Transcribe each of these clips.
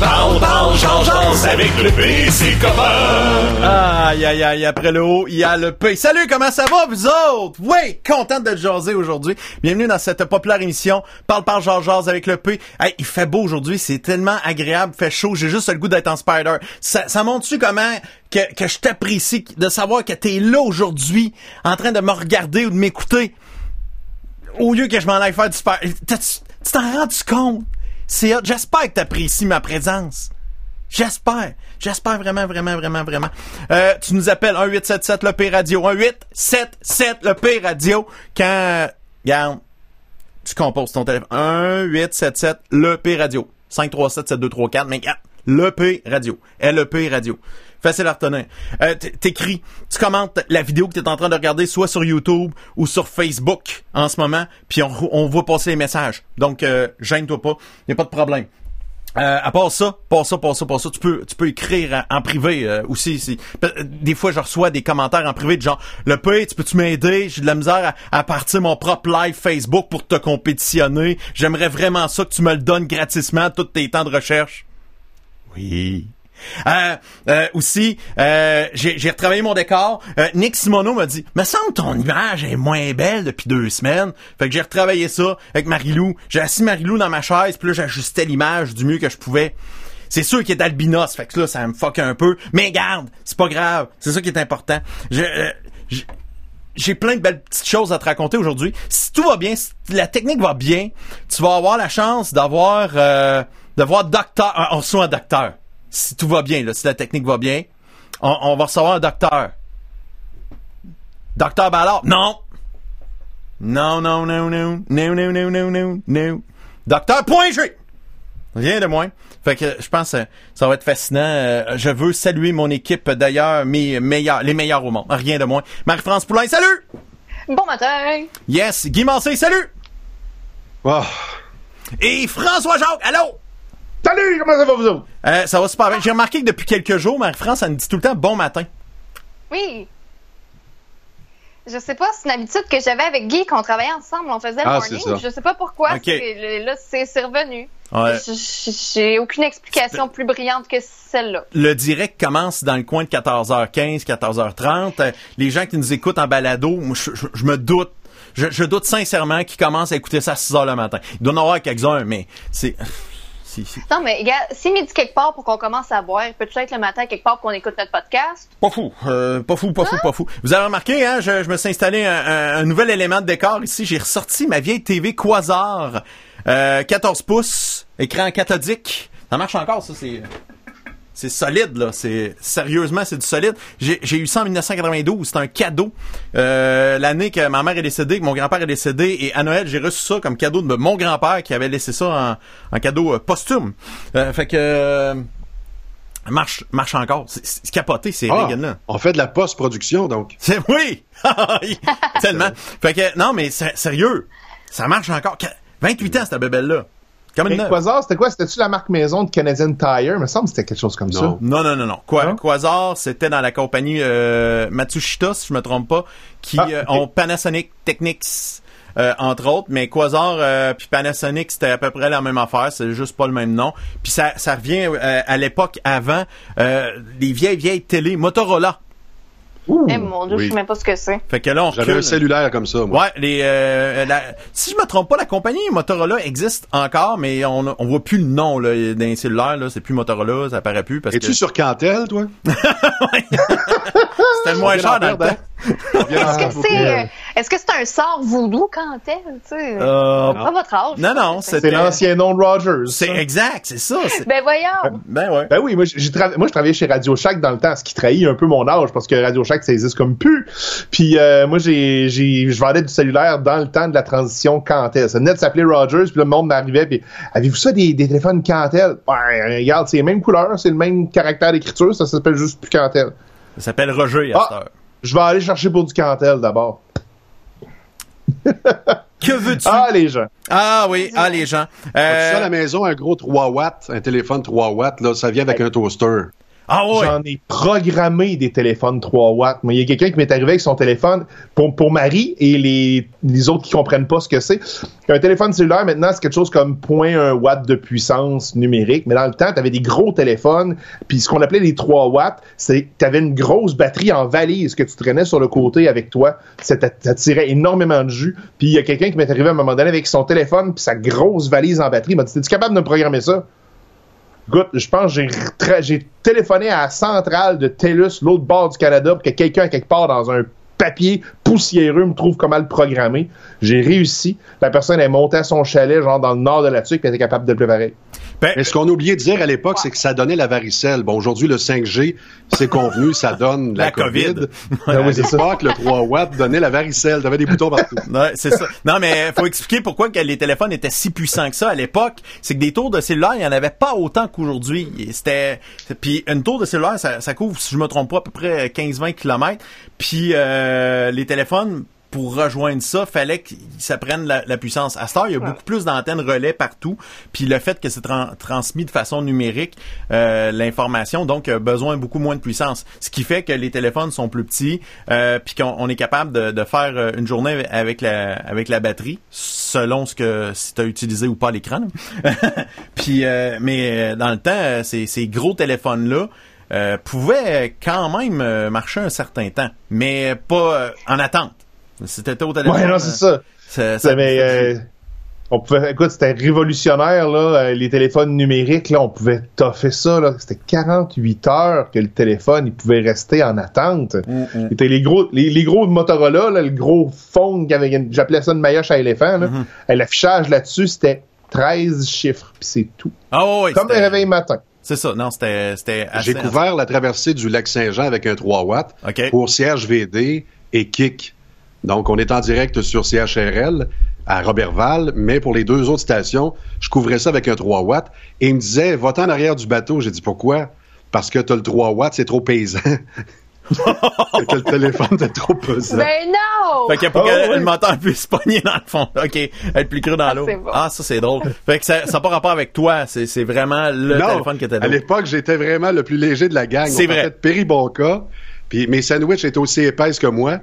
Parle, parle, change, avec le P, c'est comment? Aïe, aïe, aïe, après le haut, il y a le P. Salut, comment ça va, vous autres? Oui, content de jaser aujourd'hui. Bienvenue dans cette populaire émission Parle, parle, change, avec le P. Hey, il fait beau aujourd'hui, c'est tellement agréable, fait chaud, j'ai juste le goût d'être en spider. Ça, ça montre-tu comment que, que je t'apprécie de savoir que t'es là aujourd'hui, en train de me regarder ou de m'écouter? Au lieu que je m'en aille faire du spider. Tu t'en rends -tu compte? C'est J'espère que t'apprécies ma présence. J'espère. J'espère vraiment, vraiment, vraiment, vraiment. Euh, tu nous appelles 1877 le P Radio. 1877 le P Radio. Quand, regarde, tu composes ton téléphone. 1877 le P Radio. 537 7234. Mais regarde, le P Radio. LEP Radio. Facile à retenir. Euh, T'écris, tu commentes la vidéo que tu es en train de regarder soit sur YouTube ou sur Facebook en ce moment, puis on, on va passer les messages. Donc, euh, gêne-toi pas, y a pas de problème. Euh, à part ça, pas ça, pas ça, pas ça, tu peux, tu peux écrire en, privé euh, aussi. Des fois, je reçois des commentaires en privé de genre, le P, tu peux-tu m'aider? J'ai de la misère à, à, partir mon propre live Facebook pour te compétitionner. J'aimerais vraiment ça que tu me le donnes gratuitement, tous tes temps de recherche. Oui. Euh, euh, aussi, euh, j'ai retravaillé mon décor. Euh, Nick Simoneau m'a dit, me semble ton image est moins belle depuis deux semaines. Fait que j'ai retravaillé ça avec Marilou. J'ai assis Marilou dans ma chaise, puis là j'ajustais l'image du mieux que je pouvais. C'est sûr qu'il est albinos, fait que là ça me fuck un peu. Mais garde, c'est pas grave. C'est ça qui est important. Je, j'ai plein de belles petites choses à te raconter aujourd'hui. Si tout va bien, si la technique va bien, tu vas avoir la chance d'avoir euh, de voir docteur, reçoit un docteur si tout va bien, là, si la technique va bien, on, va recevoir un docteur. Docteur Ballard? Non! Non, non, non, non, non, non, non, non, non, non. Docteur Point G! Rien de moins. Fait que je pense que ça va être fascinant. je veux saluer mon équipe d'ailleurs, mes meilleurs, les meilleurs au monde. Rien de moins. Marie-France Poulain, salut! Bon matin! Yes! Guy Mancé, salut! Et François Jacques, allô? Salut, comment ça va vous autres? Euh, ça va super bien. J'ai remarqué que depuis quelques jours, Marie-France, elle me dit tout le temps bon matin. Oui. Je sais pas, c'est une habitude que j'avais avec Guy qu'on travaillait ensemble, on faisait le ah, morning. Je sais pas pourquoi. Okay. Là, c'est revenu. Ouais. J'ai aucune explication plus brillante que celle-là. Le direct commence dans le coin de 14h15, 14h30. Les gens qui nous écoutent en balado, je, je, me doute je, je, doute sincèrement qu'ils commencent à écouter ça à 6 h le matin. Il doit en avoir quelques-uns, mais c'est. Non, mais gars, si midi quelque part pour qu'on commence à boire, peut-être être le matin quelque part pour qu'on écoute notre podcast? Pas fou, euh, pas fou, pas fou, pas fou. Vous avez remarqué, hein, je, je me suis installé un, un, nouvel élément de décor ici. J'ai ressorti ma vieille TV Quasar, euh, 14 pouces, écran cathodique. Ça marche encore, ça, c'est c'est solide là, c'est sérieusement c'est du solide. J'ai eu ça en 1992, c'est un cadeau. Euh, L'année que ma mère est décédée, que mon grand-père est décédé, et à Noël j'ai reçu ça comme cadeau de mon grand-père qui avait laissé ça en, en cadeau euh, posthume. Euh, fait que euh, marche marche encore. C'est capoté ces ah, là. On fait de la post-production donc. C'est oui, tellement. Fait que non mais sérieux, ça marche encore. 28 ans cette bébelle là. Comme Quasar, c'était quoi? C'était-tu la marque maison de Canadian Tire? Il me semble que c'était quelque chose comme ça. Non, non, non, non. Quoi, Quasar, c'était dans la compagnie euh, Matsushita, si je me trompe pas, qui ah, euh, ont Panasonic Technics. Euh, entre autres, mais Quasar puis Panasonic c'était à peu près la même affaire, c'est juste pas le même nom. Puis ça, ça revient à l'époque avant les vieilles vieilles télé Motorola eh mon dieu, je sais même pas ce que c'est. Fait que là, on J'avais un cellulaire comme ça, moi. Ouais, les, euh, si je me trompe pas, la compagnie Motorola existe encore, mais on, on voit plus le nom là, d'un cellulaire. Là, c'est plus Motorola, ça apparaît plus. parce Es-tu sur Cantel, toi? C'était le moins cher dans le temps. Est-ce que c'est est-ce que c'est un sort voodoo quand tu sais? Euh, pas votre âge. Non, non, c'est l'ancien nom de Rogers. C'est exact, c'est ça. Ben voyons. Ben ouais. Ben oui, moi, j'ai moi je travaillais chez Radio Shack dans le temps, ce qui trahit un peu mon âge parce que Radio Shack ça existe comme plus. Puis euh, moi j'ai j'ai je vendais du cellulaire dans le temps de la transition Cantel. Ça venait de s'appeler Rogers, puis le monde m'arrivait puis avez-vous ça des, des téléphones Cantel Ben regarde, c'est les mêmes couleurs, c'est le même caractère d'écriture, ça s'appelle juste plus Cantel. Ça s'appelle Roger à ah, Je vais aller chercher pour du Cantel d'abord. que veux-tu? Ah, les gens. Ah oui, ah, les gens. Euh... à la maison, un gros 3 watts, un téléphone 3 watts, là, ça vient avec un toaster? Ah. J'en ai programmé des téléphones 3 watts. Mais il y a quelqu'un qui m'est arrivé avec son téléphone pour, Marie et les, autres qui comprennent pas ce que c'est. Un téléphone cellulaire, maintenant, c'est quelque chose comme 0.1 watt de puissance numérique. Mais dans le temps, tu avais des gros téléphones. Puis ce qu'on appelait les 3 watts, c'est que tu avais une grosse batterie en valise que tu traînais sur le côté avec toi. Ça, tirait énormément de jus. Puis il y a quelqu'un qui m'est arrivé à un moment donné avec son téléphone puis sa grosse valise en batterie. Il m'a dit, es-tu capable de me programmer ça? Je pense que j'ai téléphoné à la centrale de TELUS, l'autre bord du Canada, pour que quelqu'un, quelque part dans un papier poussiéreux me trouve comment le programmer. J'ai réussi. La personne est montée à son chalet, genre dans le nord de la Tuque, puis elle était capable de le préparer. Ben, Mais ce qu'on a oublié de dire à l'époque, c'est que ça donnait la varicelle. Bon, aujourd'hui, le 5G, c'est convenu, ça donne la, COVID. Ben à l'époque, le 3 watts donnait la varicelle. T'avais des boutons partout. Ouais, c'est ça. Non, mais faut expliquer pourquoi que les téléphones étaient si puissants que ça à l'époque. C'est que des tours de cellulaire, il n'y en avait pas autant qu'aujourd'hui. C'était, puis une tour de cellulaire, ça, ça, couvre, si je me trompe pas, à peu près 15-20 km. Puis euh, les téléphones, pour rejoindre ça, fallait que ça prenne la, puissance. À Star, il y a beaucoup plus d'antennes relais partout, puis le fait que c'est transmis de façon numérique euh, l'information, donc a besoin beaucoup moins de puissance. Ce qui fait que les téléphones sont plus petits, euh, puis qu'on est capable de, faire euh, une journée avec la avec la batterie, selon ce que si tu as utilisé ou pas l'écran. puis mais dans le temps, ces, ces gros téléphones là pouvaient quand même marcher un certain temps, mais pas en attente. C'était au téléphone. Ouais, non, c'est ça. ça, mais, euh, on pouvait, écoute, c'était révolutionnaire, là, euh, les téléphones numériques, là, on pouvait toffer ça, là. C'était 48 heures que le téléphone, il pouvait rester en attente. Mm, mm. C'était les gros, les, gros Motorola, là, le gros phone j'appelais ça une maillotche à éléphant, là. Mm-hmm. L'affichage là-dessus, c'était 13 chiffres, puis c'est tout. Ah oui, Comme un réveil matin. C'est ça, non, c'était, c'était J'ai couvert la traversée du lac Saint-Jean avec un 3 watts pour CHVD et Kik. Donc, on est en direct sur CHRL à Robertval, mais pour les deux autres stations, je couvrais ça avec un 3 watts. Et il me disait, va-t'en en arrière du bateau. J'ai dit, pourquoi? Parce que t'as le 3 watts, c'est trop paysan. que le téléphone est trop pesant. Mais ben non! Fait que pour oh, que le moteur puisse pogner dans le fond. OK. Être plus creux dans l'eau. Ah, ça, c'est drôle. Fait que ça n'a pas rapport avec toi. C'est vraiment le téléphone que t'as À l'époque, j'étais vraiment le plus léger de la gang. C'est vrai. Péribonca. Puis mes sandwichs étaient aussi épaisses que moi.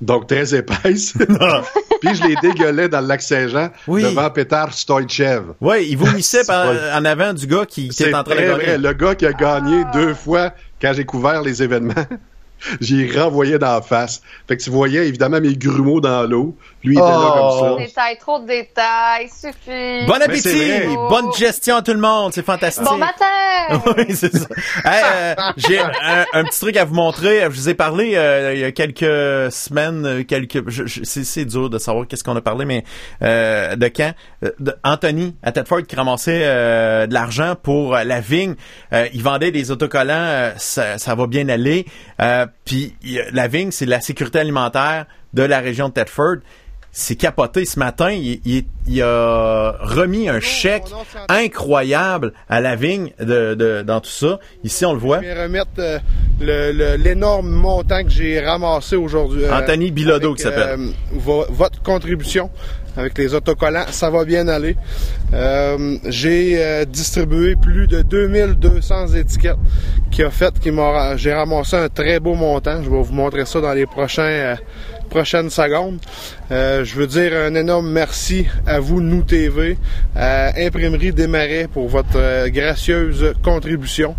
Donc, très épaisse. Puis je les dégueulais dans le lac Saint-Jean devant Petar Stoichev. Oui, il vomissait en avant du gars qui était en train de gagner. Le gars qui a gagné deux fois quand j'ai couvert les événements. J'y renvoyais d'en face. Fait que tu voyais évidemment mes grumeaux dans l'eau. Lui, il était là comme ça. Oh. Détails, trop de détails, suffit. Bon appétit! Bonne gestion à tout le monde, c'est fantastique. Bon matin! oui, c'est ça. Euh, j'ai un, petit truc à vous montrer. Je vous ai parlé euh, il y a quelques semaines, euh, quelques. C'est dur de savoir qu'est-ce qu'on a parlé, mais de quand Anthony à Tedford qui ramassait de l'argent pour la vigne. il vendait des autocollants. Ça, ça, va bien aller. Puis la vigne, c'est la sécurité alimentaire de la région de Tedford c'est capoté ce matin. Il, a remis un chèque incroyable à la vigne de, dans tout ça. Ici, on le voit. Je vais remettre euh, l'énorme montant que j'ai ramassé aujourd'hui. Euh, Anthony Bilodeau qui s'appelle. Euh, votre contribution avec les autocollants, ça va bien aller. j'ai distribué plus de 2200 étiquettes qui a fait, qui m'a, j'ai ramassé un très beau montant. Je vais vous montrer ça dans les prochains prochaines secondes. Euh, je veux dire un énorme merci à vous, Nous TV, à Imprimerie Desmarais pour votre euh, gracieuse contribution.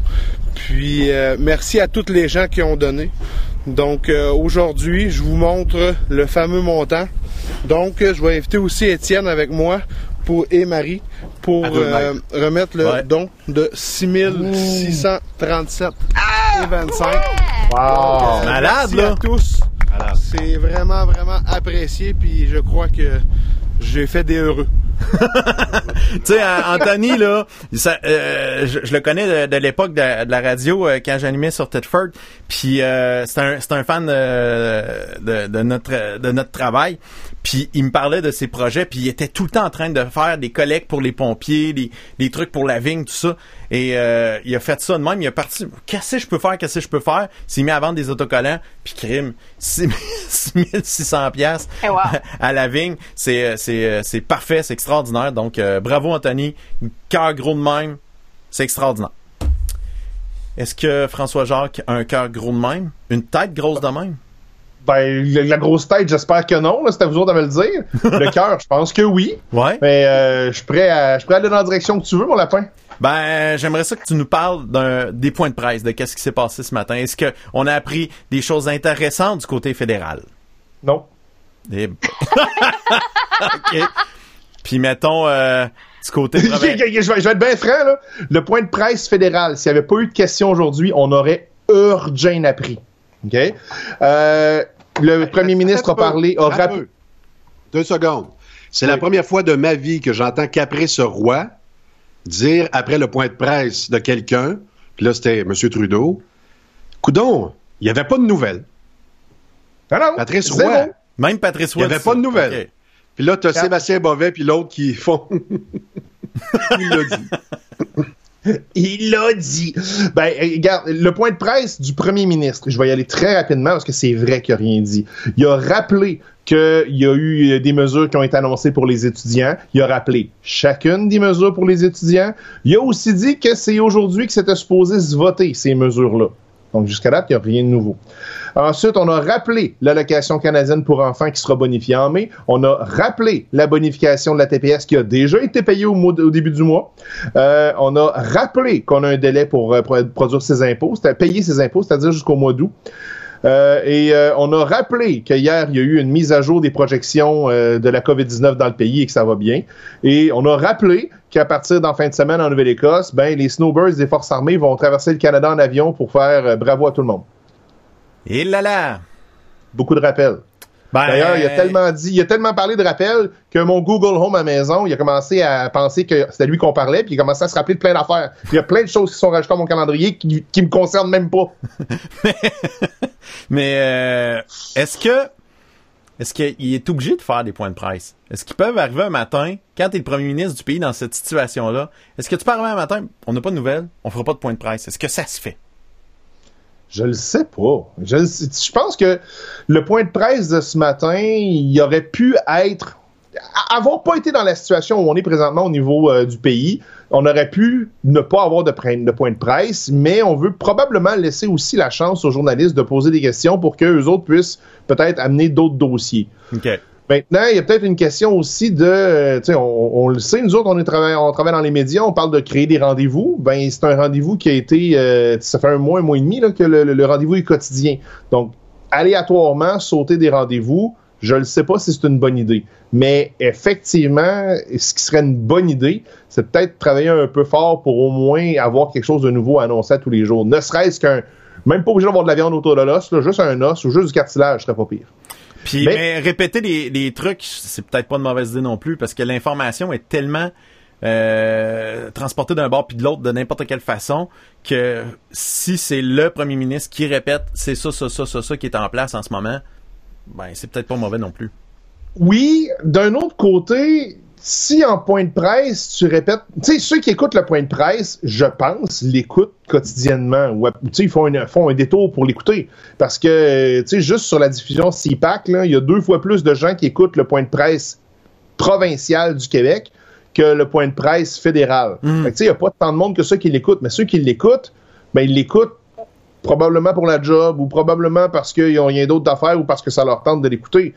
Puis euh, merci à toutes les gens qui ont donné. Donc aujourd'hui, je vous montre le fameux montant. Donc je vais inviter aussi Étienne avec moi pour, et Marie pour remettre le don de 6637 et 25. Wow. Malade, là. à tous. C'est vraiment, vraiment apprécié, puis je crois que j'ai fait des heureux. tu sais, Anthony, là, euh, je, le connais de, l'époque de, la radio euh, quand j'animais sur Tedford. Puis euh, c'est un, un fan de, de, notre, de notre travail. Puis il me parlait de ses projets, puis il était tout le temps en train de faire des collectes pour les pompiers, des, des trucs pour la vigne, tout ça. Et euh, il a fait ça de même. Il a parti, qu'est-ce que je peux faire, qu'est-ce que je peux faire? Il s'est mis à vendre des autocollants, puis crime, 6600 pièces à la vigne. C'est, c'est, c'est parfait, c'est extraordinaire. Donc, euh, bravo Anthony. Cœur gros de même, c'est extraordinaire. Est-ce que François Jacques a un cœur gros de même? Une tête grosse de même? Ben, la grosse tête, j'espère que non. C'est à vous autres de me le dire. le cœur, je pense que oui. Ouais. Mais euh, je suis prêt à, je prêt à aller dans la direction que tu veux, mon lapin. Ben, j'aimerais ça que tu nous parles des points de presse, de qu'est-ce qui s'est passé ce matin. Est-ce qu'on a appris des choses intéressantes du côté fédéral? Non. Eh. OK. Puis mettons euh, du côté je, vais, je, vais, être bien franc, là. Le point de presse fédéral, s'il n'y avait pas eu de questions aujourd'hui, on aurait urgent appris. OK? Euh, le premier ministre a parlé, a rappelé. Deux secondes. C'est la première fois de ma vie que j'entends Caprice Roi dire après le point de presse de quelqu'un, puis là c'était M. Trudeau, Coudon, il n'y avait pas de nouvelles. Patrice Roy. Même Patrice Roy. Il n'y avait pas de nouvelles. Puis là, tu as Sébastien Bovet, puis l'autre qui font. il l'a dit. Il l'a dit. Ben, regarde, le point de presse du premier ministre, je vais y aller très rapidement parce que c'est vrai qu'il n'a rien dit. Il a rappelé qu'il y a eu des mesures qui ont été annoncées pour les étudiants. Il a rappelé chacune des mesures pour les étudiants. Il a aussi dit que c'est aujourd'hui que c'était supposé se voter, ces mesures-là. Donc, jusqu'à date, il n'y a rien de nouveau. Ensuite, on a rappelé l'allocation canadienne pour enfants qui sera bonifiée en mai. On a rappelé la bonification de la TPS qui a déjà été payée au, début du mois. Euh, on a rappelé qu'on a un délai pour, euh, produire ses impôts, c'est-à-dire payer ses impôts, c'est-à-dire jusqu'au mois d'août. Euh, et on a rappelé qu'hier, il y a eu une mise à jour des projections de la COVID-19 dans le pays et que ça va bien. Et on a rappelé qu'à partir d'en fin de semaine en Nouvelle-Écosse, ben, les Snowbirds des Forces armées vont traverser le Canada en avion pour faire bravo à tout le monde. Et là là! Beaucoup de rappels. Ben, D'ailleurs, il a tellement dit, il a tellement parlé de rappels que mon Google Home à maison, il a commencé à penser que c'était lui qu'on parlait, puis il a commencé à se rappeler de plein d'affaires. Il y a plein de choses qui sont rajoutées à mon calendrier qui, qui me concernent même pas. mais, euh, est-ce que est-ce qu'il est obligé de faire des points de presse? Est-ce qu'ils peuvent arriver un matin, quand tu es le premier ministre du pays dans cette situation-là, est-ce que tu peux arriver un matin, on n'a pas de nouvelles, on fera pas de points de presse? Est-ce que ça se fait? Je le sais pas. Je, je pense que le point de presse de ce matin, il aurait pu être avoir pas été dans la situation où on est présentement au niveau euh, du pays, on aurait pu ne pas avoir de, de, point de presse, mais on veut probablement laisser aussi la chance aux journalistes de poser des questions pour qu'eux autres puissent peut-être amener d'autres dossiers. Maintenant, il y a peut-être une question aussi de, euh, tu sais, on, le sait, nous autres, on, est on travaille dans les médias, on parle de créer des rendez-vous. Ben, c'est un rendez-vous qui a été, euh, ça fait un mois, un mois et demi là, que le, rendez-vous est quotidien. Donc, aléatoirement, sauter des rendez-vous, je ne sais pas si c'est une bonne idée. Mais effectivement, ce qui serait une bonne idée, c'est peut-être travailler un peu fort pour au moins avoir quelque chose de nouveau à annoncer à tous les jours. Ne serait-ce qu'un, même pas obligé d'avoir de la viande autour de l'os, juste un os ou juste du cartilage, ce serait pas pire. Puis mais, répéter les, trucs, c'est peut-être pas une mauvaise idée non plus, parce que l'information est tellement euh, transportée d'un bord puis de l'autre de n'importe quelle façon que si c'est le premier ministre qui répète c'est ça, ça, ça, ça, ça qui est en place en ce moment, ben c'est peut-être pas mauvais non plus. Oui, d'un autre côté, si en point de presse, tu répètes, tu sais, ceux qui écoutent le point de presse, je pense, l'écoutent quotidiennement. Ou, tu sais, ils font, font un détour pour l'écouter. Parce que, tu sais, juste sur la diffusion CIPAC, il y a deux fois plus de gens qui écoutent le point de presse provincial du Québec que le point de presse fédéral. Mm. tu sais, il n'y a pas tant de monde que ceux qui l'écoutent. Mais ceux qui l'écoutent, ben, ils l'écoutent probablement pour la job ou probablement parce qu'ils ont rien d'autre à faire ou parce que ça leur tente de l'écouter.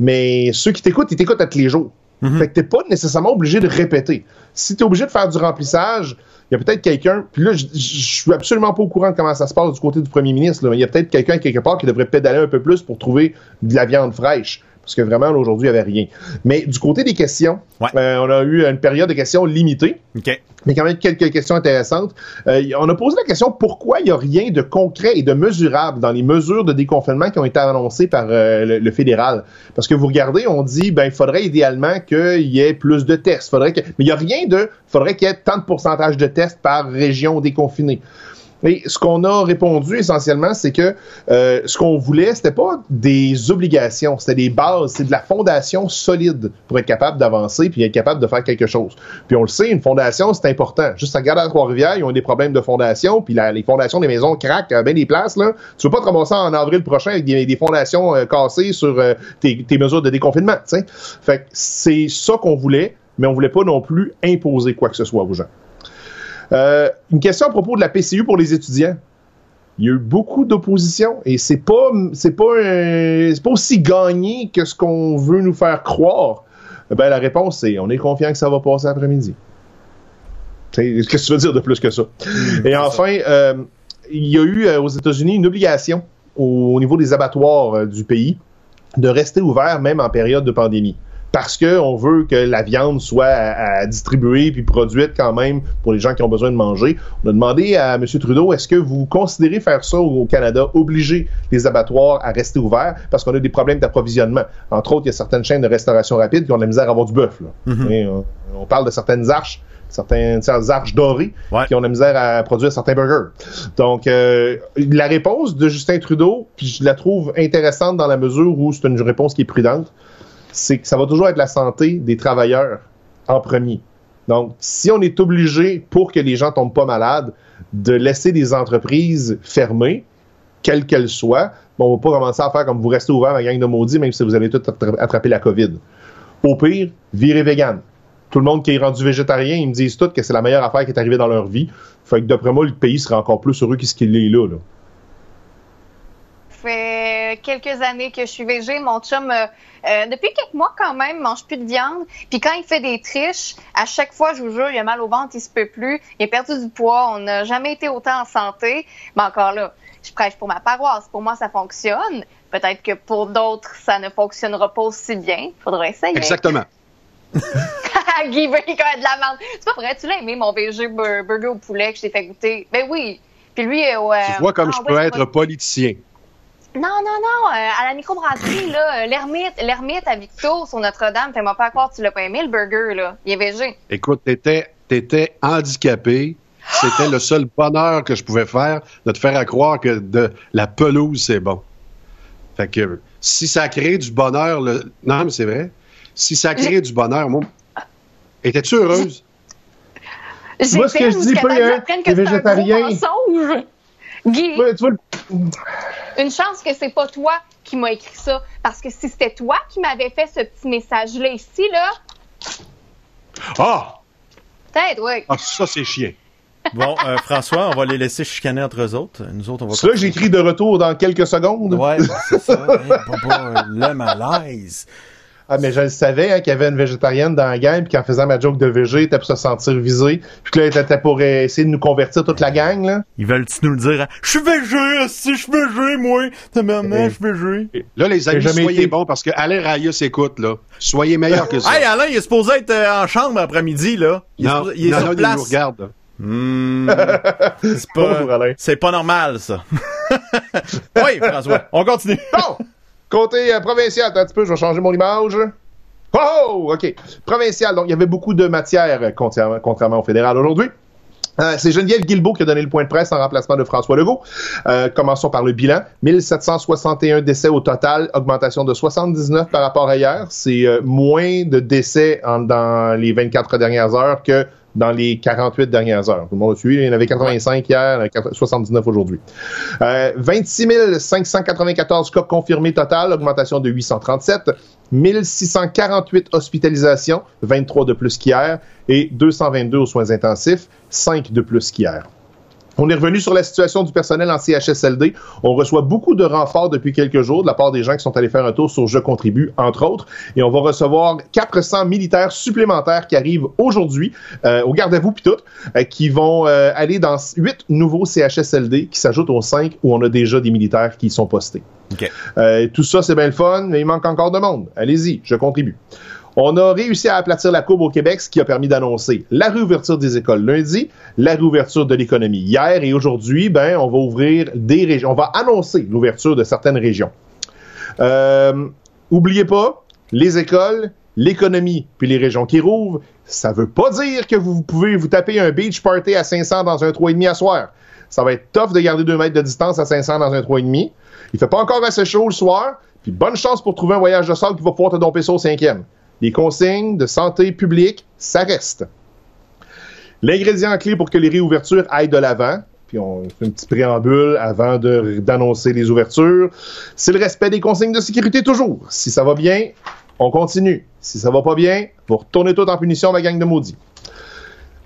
Mais ceux qui t'écoutent, ils t'écoutent à tous les jours. Mhm. Fait que t'es pas nécessairement obligé de répéter. Si t'es obligé de faire du remplissage, il y a peut-être quelqu'un, puis là, je suis absolument pas au courant de comment ça se passe du côt du premier ministre, il y a peut-être quelqu'un quelque part qui devrait pédaler un peu plus pour trouver de la viande fraîche parce que vraiment, aujourd'hui, il n'y avait rien. Mais du côté des questions, euh, on a eu une période de questions limitée. Mais quand même quelques questions intéressantes. Euh, on a posé la question pourquoi il n'y a rien de concret et de mesurable dans les mesures de déconfinement qui ont été annoncées par euh, le, fédéral? Parce que vous regardez, on dit ben il faudrait idéalement qu'il y ait plus de tests. Faudrait que... Mais il n'y a rien de faudrait qu'il y ait tant de pourcentage de tests par région déconfinée. Et ce qu'on a répondu essentiellement, c'est que euh, ce qu'on voulait, c'était pas des obligations, c'était des bases, c'est de la fondation solide pour être capable d'avancer puis être capable de faire quelque chose. Puis on le sait, une fondation, c'est important. Juste à regarder à Trois-Rivières, ils ont des problèmes de fondation, puis les fondations des maisons craquent à bien des places. Là. Tu veux pas te ramasser en avril prochain avec des, fondations euh, cassées sur euh, tes, mesures de déconfinement. T'sais. Fait que c'est ça qu'on voulait, mais on voulait pas non plus imposer quoi que ce soit aux gens. Euh, une question à propos de la PCU pour les étudiants. Il y a eu beaucoup d'opposition et c'est pas c'est pas c'est pas aussi gagné que ce qu'on veut nous faire croire. Ben la réponse c'est on est confiant que ça va passer après-midi. Qu'est-ce que tu veux dire de plus que ça? Mmh, et enfin, euh, il y a eu euh, aux États-Unis une obligation au, niveau des abattoirs du pays de rester ouverts même en période de pandémie parce qu'on veut que la viande soit à, distribuer puis produite quand même pour les gens qui ont besoin de manger. On a demandé à M. Trudeau, est-ce que vous considérez faire ça au Canada, obliger les abattoirs à rester ouverts parce qu'on a des problèmes d'approvisionnement? Entre autres, il y a certaines chaînes de restauration rapide qui ont de la misère à avoir du bœuf. Mm-hmm. on, on, parle de certaines arches certaines, arches dorées qui ont la misère à produire certains burgers. Donc, euh, la réponse de Justin Trudeau, puis je la trouve intéressante dans la mesure où c'est une réponse qui est prudente, c'est que ça va toujours être la santé des travailleurs en premier. Donc, si on est obligé, pour que les gens tombent pas malades, de laisser des entreprises fermées, quelles qu'elles soient, bon, on va pas commencer à faire comme vous restez ouvert, ma gang de maudits, même si vous allez tout attraper la COVID. Au pire, virez vegan tout le monde qui est rendu végétarien, ils me disent tous que c'est la meilleure affaire qui est arrivée dans leur vie. Fait que d'après moi, le pays serait encore plus heureux qu'il est là. là. Fait quelques années que je suis végé. Mon chum, euh, euh, depuis quelques mois quand même, mange plus de viande. Puis quand il fait des triches, à chaque fois, je vous jure, il a mal au ventre, il se peut plus. Il a perdu du poids. On n'a jamais été autant en santé. Mais encore là, je prêche pour ma paroisse. Pour moi, ça fonctionne. Peut-être que pour d'autres, ça ne fonctionnera pas aussi bien. Faudrait essayer. Exactement. Guy veut qu'il de la menthe. C'est pas vrai, tu l'as aimé, mon VG burger au poulet que je t'ai fait goûter. Ben oui. Puis lui, euh, ouais. Tu vois comme ah, je peux être politicien. Non, non, non. Euh, à la microbrasserie, là, l'ermite, l'ermite à Victo sur Notre-Dame, fais-moi pas croire que tu l'as pas aimé, le burger, là. Il est VG. Écoute, t'étais, t'étais handicapé. C'était le seul bonheur que je pouvais faire de te faire croire que de la pelouse, c'est bon. Fait que si ça crée du bonheur, le... non, mais c'est vrai. Si ça crée du bonheur, moi, étais-tu heureuse? Moi, ce que je dis, pas, hein, t'es végétarien. Guy, une chance que c'est pas toi qui m'as écrit ça, parce que si c'était toi qui m'avais fait ce petit message-là ici, là... Ah! Peut-être, oui. Ah, ça, c'est chien. Bon, euh, François, on va les laisser chicaner entre eux autres. Nous autres, on va. C'est là j'écris de retour dans quelques secondes. Ouais, c'est ça. Le malaise. Ah, mais je le savais hein, qu'il y avait une végétarienne dans la gang, puis qu'en faisant ma joke de végé, était pour se sentir visé. Puis que là, était pour essayer de nous convertir toute la gang, là. Ils veulent-tu nous le dire? Hein? Je suis végé, si je suis végé, moi. T'as je suis végé. Là, les amis, soyez bons, parce que Alain Raya s'écoute, là. Soyez meilleurs que ça. hey, Alain, il est supposé être euh, en chambre après-midi, là. Il non, est, il est non, sur non, place. Il nous regarde, Mmh, c'est pas, c'est pas normal, ça. oui, François, on continue. Bon! Côté euh, provincial, un petit peu, je vais changer mon image. Oh, OK. Provincial, donc il y avait beaucoup de matière, euh, contrairement au fédéral aujourd'hui. Euh, c'est Geneviève Guilbeault qui a donné le point de presse en remplacement de François Legault. commençons par le bilan. 1761 décès au total, augmentation de 79 par rapport à hier. C'est moins de décès dans les 24 dernières heures que dans les 48 dernières heures. Tout le monde a suivi. Il y en avait 85 hier, 79 aujourd'hui. Euh, 26 594 cas confirmés total, augmentation de 837. 1648 hospitalisations, 23 de plus qu'hier, et 222 aux soins intensifs, 5 de plus qu'hier. On est revenu sur la situation du personnel en CHSLD. On reçoit beaucoup de renforts depuis quelques jours de la part des gens qui sont allés faire un tour sur Je contribue, entre autres. Et on va recevoir 400 militaires supplémentaires qui arrivent aujourd'hui, euh, au garde à vous puis tout, euh, qui vont euh, aller dans huit nouveaux CHSLD qui s'ajoutent aux cinq où on a déjà des militaires qui sont postés. tout ça, c'est bien le fun, mais il manque encore de monde. Allez-y, je contribue. On a réussi à aplatir la courbe au Québec, ce qui a permis d'annoncer la réouverture des écoles lundi, la réouverture de l'économie hier et aujourd'hui, ben, on va ouvrir des régions. On va annoncer l'ouverture de certaines régions. Euh, oubliez pas, les écoles, l'économie, puis les régions qui rouvrent, ça veut pas dire que vous pouvez vous taper un beach party à 500 dans un 3,5 à soir. Ça va être tough de garder 2 mètres de distance à 500 dans un 3,5. Il fait pas encore assez chaud le soir, puis bonne chance pour trouver un voyage de salle qui va pouvoir te domper ça au cinquième. Les consignes de santé publique, ça reste. L'ingrédient clé pour que les réouvertures aillent de l'avant, puis on fait un petit préambule avant d'annoncer les ouvertures, c'est le respect des consignes de sécurité toujours. Si ça va bien, on continue. Si ça va pas bien, vous retournez tout en punition, ma gang de maudits.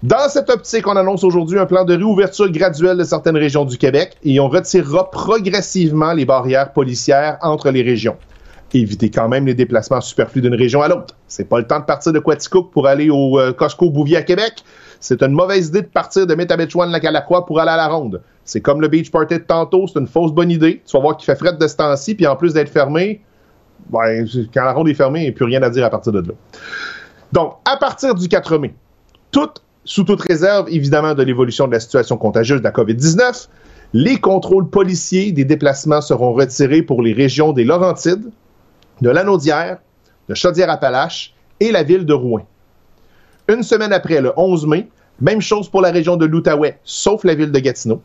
Dans cette optique, on annonce aujourd'hui un plan de réouverture graduelle de certaines régions du Québec et on retirera progressivement les barrières policières entre les régions. Évitez quand même les déplacements superflus d'une région à l'autre. C'est pas le temps de partir de Quaticook pour aller au euh, Costco Bouvier à Québec. C'est une mauvaise idée de partir de Métabetchouan la Calacroix pour aller à la ronde. C'est comme le beach party de tantôt, c'est une fausse bonne idée. Tu vas voir qu'il fait fret de ce temps-ci, puis en plus d'être fermé, ben, quand la ronde est fermée, il n'y a plus rien à dire à partir de là. Donc, à partir du 4 mai, sous toute réserve, évidemment, de l'évolution de la situation contagieuse de la COVID-19, les contrôles policiers des déplacements seront retirés pour les régions des Laurentides, de Lanaudière, de Chaudière-Appalaches et la ville de Rouen. Une semaine après, le 11 mai, même chose pour la région de l'Outaouais, sauf la ville de Gatineau,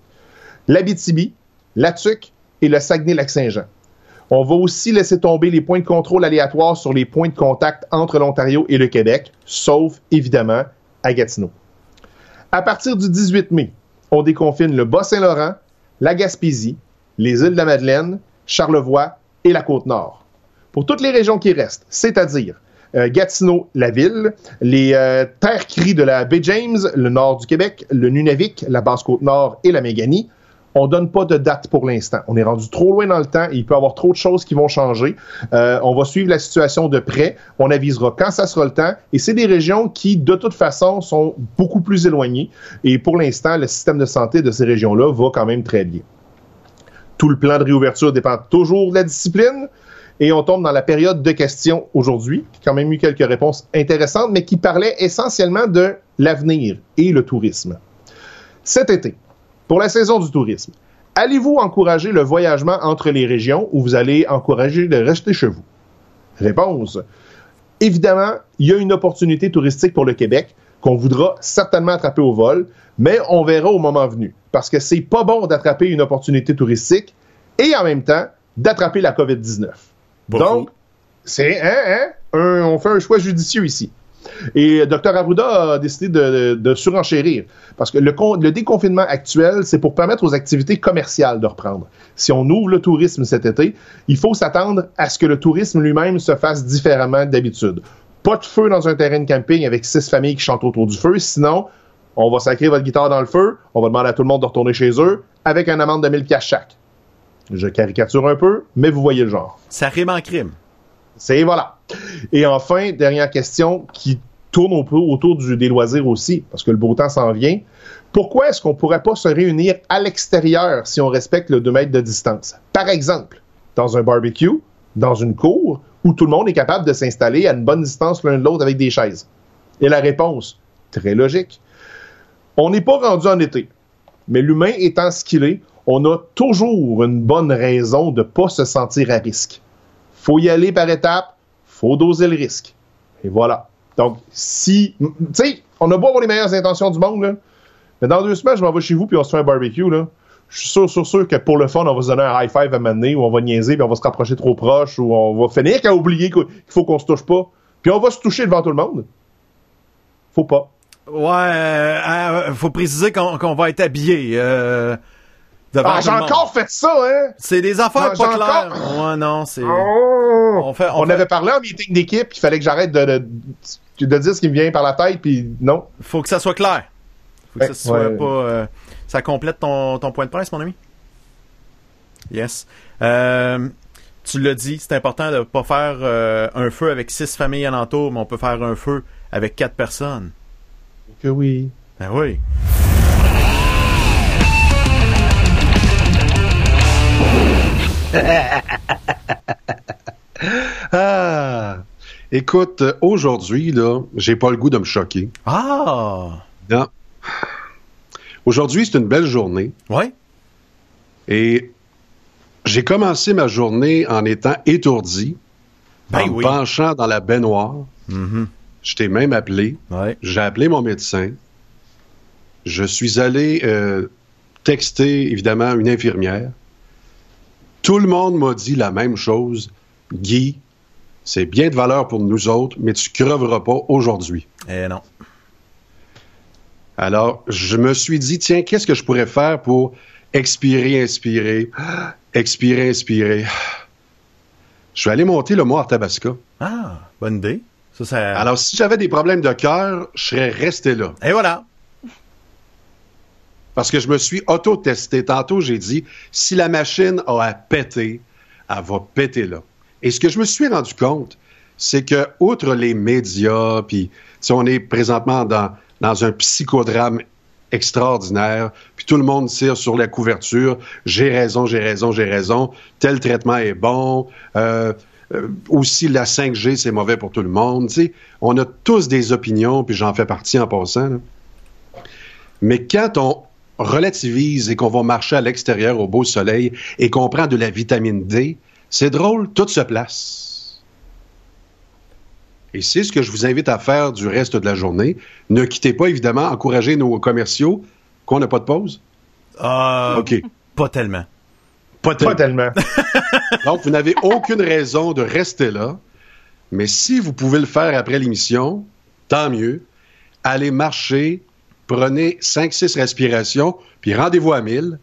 l'Abitibi, la Tuque et le Saguenay-Lac-Saint-Jean. On va aussi laisser tomber les points de contrôle aléatoires sur les points de contact entre l'Ontario et le Québec, sauf évidemment à Gatineau. À partir du 18 mai, on déconfine le Bas-Saint-Laurent, la Gaspésie, les îles de la Madeleine, Charlevoix et la Côte-Nord. Pour toutes les régions qui restent, c'est-à-dire euh, Gatineau, la ville, les euh, terres cries de la baie James, le nord du Québec, le Nunavik, la Basse-Côte-Nord et la Méganie, on donne pas de date pour l'instant. On est rendu trop loin dans le temps et il peut y avoir trop de choses qui vont changer. Euh, on va suivre la situation de près. On avisera quand ça sera le temps. Et c'est des régions qui, de toute façon, sont beaucoup plus éloignées. Et pour l'instant, le système de santé de ces régions-là va quand même très bien. Tout le plan de réouverture dépend toujours de la discipline. Et on tombe dans la période de questions aujourd'hui, qui a quand même eu quelques réponses intéressantes, mais qui parlaient essentiellement de l'avenir et le tourisme. Cet été, pour la saison du tourisme, allez-vous encourager le voyagement entre les régions ou vous allez encourager de rester chez vous? Réponse. Évidemment, il y a une opportunité touristique pour le Québec qu'on voudra certainement attraper au vol, mais on verra au moment venu. Parce que c'est pas bon d'attraper une opportunité touristique et en même temps d'attraper la COVID-19. Donc, c'est, hein, hein, on fait un choix judicieux ici. Et Dr. Arruda a décidé de, surenchérir. Parce que le, le déconfinement actuel, c'est pour permettre aux activités commerciales de reprendre. Si on ouvre le tourisme cet été, il faut s'attendre à ce que le tourisme lui-même se fasse différemment d'habitude. Pas de feu dans un terrain de camping avec six familles qui chantent autour du feu, sinon, on va sacrer votre guitare dans le feu, on va demander à tout le monde de retourner chez eux avec un amende de 1000 pièces chaque. Je caricature un peu, mais vous voyez le genre. Ça rime en crime. C'est voilà. Et enfin, dernière question qui tourne un peu autour du, des loisirs aussi, parce que le beau temps s'en vient. Pourquoi est-ce qu'on pourrait pas se réunir à l'extérieur si on respecte le 2 mètres de distance? Par exemple, dans un barbecue, dans une cour, où tout le monde est capable de s'installer à une bonne distance l'un de l'autre avec des chaises? Et la réponse, très logique. On n'est pas rendu en été, mais l'humain étant ce qu'il est, on a toujours une bonne raison de ne pas se sentir à risque. Faut y aller par étapes, faut doser le risque. Et voilà. Donc, si, tu sais, on a beau avoir les meilleures intentions du monde, là, mais dans deux semaines, je m'en vais chez vous puis on se fait un barbecue, là. Je suis sûr, sûr, sûr que pour le fun, on va se donner un high five à mener, ou on va niaiser, puis on va se rapprocher trop proche, ou on va finir qu'à oublier qu'il faut qu'on se touche pas. Puis on va se toucher devant tout le monde. Faut pas. Ouais, euh, euh faut préciser qu'on va être habillé. Euh, ah, j'ai encore fait ça, hein? C'est des affaires pas claires. Ouais, non, c'est. Oh! On, fait, on, avait parlé en meeting d'équipe, il fallait que j'arrête de, de, de, dire ce qui me vient par la tête, puis non. Faut que ça soit clair. Faut que ça soit pas. Euh, ça complète ton, ton point de presse, mon ami? Yes. Euh, tu l'as dit, c'est important de pas faire euh, un feu avec six familles alentour, mais on peut faire un feu avec quatre personnes. Que oui. Ben oui. ah, écoute, aujourd'hui, là, j'ai pas le goût de me choquer. Ah! Non. Aujourd'hui, c'est une belle journée. Oui. Et j'ai commencé ma journée en étant étourdi, ben en me penchant dans la baignoire. Mm-hmm. Je t'ai même appelé. J'ai appelé mon médecin. Je suis allé euh, texter, évidemment, une infirmière. Tout le monde m'a dit la même chose. Guy, c'est bien de valeur pour nous autres, mais tu creveras pas aujourd'hui. Eh non. Alors, je me suis dit, tiens, qu'est-ce que je pourrais faire pour expirer, inspirer, expirer, inspirer? Je vais aller monter le mont Tabasca. Ah, bonne idée. Alors, si j'avais des problèmes de cœur, je serais resté là. Et voilà. Parce que je me suis auto-testé. Tantôt, j'ai dit, si la machine a à péter, elle va péter là. Et ce que je me suis rendu compte, c'est que, outre les médias, puis on est présentement dans, dans un psychodrame extraordinaire, puis tout le monde tire sur la couverture, j'ai raison, j'ai raison, j'ai raison, tel traitement est bon, euh, euh, aussi la 5G, c'est mauvais pour tout le monde. on a tous des opinions, puis j'en fais partie en passant. Mais quand on relativise et qu'on va marcher à l'extérieur au beau soleil et qu'on prend de la vitamine D, c'est drôle, tout se place. Et c'est ce que je vous invite à faire du reste de la journée. Ne quittez pas, évidemment, encourager nos commerciaux. Qu'on n'a pas de pause? Euh, OK. Pas tellement. Pas, tellement. Donc, vous n'avez aucune raison de rester là. Mais si vous pouvez le faire après l'émission, tant mieux. Allez marcher, prenez 5-6 respirations, puis rendez-vous à 1000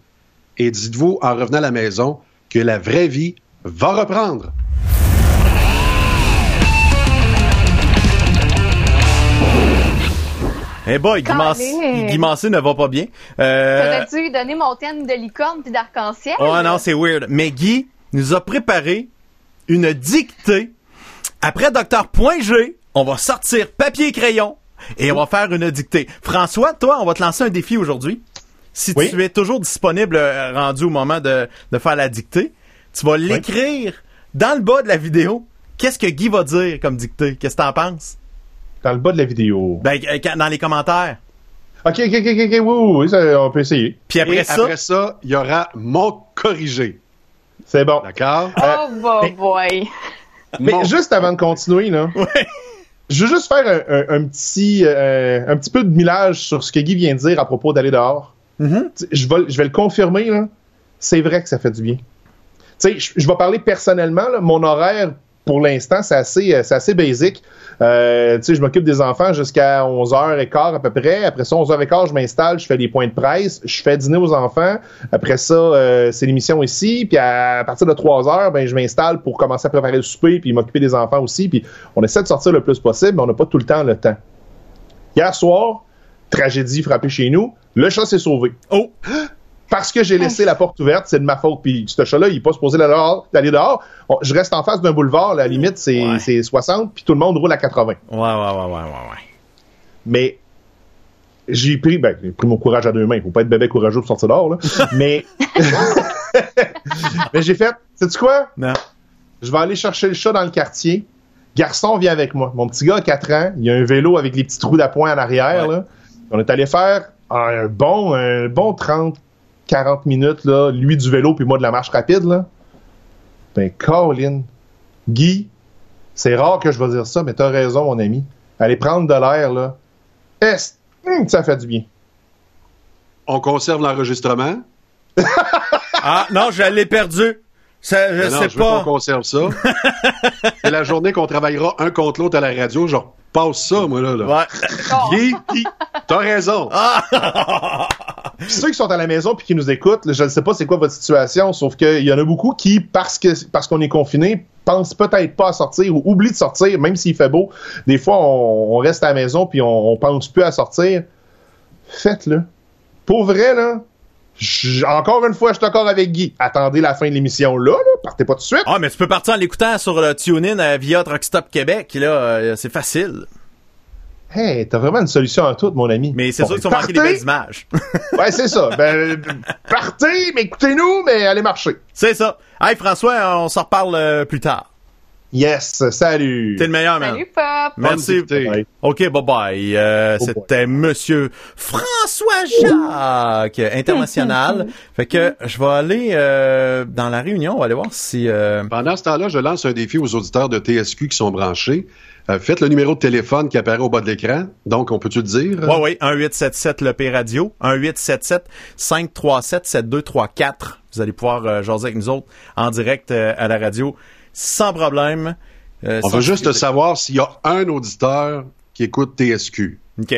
et dites-vous en revenant à la maison que la vraie vie va reprendre. Eh hey boy, Guy ne va pas bien. Euh... T'aurais dû donner mon thème de licorne puis d'arc-en-ciel? Oh non, c'est weird. Mais Guy nous a préparé une dictée. Après Docteur Point G, on va sortir papier et crayon et on va faire une dictée. François, toi, on va te lancer un défi aujourd'hui. Si tu es toujours disponible euh, rendu au moment de, faire la dictée, tu vas l'écrire dans le bas de la vidéo. Qu'est-ce que Guy va dire comme dictée? Qu'est-ce que t'en penses? Dans le bas de la vidéo. Ben, euh, dans les commentaires. OK, OK, OK, OK, oui, oui, ça, on peut essayer. Puis après ça, après ça, il y aura mon corrigé. C'est bon. D'accord? Oh, boy. Mais juste avant de continuer, là. Ouais. Je veux juste faire un, petit, euh, un petit peu de millage sur ce que Guy vient de dire à propos d'aller dehors. Mm-hmm. je, vais, je vais le confirmer, là. C'est vrai que ça fait du bien. Tu sais, je, vais parler personnellement, là, mon horaire pour l'instant, c'est assez, euh, assez basique. Euh, tu sais, je m'occupe des enfants jusqu'à 11h15 à peu près. Après ça, 11h15, je m'installe, je fais des points de presse, je fais dîner aux enfants. Après ça, euh, c'est l'émission ici. Puis à, partir de 3h, ben, je m'installe pour commencer à préparer le souper puis m'occuper des enfants aussi. Puis on essaie de sortir le plus possible, mais on n'a pas tout le temps le temps. Hier soir, tragédie frappée chez nous. Le chat s'est sauvé. Oh! Parce que j'ai laissé la porte ouverte, c'est de ma faute. Puis ce chat-là, il n'est pas supposé d'aller dehors. je reste en face d'un boulevard, la limite, c'est 60, puis tout le monde roule à 80. Ouais, ouais, ouais, ouais, ouais, Mais j'ai pris, ben, j'ai pris mon courage à deux mains. Faut pas être bébé courageux pour sortir dehors, là. Mais, mais j'ai fait, sais-tu quoi? Non. Je vais aller chercher le chat dans le quartier. Garçon vient avec moi. Mon petit gars a 4 ans. Il a un vélo avec les petits trous d'appoint en arrière, là. On est allé faire un bon, un bon 30, 40 minutes, là, lui du vélo puis moi de la marche rapide, là. Ben, Colin, Guy, c'est rare que je vais dire ça, mais t'as raison, mon ami. Aller prendre de l'air, là, est hum, ça fait du bien? On conserve l'enregistrement? ah, non, je l'ai perdu. Ça, je sais pas. on conserve ça. c'est la journée qu'on travaillera un contre l'autre à la radio, genre passe ça, moi, là. là. Ouais. T'as raison. Ah! ceux qui sont à la maison puis qui nous écoutent, je ne sais pas c'est quoi votre situation, sauf qu'il y en a beaucoup qui, parce que parce qu'on est confiné, pensent peut-être pas à sortir ou oublient de sortir, même s'il fait beau. Des fois, on, reste à la maison puis on, on pense plus à sortir. Faites-le. Pour vrai, là, encore une fois, je suis d'accord avec Guy. Attendez la fin de l'émission là, là, partez pas tout de suite. Ah, mais tu peux partir en l'écoutant sur le TuneIn euh, via Rockstop Québec, là, euh, c'est facile. Hey, t'as vraiment une solution à tout, mon ami. Mais c'est sûr tu vas manquer des belles images. ouais, c'est ça. Ben, partez, mais écoutez-nous, mais allez marcher. C'est ça. Hey, François, on s'en reparle euh, plus tard. Yes, salut. T'es le meilleur, man. Salut, Pop. Merci. OK, bye-bye. Euh, C'était Monsieur François Jacques, international. fait que je vais aller euh, dans la réunion. On va aller voir si... Euh... Pendant ce temps-là, je lance un défi aux auditeurs de TSQ qui sont branchés. Euh, faites le numéro de téléphone qui apparaît au bas de l'écran. Donc, on peut-tu le dire? Oui, oui. 1877 le P Radio. 1877 537 7234. Vous allez pouvoir euh, jaser avec nous autres en direct euh, à la radio sans problème. on veut juste savoir s'il y a un auditeur qui écoute TSQ. OK.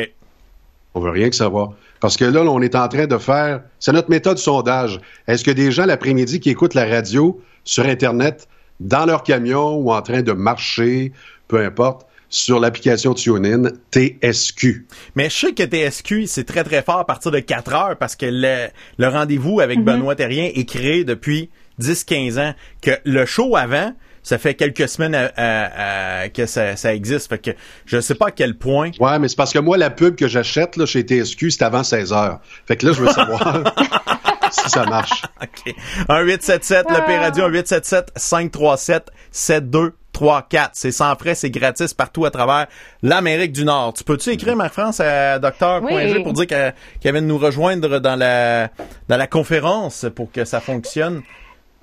On veut rien que savoir. Parce que là, on est en train de faire. C'est notre méthode sondage. Est-ce que des gens l'après-midi qui écoutent la radio sur Internet, dans leur camion ou en train de marcher peu importe, sur l'application TuneIn TSQ. Mais je sais que TSQ, c'est très très fort à partir de 4 heures parce que le, le rendez-vous avec mm-hmm. Benoît Terrien est créé depuis 10-15 ans. Que le show avant, ça fait quelques semaines que ça, existe. Fait que je sais pas à quel point. Ouais, mais c'est parce que moi, la pub que j'achète là, chez TSQ, c'est avant 16 heures. Fait que là, je veux savoir si ça marche. OK. Un 877, le P-Radio, un 877-537-7234. C'est sans frais, c'est gratis partout à travers l'Amérique du Nord. Tu peux-tu écrire, Marc-France, à Docteur pour dire qu'elle vient de nous rejoindre dans la, dans la conférence pour que ça fonctionne?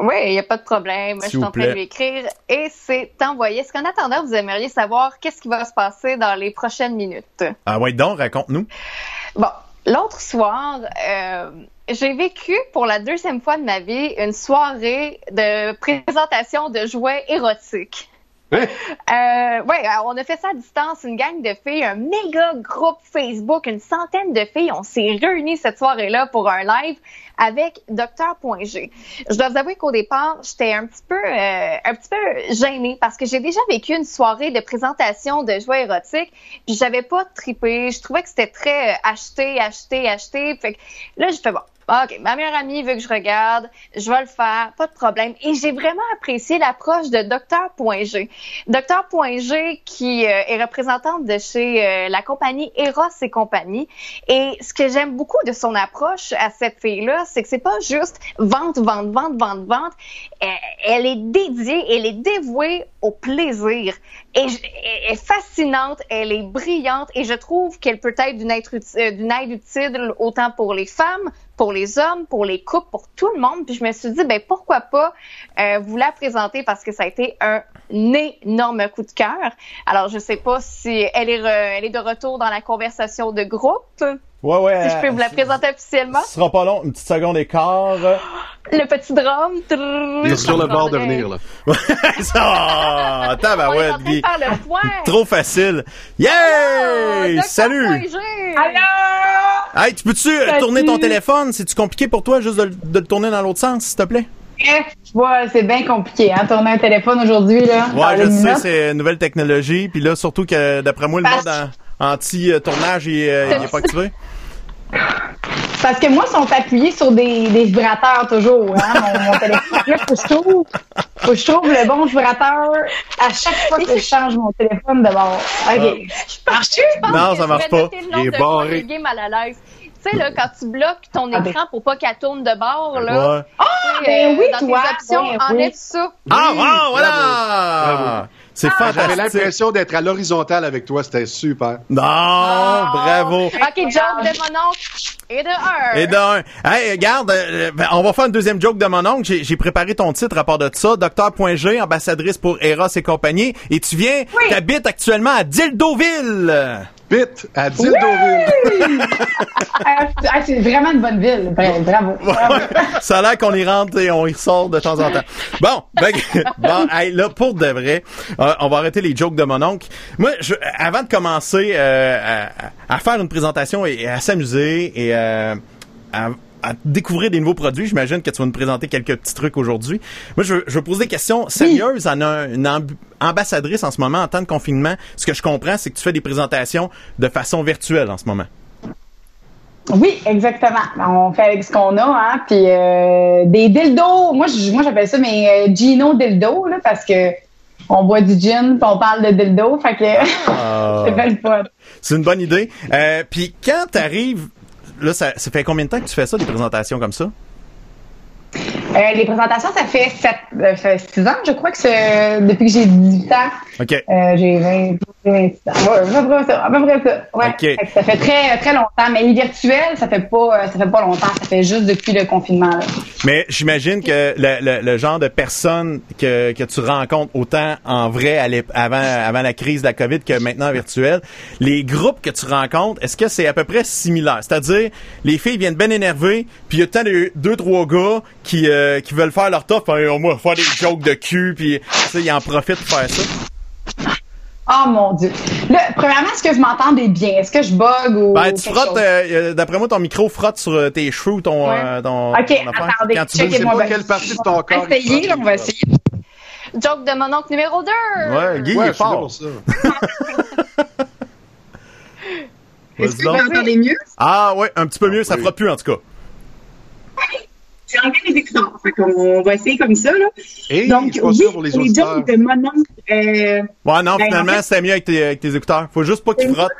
Oui, il n'y a pas de problème. je suis en train de lui écrire et c'est envoyé. Est-ce qu'en attendant, vous aimeriez savoir qu'est-ce qui va se passer dans les prochaines minutes? Ah oui, donc, raconte-nous. Bon, l'autre soir, euh, j'ai vécu pour la deuxième fois de ma vie une soirée de présentation de jouets érotiques. Euh, ouais, on a fait ça à distance, une gang de filles, un méga groupe Facebook, une centaine de filles. On s'est réunis cette soirée-là pour un live avec Docteur.g. Je dois vous avouer qu'au départ, j'étais un petit peu, euh, un petit peu gênée parce que j'ai déjà vécu une soirée de présentation de jouets érotiques, puis j'avais pas trippé. Je trouvais que c'était très euh, acheté, acheté, acheté. Fait que là, je fais bon, OK, ma meilleure amie veut que je regarde, je vais le faire, pas de problème. Et j'ai vraiment apprécié l'approche de Docteur.g. Docteur.g qui euh, est représentante de chez euh, la compagnie Eros et compagnie. Et ce que j'aime beaucoup de son approche à cette fille-là, c'est que c'est pas juste vente, vente, vente, vente, vente. Elle est dédiée, elle est dévouée au plaisir. Et elle est fascinante, elle est brillante et je trouve qu'elle peut être d'une aide utile autant pour les femmes pour les hommes, pour les couples, pour tout le monde. Puis je me suis dit, ben pourquoi pas euh, vous la présenter parce que ça a été un énorme coup de cœur. Alors je sais pas si elle est, elle est de retour dans la conversation de groupe. Ouais, ouais. Si je peux vous la présenter officiellement. Ce sera pas long, une petite seconde et quart. Le petit drum. Il est sur le bord de venir, là. ça, tabarouette, Guy. Trop facile. Yeah! Salut! Allô! Hey, tu peux-tu euh, tourner ton téléphone? C'est-tu compliqué pour toi juste de, le tourner dans l'autre sens, s'il te plaît? Ouais, c'est bien compliqué, hein, tourner un téléphone aujourd'hui, là. Ouais, je sais, c'est une nouvelle technologie. Puis là, surtout que, d'après moi, le mode anti-tournage, il, euh, il est pas activé. Parce que moi, ils sont appuyés sur des, des vibrateurs toujours. Hein, mon, téléphone. Là, faut que je trouve, faut que je trouve le bon vibrateur à chaque fois que je change mon téléphone de bord. OK. Marche-tu? Non, ça marche pas. Il est barré. Tu sais, là, quand tu bloques ton ah, ben. écran pour pas qu'elle tourne de bord, là. Ouais. Ah, ben oui, dans toi. tes options, enlève ça. Ah, wow, voilà! C'est ah, fantastique. J'avais l'impression d'être à l'horizontale avec toi, c'était super. Non, ah. bravo. OK, joke de mon oncle et de un. Et de un. Hey, regarde, euh, ben, on va faire une deuxième joke de mon oncle. J'ai préparé ton titre à part de ça. Docteur.g, ambassadrice pour Eros et compagnie. Et tu viens, oui. t'habites actuellement à Dildoville. Bit à Dildoville. Ah, c'est vraiment une bonne ville. Bravo. ça a l'air qu'on y rentre et on y ressort de temps en temps. Bon, ben, bon hey, là, pour de vrai, euh, on va arrêter les jokes de mon oncle. Moi, je, avant de commencer euh, à, à, faire une présentation et, à s'amuser et euh, à à découvrir des nouveaux produits. J'imagine que tu vas nous présenter quelques petits trucs aujourd'hui. Moi, je, je veux poser des questions sérieuses à une, ambassadrice en ce moment en temps de confinement. Ce que je comprends, c'est que tu fais des présentations de façon virtuelle en ce moment. Oui, exactement. On fait avec ce qu'on a, hein. Puis euh, des dildos. Moi, moi, j'appelle ça mes euh, Gino dildo, là, parce que on boit du gin, puis on parle de dildo. Fait que ah. c'est une bonne idée. Euh, puis quand tu arrives là, ça, ça fait combien de temps que tu fais ça, des présentations comme ça? Euh, les présentations, ça fait, sept, euh, fait six ans, je crois que c'est depuis que j'ai 18 ans. OK. Euh, j'ai 20, 26 ans. Ouais, à peu près ça. À peu près ça. Ouais. Okay. ça fait très, très longtemps. Mais les virtuels, ça fait pas, ça fait pas longtemps. Ça fait juste depuis le confinement. Là. Mais j'imagine que le, le, le, genre de personnes que, que tu rencontres autant en vrai avant, avant la crise de la COVID que maintenant virtuel, les groupes que tu rencontres, est-ce que c'est à peu près similaire? C'est-à-dire, les filles viennent bien énervées, puis il y a tant de deux, trois gars qui, euh, qui veulent faire leur top, on va faire des jokes de cul, puis ils en profitent pour faire ça. Oh mon Dieu. Là, premièrement, est-ce que je m'entendais bien? Est-ce que je bug ou. Ben, tu frottes, euh, d'après moi, ton micro frotte sur euh, tes cheveux ou ton, ouais. ton. Ok, attendez. Quand tu sais pas quelle partie de ton corps. On va essayer, là, on va essayer. Joke de mon oncle numéro 2. Ouais, Guy, ouais, est fort. Est-ce que vous m'entendez mieux? Ah ouais, un petit peu mieux, ça fera plus en tout cas. J'ai enlevé les écouteurs. Fait qu'on va essayer comme ça, là. Et Donc, oui, pour les, les jokes de mon oncle. Euh, ouais, non, ben, finalement, fait... c'était mieux avec tes, avec tes, écouteurs. Faut juste pas qu'il frotte.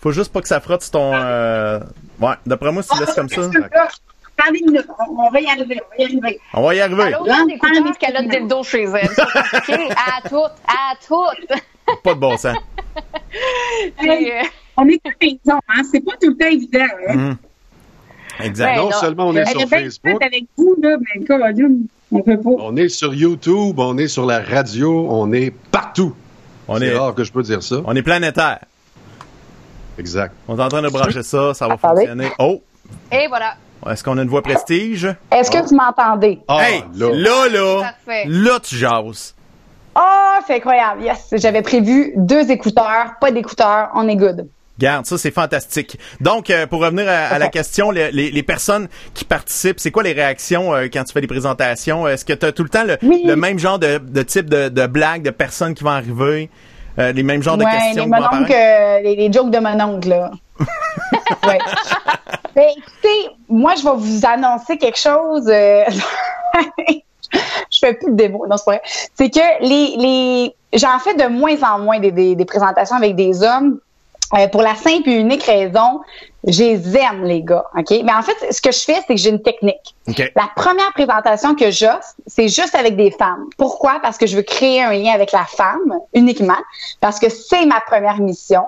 Faut juste pas que ça frotte sur ton. Euh... Ouais, d'après moi, si tu laisses comme ça. Attendez une minute, on va y arriver, on va y arriver. On va y arriver. Alors, là, on écoute qu'elle a le dildo chez elle. à toutes, à toutes. Pas de bon sens. Euh... On est à maison, hein? C'est pas tout le temps évident. Hein? Mm. Exact. Ben, non, non, seulement on est sur Facebook. avec vous, là, mais on peut pas. On est sur YouTube, on est sur la radio, on est partout. On est, rare que je peux dire ça. On est planétaire. Exact. On est en train de brancher ça, ça va Attendez. fonctionner. Oh! Et voilà. Est-ce qu'on a une voix prestige? Est-ce que oh. vous m'entendez? Oh, hey, là, là, là, là, tu jases. Oh, c'est incroyable. Yes, j'avais prévu deux écouteurs, pas d'écouteurs, on est good. Garde, ça c'est fantastique. Donc, euh, pour revenir à, à la question, les, les, les, personnes qui participent, c'est quoi les réactions euh, quand tu fais des présentations? Est-ce que tu as tout le temps le, oui. le même genre de, de type de, de blagues, de personnes qui vont arriver? Euh, les mêmes genres ouais, de questions les, mononcle, les, les, jokes de mon oncle, là. ouais. Mais écoutez, moi, je vais vous annoncer quelque chose. Euh... je fais plus de démo, non, c'est pas vrai. C'est que les, les... j'en fais de moins en moins des, des, des présentations avec des hommes euh, pour la simple et unique raison, je les aime, les gars. OK? Mais en fait, ce que je fais, c'est que j'ai une technique. Okay. La première présentation que j'offre, c'est juste avec des femmes. Pourquoi? Parce que je veux créer un lien avec la femme uniquement. Parce que c'est ma première mission.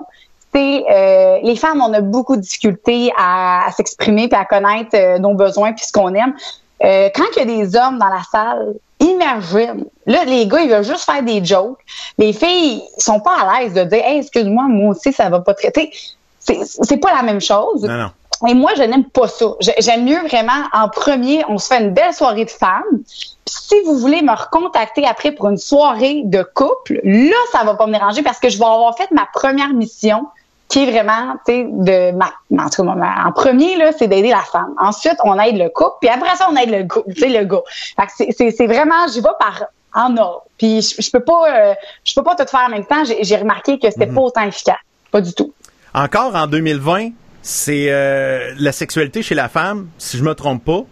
C'est euh, les femmes, on a beaucoup de difficultés à, à s'exprimer puis à connaître euh, nos besoins puis ce qu'on aime. Euh, quand il y a des hommes dans la salle, imagine. Là, les gars, ils veulent juste faire des jokes. Les filles sont pas à l'aise de dire, hey, excuse-moi, moi aussi, ça va pas traiter. C'est pas la même chose. Non, non. Et moi, je n'aime pas ça. J'aime mieux vraiment, en premier, on se fait une belle soirée de femmes. Puis si vous voulez me recontacter après pour une soirée de couple, là, ça va pas me déranger parce que je vais avoir fait ma première mission qui est vraiment, tu sais, de ma, en tout cas, en premier là, c'est d'aider la femme. Ensuite, on aide le couple, puis après ça, on aide le couple, tu sais, le gars. Fait que c'est vraiment, j'y vais par en ordre. Puis je, je peux pas, euh, je peux pas tout faire en même temps. J'ai remarqué que c'était mm -hmm. pas autant efficace, pas du tout. Encore en 2020, c'est euh, la sexualité chez la femme, si je me trompe pas,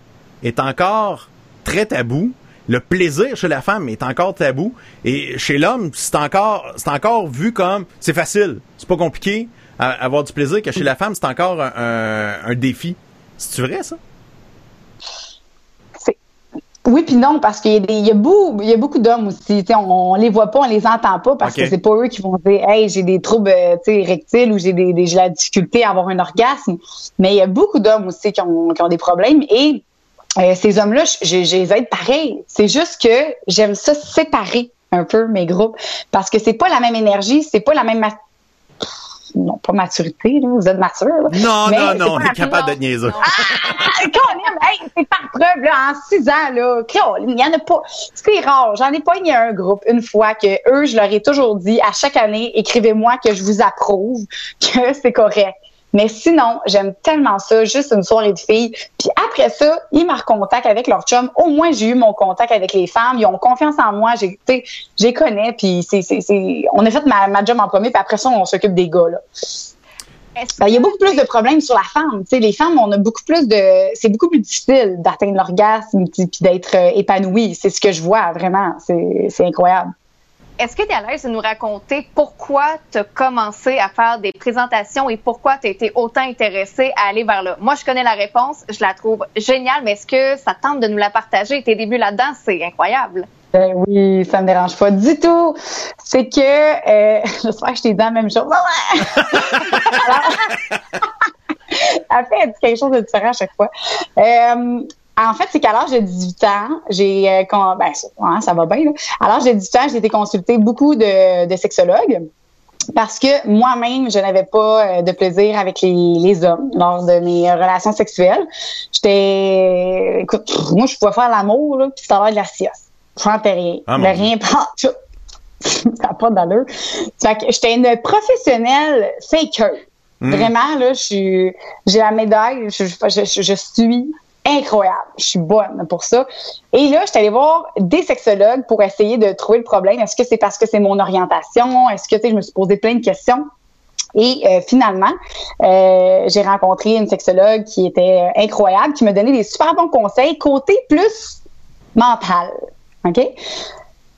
est encore très tabou. Le plaisir chez la femme est encore tabou et chez l'homme, c'est encore c'est encore vu comme c'est facile, c'est pas compliqué à avoir du plaisir que chez la femme, c'est encore un, un, un défi. C'est vrai ça? Oui puis non parce qu'il y a y beaucoup, il y a beaucoup d'hommes aussi. On, on les voit pas, on les entend pas parce okay. que c'est pas eux qui vont dire hey j'ai des troubles érectiles ou j'ai des, des la difficulté à avoir un orgasme. Mais il y a beaucoup d'hommes aussi qui ont, qui ont des problèmes et euh, ces hommes-là, je, je, je les aide pareil. C'est juste que j'aime ça séparer un peu mes groupes parce que c'est pas la même énergie, c'est pas la même non, pas maturité, là. vous êtes mature. Là. Non, mais non, non, on est capable de niaiser. Ah, hey, c'est par preuve, là, en six ans, là, il y en a pas, c'est rare, j'en ai pas eu un groupe une fois que eux, je leur ai toujours dit, à chaque année, écrivez-moi que je vous approuve, que c'est correct. Mais sinon, j'aime tellement ça, juste une soirée de filles. Puis après ça, ils me recontactent avec leur chum. Au moins, j'ai eu mon contact avec les femmes. Ils ont confiance en moi. J'ai, j'ai connais. Puis c'est, c'est, c'est, on a fait ma, ma job en premier. Puis après ça, on s'occupe des gars là. Ben, il y a beaucoup plus de problèmes sur la femme. sais, les femmes, on a beaucoup plus de. C'est beaucoup plus difficile d'atteindre l'orgasme puis d'être euh, épanoui. C'est ce que je vois vraiment. C'est, c'est incroyable. Est-ce que tu es à l'aise de nous raconter pourquoi tu as commencé à faire des présentations et pourquoi tu as été autant intéressé à aller vers là? Moi, je connais la réponse, je la trouve géniale, mais est-ce que ça tente de nous la partager? Tes débuts là-dedans, c'est incroyable. Ben oui, ça me dérange pas du tout. C'est que, euh, j'espère que je t'ai dit la même chose. Elle fait quelque chose de différent à chaque fois. Euh, en fait, c'est qu'à l'âge de 18 ans, j'ai euh, ben ça, hein, ça va bien. Là. À l'âge de 18 ans, j'ai été consulter beaucoup de, de sexologues parce que moi-même, je n'avais pas euh, de plaisir avec les, les hommes lors de mes relations sexuelles. J'étais, écoute, moi, je pouvais faire l'amour là, puis ça avait de la sieste. Je sentais rien, ah, de rien pas. ça n'a pas d'allure. Fait que j'étais une professionnelle faker. Mmh. Vraiment là, je suis, j'ai la médaille. Je, je, je, je suis incroyable. Je suis bonne pour ça. Et là, je suis allée voir des sexologues pour essayer de trouver le problème. Est-ce que c'est parce que c'est mon orientation? Est-ce que, tu sais, je me suis posé plein de questions? Et euh, finalement, euh, j'ai rencontré une sexologue qui était euh, incroyable, qui me donnait des super bons conseils côté plus mental. OK?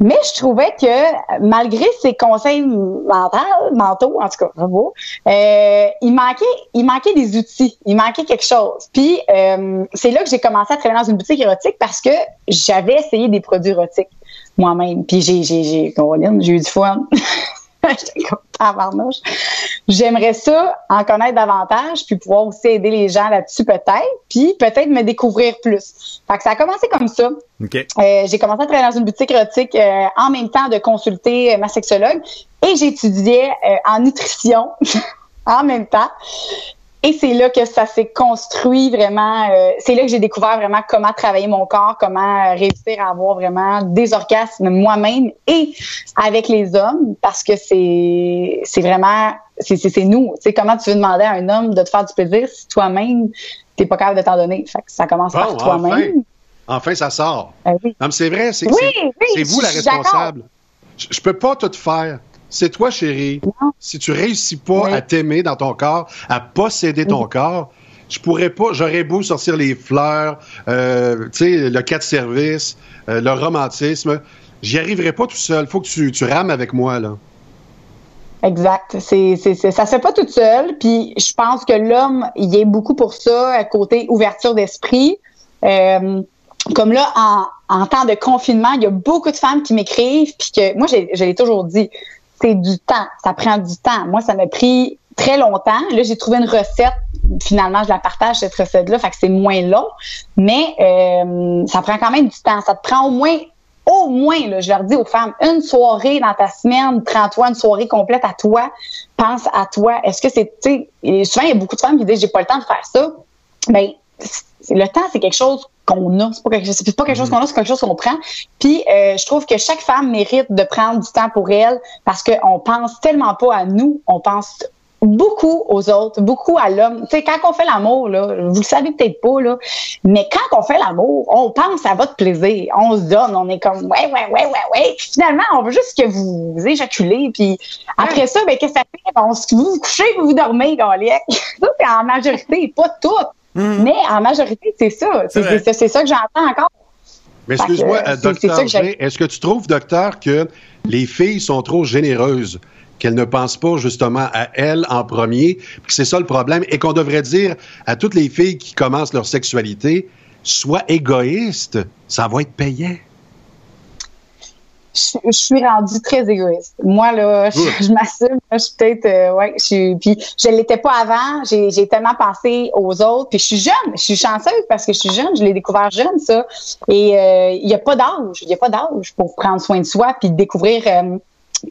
Mais je trouvais que malgré ses conseils mentaux, mentaux en tout cas, bravo, euh, il manquait, il manquait des outils, il manquait quelque chose. Puis euh, c'est là que j'ai commencé à travailler dans une boutique érotique parce que j'avais essayé des produits érotiques moi-même. Puis j'ai, j'ai, j'ai, j'ai eu du fun. J'étais comme J'aimerais ça en connaître davantage, puis pouvoir aussi aider les gens là-dessus peut-être, puis peut-être me découvrir plus. Fait que ça a commencé comme ça. Euh, j'ai commencé à travailler dans une boutique érotique euh, en même temps de consulter euh, ma sexologue et j'étudiais en nutrition en même temps. Et c'est là que ça s'est construit vraiment. Euh, c'est là que j'ai découvert vraiment comment travailler mon corps, comment réussir à avoir vraiment des orgasmes moi-même et avec les hommes, parce que c'est c'est vraiment c'est c'est nous. C'est comment tu veux demander à un homme de te faire du plaisir si toi-même t'es pas capable de t'en donner? Fait que ça commence par toi-même. Enfin. Ça sort. Ben non, c'est vrai, c'est vous la responsable. Je, je peux pas tout faire c'est toi, chérie. Si tu réussis pas à t'aimer dans ton corps, à posséder ton corps, je pourrais pas, j'aurais beau sortir les fleurs, euh, tu sais, le cas de service, euh, le romantisme, j'y arriverai pas tout seul. Faut que tu, tu rames avec moi, là. Exact. C'est, c'est, ça se fait pas tout seul. Puis je pense que l'homme, il est beaucoup pour ça, à côté ouverture d'esprit. Euh, comme là, en, temps de confinement, il y a beaucoup de femmes qui m'écrivent, puis que moi, je l'ai toujours dit, c'est du temps. Ça prend du temps. Moi, ça m'a pris très longtemps. Là, j'ai trouvé une recette. Finalement, je la partage, cette recette-là. Fait que c'est moins long. Mais euh, ça prend quand même du temps. Ça te prend au moins au moins, là, je leur dis aux femmes, une soirée dans ta semaine, prends-toi une soirée complète à toi, pense à toi. Est-ce que c'est, tu sais, souvent, il y a beaucoup de femmes qui disent, j'ai pas le temps de faire ça. Ben, le temps, c'est quelque chose qu'on a. C'est pas quelque, chose, pas quelque chose mm-hmm. qu'on a, c'est quelque chose qu'on prend. Puis euh, je trouve que chaque femme mérite de prendre du temps pour elle parce qu'on pense tellement pas à nous, on pense beaucoup aux autres, beaucoup à l'homme. Tu sais, quand on fait l'amour, là, vous le savez peut-être pas, là, mais quand on fait l'amour, on pense à votre plaisir. On se donne, on est comme ouais, ouais, ouais, ouais, ouais. Puis finalement, on veut juste que vous, éjaculez. Puis après ça, ben qu'est-ce que ça fait? Ben, on se, vous vous couchez, vous vous dormez, Galiec. ça, c'est en majorité, pas tout. Mm. Mais en majorité, c'est ça. C'est ça que j'entends encore. Mais excuse-moi, euh, docteur est-ce que tu trouves, docteur, que les filles sont trop généreuses? qu'elles ne pensent pas justement à elles en premier, que c'est ça le problème, et qu'on devrait dire à toutes les filles qui commencent leur sexualité, sois égoïste, ça va être payant je, suis rendue très égoïste. Moi, là, je, m'assume, je suis peut-être, euh, ouais, je suis, puis je l'étais pas avant, j'ai, tellement pensé aux autres, puis je suis jeune, je suis chanceuse parce que je suis jeune, je l'ai découvert jeune, ça, et euh, il y a pas d'âge, il y a pas d'âge pour prendre soin de soi, puis découvrir euh,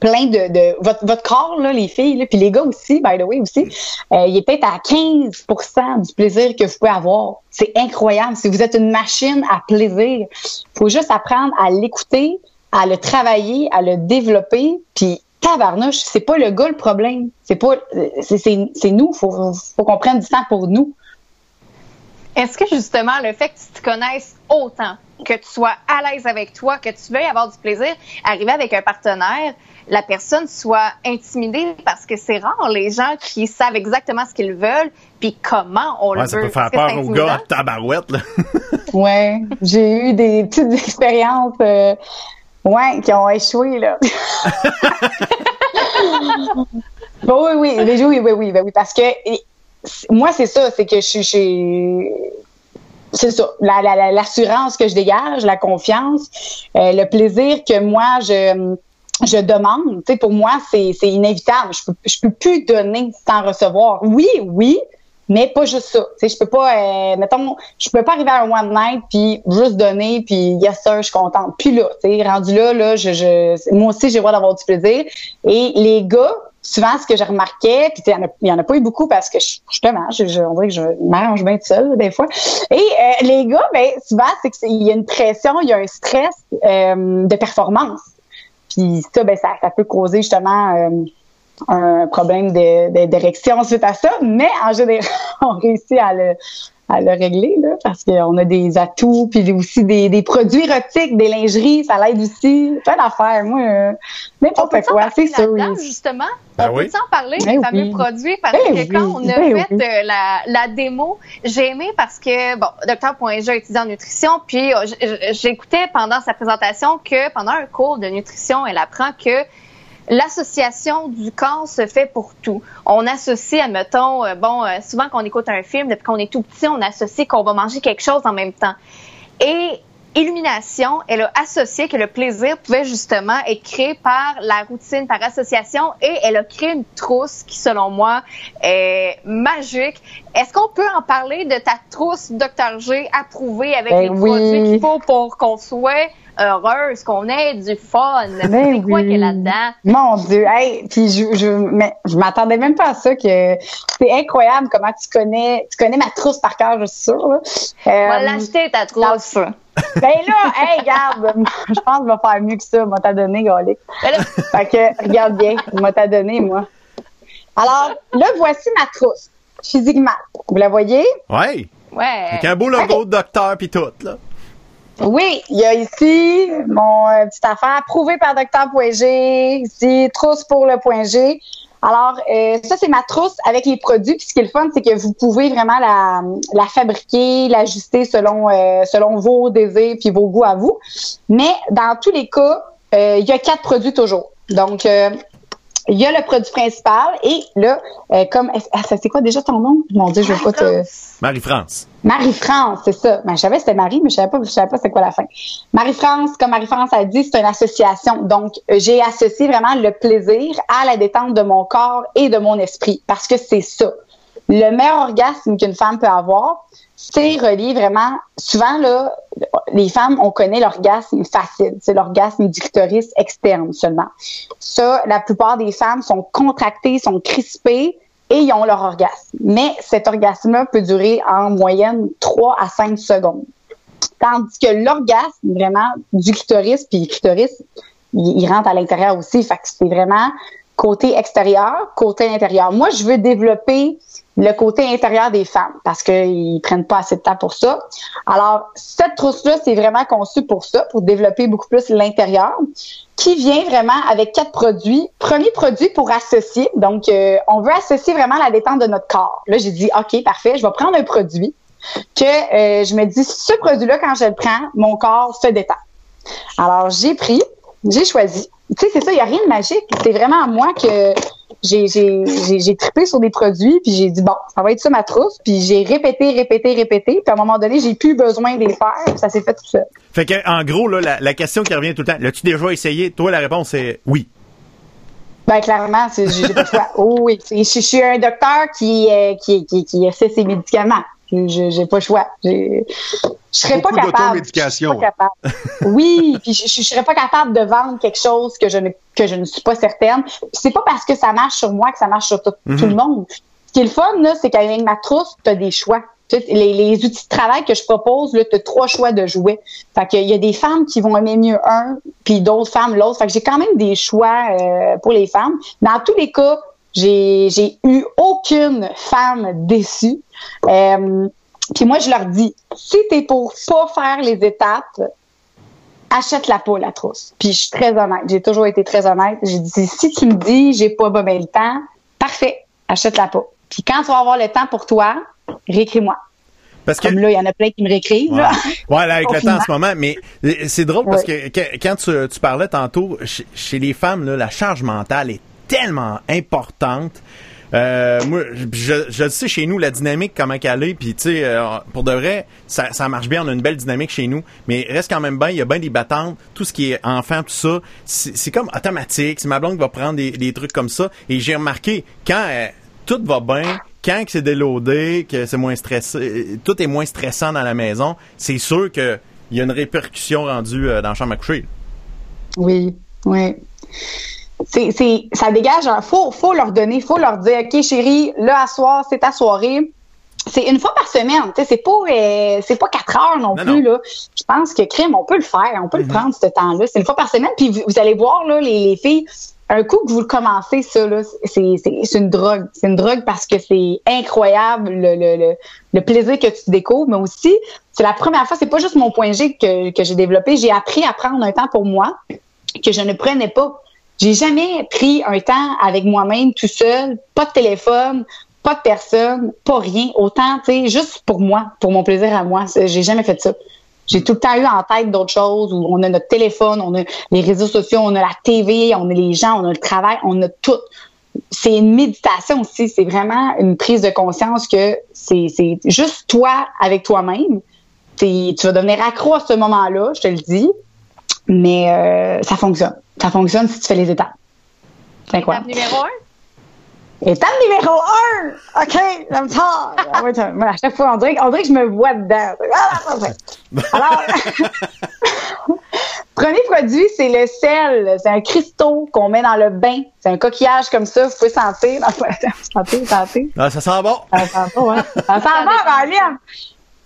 plein de, de votre, votre corps, là, les filles, là, puis les gars aussi, by the way, aussi, il est peut-être à 15% du plaisir que vous pouvez avoir. C'est incroyable. Si vous êtes une machine à plaisir, faut juste apprendre à l'écouter, à le travailler, à le développer, puis tabarnouche, c'est pas le gars le problème. C'est pas, c'est nous. Faut, faut qu'on prenne du temps pour nous. Est-ce que justement le fait que tu te connaisses autant, que tu sois à l'aise avec toi, que tu veuilles avoir du plaisir, arriver avec un partenaire, la personne soit intimidée parce que c'est rare les gens qui savent exactement ce qu'ils veulent puis comment on le veut. Ça peut faire peur aux gars à tabarouette. Là. ouais, j'ai eu des petites expériences. Euh, oui, qui ont échoué, là. bon, oui, oui, oui, oui, oui, oui, ben oui, parce que moi, c'est ça, c'est que je suis. C'est ça, l'assurance que je dégage, la confiance, euh, le plaisir que moi, je je demande, tu sais, pour moi, c'est inévitable. Je peux, je peux plus donner sans recevoir. Oui, oui, mais pas juste ça. Tu je peux pas, euh, mettons, je peux pas arriver à un one night puis juste donner puis yes sir, je suis contente. Puis là, tu sais, rendu là, là, je, je moi aussi j'ai le droit d'avoir du plaisir. Et les gars, souvent ce que j'ai remarqué, puis il y, en a pas eu beaucoup parce que justement, je, je, on dirait que je m'arrange bien seul des fois. Et euh, les gars, ben souvent c'est qu'il y a une pression, il y a un stress euh, de performance. Puis ça, ben ça, ça peut causer justement un problème d'érection suite à ça, mais en général, on réussit à le, à le régler, là, parce qu'on a des atouts, puis aussi des, des produits érotiques, des lingeries, ça l'aide aussi. Plein d'affaires. Moi, euh, n'importe quoi, c'est sûr. justement, ben on peut s'en parler des ben fameux produits, parce ben que quand on a fait euh, la, la démo, j'ai aimé parce que, bon, Docteur Poinja étudiant en nutrition, puis euh, j'écoutais pendant sa présentation que pendant un cours de nutrition, elle apprend que l'association du corps se fait pour tout. On associe, admettons, euh, bon, euh, souvent quand on écoute un film, depuis qu'on est tout petit, on associe qu'on va manger quelque chose en même temps. Et Illumination, elle a associé que le plaisir pouvait justement être créé par la routine, par association, et elle a créé une trousse qui, selon moi, est magique. Est-ce qu'on peut en parler de ta trousse Dr G approuvée avec ben les produits qu'il faut pour qu'on soit heureuse, qu'on ait du fun. Ben c'est quoi qu'il y a là-dedans? Mon Dieu, hey, puis je, je, mais je m'attendais même pas à ça que c'est incroyable comment tu connais, tu connais ma trousse par cœur, je suis sûre. Là. Euh, on va l'acheter ta trousse. Ben là, hey, regarde, je pense que je vais faire mieux que ça, moi t'as donné, Galic. Ben fait que, regarde bien, moi t'as donné, moi. Alors, là, voici ma trousse, physiquement. Vous la voyez? Oui. Ouais. Avec un beau logo de docteur puis tout, là. Oui, il y a ici mon euh, petite affaire approuvée par Docteur Point G, ici trousse pour le Point G. Alors, euh, ça, c'est ma trousse avec les produits. Puis ce qui est le fun, c'est que vous pouvez vraiment la, fabriquer, l'ajuster selon euh, selon vos désirs puis vos goûts à vous. Mais dans tous les cas, il y a quatre produits toujours. Donc, il y a le produit principal et là, euh, comme ah, c'est quoi déjà ton nom? Mon Dieu, je veux pas te. Marie-France. Marie-France, c'est ça. Ben, je savais que c'était Marie, mais je savais pas, je savais pas c'est quoi la fin. Marie-France, comme Marie-France a dit, c'est une association. Donc, j'ai associé vraiment le plaisir à la détente de mon corps et de mon esprit parce que c'est ça. Le meilleur orgasme qu'une femme peut avoir, c'est relié vraiment. Souvent, là, les femmes, on connaît l'orgasme facile. C'est l'orgasme du clitoris externe seulement. Ça, la plupart des femmes sont contractées, sont crispées et ils ont leur orgasme. Mais cet orgasme-là peut durer en moyenne 3 à 5 secondes. Tandis que l'orgasme, vraiment, du clitoris, puis le clitoris, il, rentre à l'intérieur aussi. Fait que c'est vraiment côté extérieur, côté intérieur. Moi, je veux développer le côté intérieur des femmes parce qu'ils prennent pas assez de temps pour ça. Alors, cette trousse-là, c'est vraiment conçu pour ça, pour développer beaucoup plus l'intérieur, qui vient vraiment avec quatre produits. Premier produit pour associer. Donc, euh, on veut associer vraiment la détente de notre corps. Là, j'ai dit, OK, parfait, je vais prendre un produit que euh, je me dis, ce produit-là, quand je le prends, mon corps se détend. Alors, j'ai pris, j'ai choisi. Tu sais, c'est ça, il n'y a rien de magique. C'est vraiment à moi que j'ai j'ai trippé sur des produits puis j'ai dit bon ça va être ça ma trousse puis j'ai répété répété répété puis à un moment donné j'ai plus besoin de les faire ça s'est fait tout seul. Fait que en gros là la, question qui revient tout le temps l'as-tu déjà essayé? Toi la réponse est oui. Ben clairement j'ai pas le choix. Oh oui je, suis un docteur qui euh, qui, qui qui essaie ses médicaments. Je j'ai pas le choix. Je serais pas capable. oui, puis je, je, serais pas capable de vendre quelque chose que je ne que je ne suis pas certaine. C'est pas parce que ça marche sur moi que ça marche sur tout, le mhm. monde. Ce qui est le fun là, c'est qu'avec ma trousse, tu as des choix. Les, les, outils de travail que je propose, tu as trois choix de jouets. Fait qu'il y a des femmes qui vont aimer mieux un, puis d'autres femmes l'autre. Fait que j'ai quand même des choix euh, pour les femmes. Dans tous les cas, j'ai eu aucune femme déçue. Euh, puis moi, je leur dis, si t'es pour pas faire les étapes, achète la pas, la trousse. Puis je suis très honnête. J'ai toujours été très honnête. J'ai dit, si tu me dis, j'ai pas bien le temps, parfait, achète la pas. Puis quand tu vas avoir le temps pour toi, réécris-moi. Parce que, Comme là, il y en a plein qui me réécrivent. Ouais, là. avec le temps en ce moment. Mais c'est drôle parce que, quand tu, parlais tantôt, chez, les femmes, là, la charge mentale est tellement importante. Euh, moi, je, sais chez nous la dynamique comment qu'elle est, puis tu sais, euh, pour de vrai, ça, marche bien, on a une belle dynamique chez nous, mais reste quand même bien, il y a bien des battantes, tout ce qui est enfant, tout ça, c'est comme automatique, c'est ma blonde qui va prendre des, trucs comme ça, et j'ai remarqué, quand euh, tout va bien, quand c'est déloadé, que c'est moins stressé, tout est moins stressant dans la maison, c'est sûr que il y a une répercussion rendue dans la chambre à coucher. Oui, oui c'est, c'est, ça dégage. Il faut, faut leur donner, faut leur dire, ok chérie, là à soir, c'est ta soirée. C'est une fois par semaine, tu sais, c'est pas euh, c'est pas quatre heures non, plus là. Je pense que crime, on peut le faire, on peut le mm-hmm. prendre ce temps-là. C'est une fois par semaine, puis vous, allez voir là les, filles un coup que vous le commencez, ça, là, c'est, c'est, une drogue. C'est une drogue parce que c'est incroyable le, le, le, plaisir que tu découvres, mais aussi, c'est la première fois, c'est pas juste mon point G que, que j'ai développé. J'ai appris à prendre un temps pour moi que je ne prenais pas. J'ai jamais pris un temps avec moi-même tout seul, pas de téléphone, pas de personne, pas rien, autant, tu sais, juste pour moi, pour mon plaisir à moi. J'ai jamais fait ça. J'ai tout le temps eu en tête d'autres choses où on a notre téléphone, on a les réseaux sociaux, on a la TV, on a les gens, on a le travail, on a tout. C'est une méditation aussi. C'est vraiment une prise de conscience que c'est juste toi avec toi-même. Tu vas devenir accro à ce moment-là, je te le dis. Mais euh, ça fonctionne. Ça fonctionne si tu fais les étapes. C'est incroyable. numéro un? Étape numéro un! OK, j'aime ça! à chaque fois, on dirait, on dirait que je me vois dedans. Alors, premier produit, c'est le sel. C'est un cristaux qu'on met dans le bain. C'est un coquillage comme ça. Vous pouvez sentir. Sentez, sentez. Ah, ça sent bon. Ça sent bon, hein? Ça sent bon,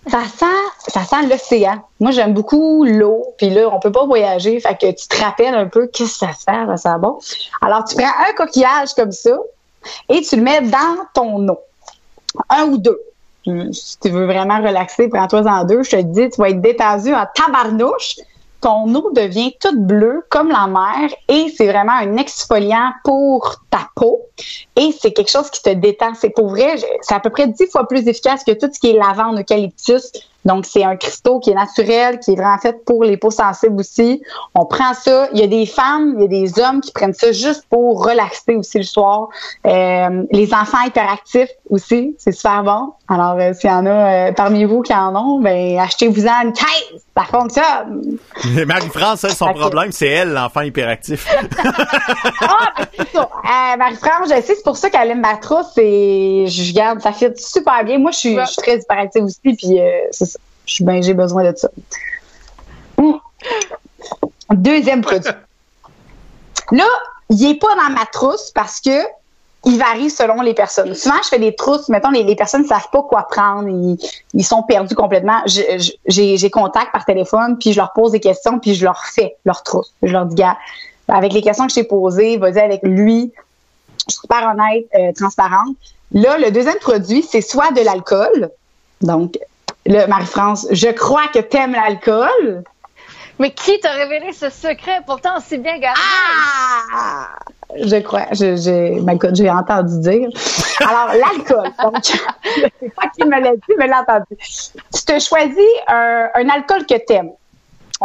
Ça sent, ça sent l'océan. Moi, j'aime beaucoup l'eau. Puis là, on peut pas voyager. Fait que tu te rappelles un peu qu'est-ce que ça sert, ça sent bon. Alors, tu prends un coquillage comme ça et tu le mets dans ton eau. Un ou deux. Si tu veux vraiment relaxer, prends-toi en deux. Je te dis, tu vas être détendu en tabarnouche. Ton eau devient toute bleue comme la mer et c'est vraiment un exfoliant pour ta peau et c'est quelque chose qui te détend. C'est pour vrai, c'est à peu près dix fois plus efficace que tout ce qui est lavande, eucalyptus. Donc, c'est un cristaux qui est naturel, qui est vraiment fait pour les peaux sensibles aussi. On prend ça. Il y a des femmes, il y a des hommes qui prennent ça juste pour relaxer aussi le soir. Euh, les enfants hyperactifs aussi, c'est super bon. Alors, euh, s'il y en a euh, parmi vous qui en ont, ben achetez-vous-en une caisse. Ça fonctionne. Marie-France, son problème, c'est elle, l'enfant hyperactif. ah, ben, c'est ça. Marie-France, je sais, c'est pour ça qu'elle aime ma trousse et je garde, ça fait super bien. Moi, je suis, très hyperactive aussi, puis c'est ben, j'ai besoin de ça. Deuxième produit. Là, il n'est pas dans ma trousse parce que il varie selon les personnes. Souvent, je fais des trousses, mettons, les, personnes ne savent pas quoi prendre, ils, sont perdus complètement. J'ai contact par téléphone, puis je leur pose des questions, puis je leur fais leur trousse. Je leur dis, gars, avec les questions que je t'ai posées, vas-y avec lui. Je suis super honnête, euh, transparente. Là, le deuxième produit, c'est soit de l'alcool, donc le Marie-France, je crois que t'aimes l'alcool. Mais qui t'a révélé ce secret? Pourtant aussi bien gardé? Ah! Je crois, j'ai, j'ai entendu dire. Alors, l'alcool. Donc, je sais pas qui me l'a dit, mais l'a entendu. Tu te choisis un, un alcool que t'aimes.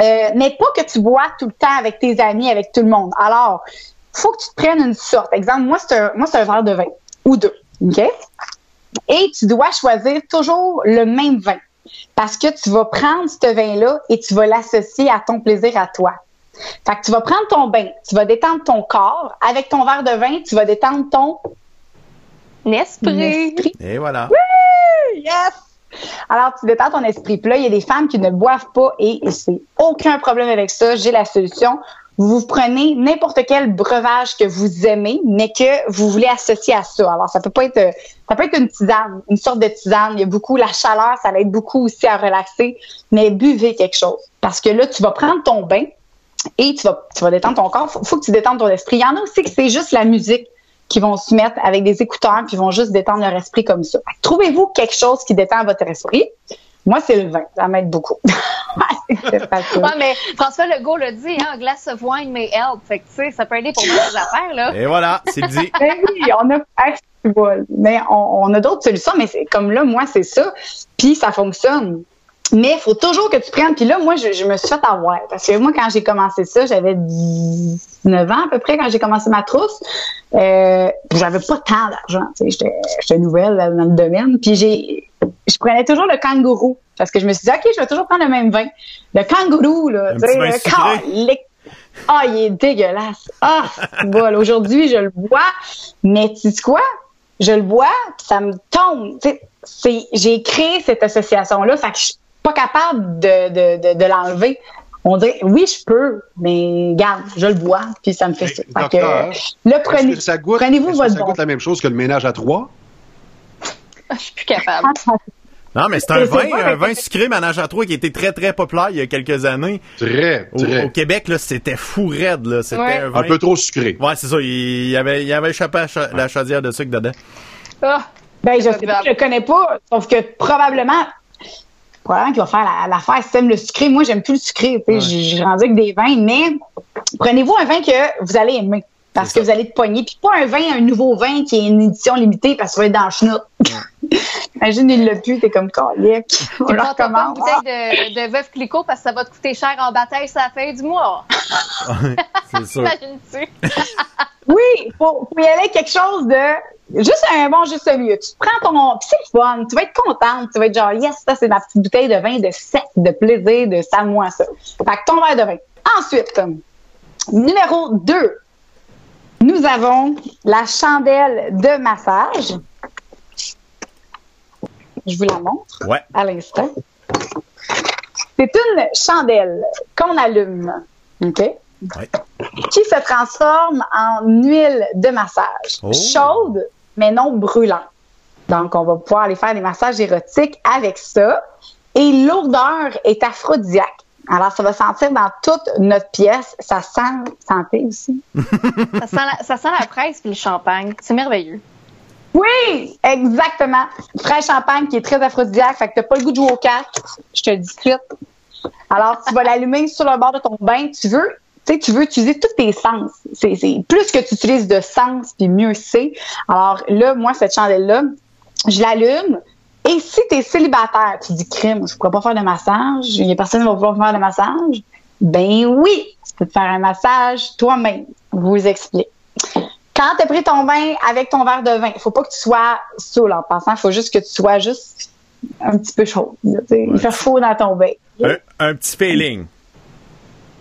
Euh, mais pas que tu bois tout le temps avec tes amis, avec tout le monde. Alors, faut que tu te prennes une sorte. Exemple, moi, c'est un, moi, c'est un verre de vin. Ou deux. OK? Et tu dois choisir toujours le même vin parce que tu vas prendre ce vin-là et tu vas l'associer à ton plaisir à toi. Fait que tu vas prendre ton bain, tu vas détendre ton corps. Avec ton verre de vin, tu vas détendre ton esprit. Et voilà. Oui! Yes! Alors, tu détends ton esprit. Puis là, il y a des femmes qui ne boivent pas et c'est aucun problème avec ça. J'ai la solution vous prenez n'importe quel breuvage que vous aimez, mais que vous voulez associer à ça. Alors, ça peut pas être, ça peut être une tisane, une sorte de tisane. Il y a beaucoup la chaleur, ça va être beaucoup aussi à relaxer, mais buvez quelque chose. Parce que là, tu vas prendre ton bain et tu vas, tu vas détendre ton corps. Faut, faut que tu détendes ton esprit. Il y en a aussi que c'est juste la musique qui vont se mettre avec des écouteurs puis vont juste détendre leur esprit comme ça. Trouvez-vous quelque chose qui détend votre esprit. Moi, c'est le vin. Ça m'aide beaucoup. ouais, mais François Legault l'a dit, hein, glass of wine may help. Fait que, tu sais, ça peut aider pour des affaires, là. Et voilà, c'est dit. ben oui, on a, mais on, on a d'autres solutions, mais c'est comme là, moi, c'est ça. Puis ça fonctionne. Mais il faut toujours que tu prennes. Puis là, moi, je, je, me suis fait avoir. Parce que moi, quand j'ai commencé ça, j'avais 19 ans à peu près quand j'ai commencé ma trousse. Euh, j'avais pas tant d'argent. J'étais nouvelle dans le domaine. Puis j'ai je prenais toujours le kangourou. Parce que je me suis dit, OK, je vais toujours prendre le même vin. Le kangourou, là. Tu sais, Ah, il est dégueulasse. Ah, voilà. Aujourd'hui, je le bois. Mais tu sais quoi? Je le bois, ça me tombe. C'est, j'ai créé cette association-là. Fait que je suis pas capable de, de, de, l'enlever. On dirait, oui, je peux, mais garde, je le bois, puis ça me fait ça. Fait que, le prenez, prenez-vous votre Ça goûte la même chose que le ménage à trois? Je suis plus capable. Non, mais c'est un vin, un vin sucré manage à trois qui était très très populaire il y a quelques années. Très, très. Au, Québec, là, c'était fou raide, là. C'était un, vin... un, peu trop sucré. Ouais, c'est ça. Il y avait, il avait échappé la chaudière de sucre dedans. Ah, ben, je sais pas, je le connais pas. Sauf que probablement, probablement qu'il va faire l'affaire la, si t'aimes le sucré. Moi, j'aime plus le sucré. Ouais. J'ai rendu avec des vins, mais prenez-vous un vin que vous allez aimer. Parce que vous allez te pogner. Puis pas un vin, un nouveau vin qui est une édition limitée parce que ça va être dans le chenoute. Imagine, il l'a pu, t'es comme calique. On leur pas une bouteille de, de Veuve Clicquot parce que ça va te coûter cher en bataille ça la fin du mois. c'est sûr. Imagine-tu. oui, faut, faut y aller avec quelque chose de juste un bon juste milieu. Tu prends ton c'est le fun, tu vas être contente, tu vas être genre yes, ça c'est ma petite bouteille de vin de sec, de plaisir, de ça moi ça. Fait que ton verre de vin. Ensuite, numéro 2, nous avons la chandelle de massage. Je vous la montre ouais. à l'instant. C'est une chandelle qu'on allume, OK? Ouais. Qui se transforme en huile de massage. Oh. Chaude, mais non brûlante. Donc, on va pouvoir aller faire des massages érotiques avec ça. Et l'odeur est aphrodisiaque. Alors, ça va sentir dans toute notre pièce. Ça sent, santé aussi. ça, sent la, ça sent la fraise et le champagne. C'est merveilleux. Oui, exactement. Frais champagne qui est très aphrodisiaque, fait que t'as pas le goût de jouer aux cartes. Je te le dis tout. Alors, tu vas l'allumer sur le bord de ton bain. Tu veux, tu veux utiliser tous tes sens. C'est, plus que tu utilises de sens, puis mieux c'est. Alors là, moi, cette chandelle-là, je l'allume. Et si tu es célibataire, tu dis crime, je pourrais pas faire de massage, il y a personne qui va pouvoir faire de massage. Ben oui, tu peux te faire un massage toi-même. Je vous explique. Quand tu as pris ton bain avec ton verre de vin, il faut pas que tu sois saoul en passant, il faut juste que tu sois juste un petit peu chaud. Il fait chaud dans ton bain. Un, un, petit feeling.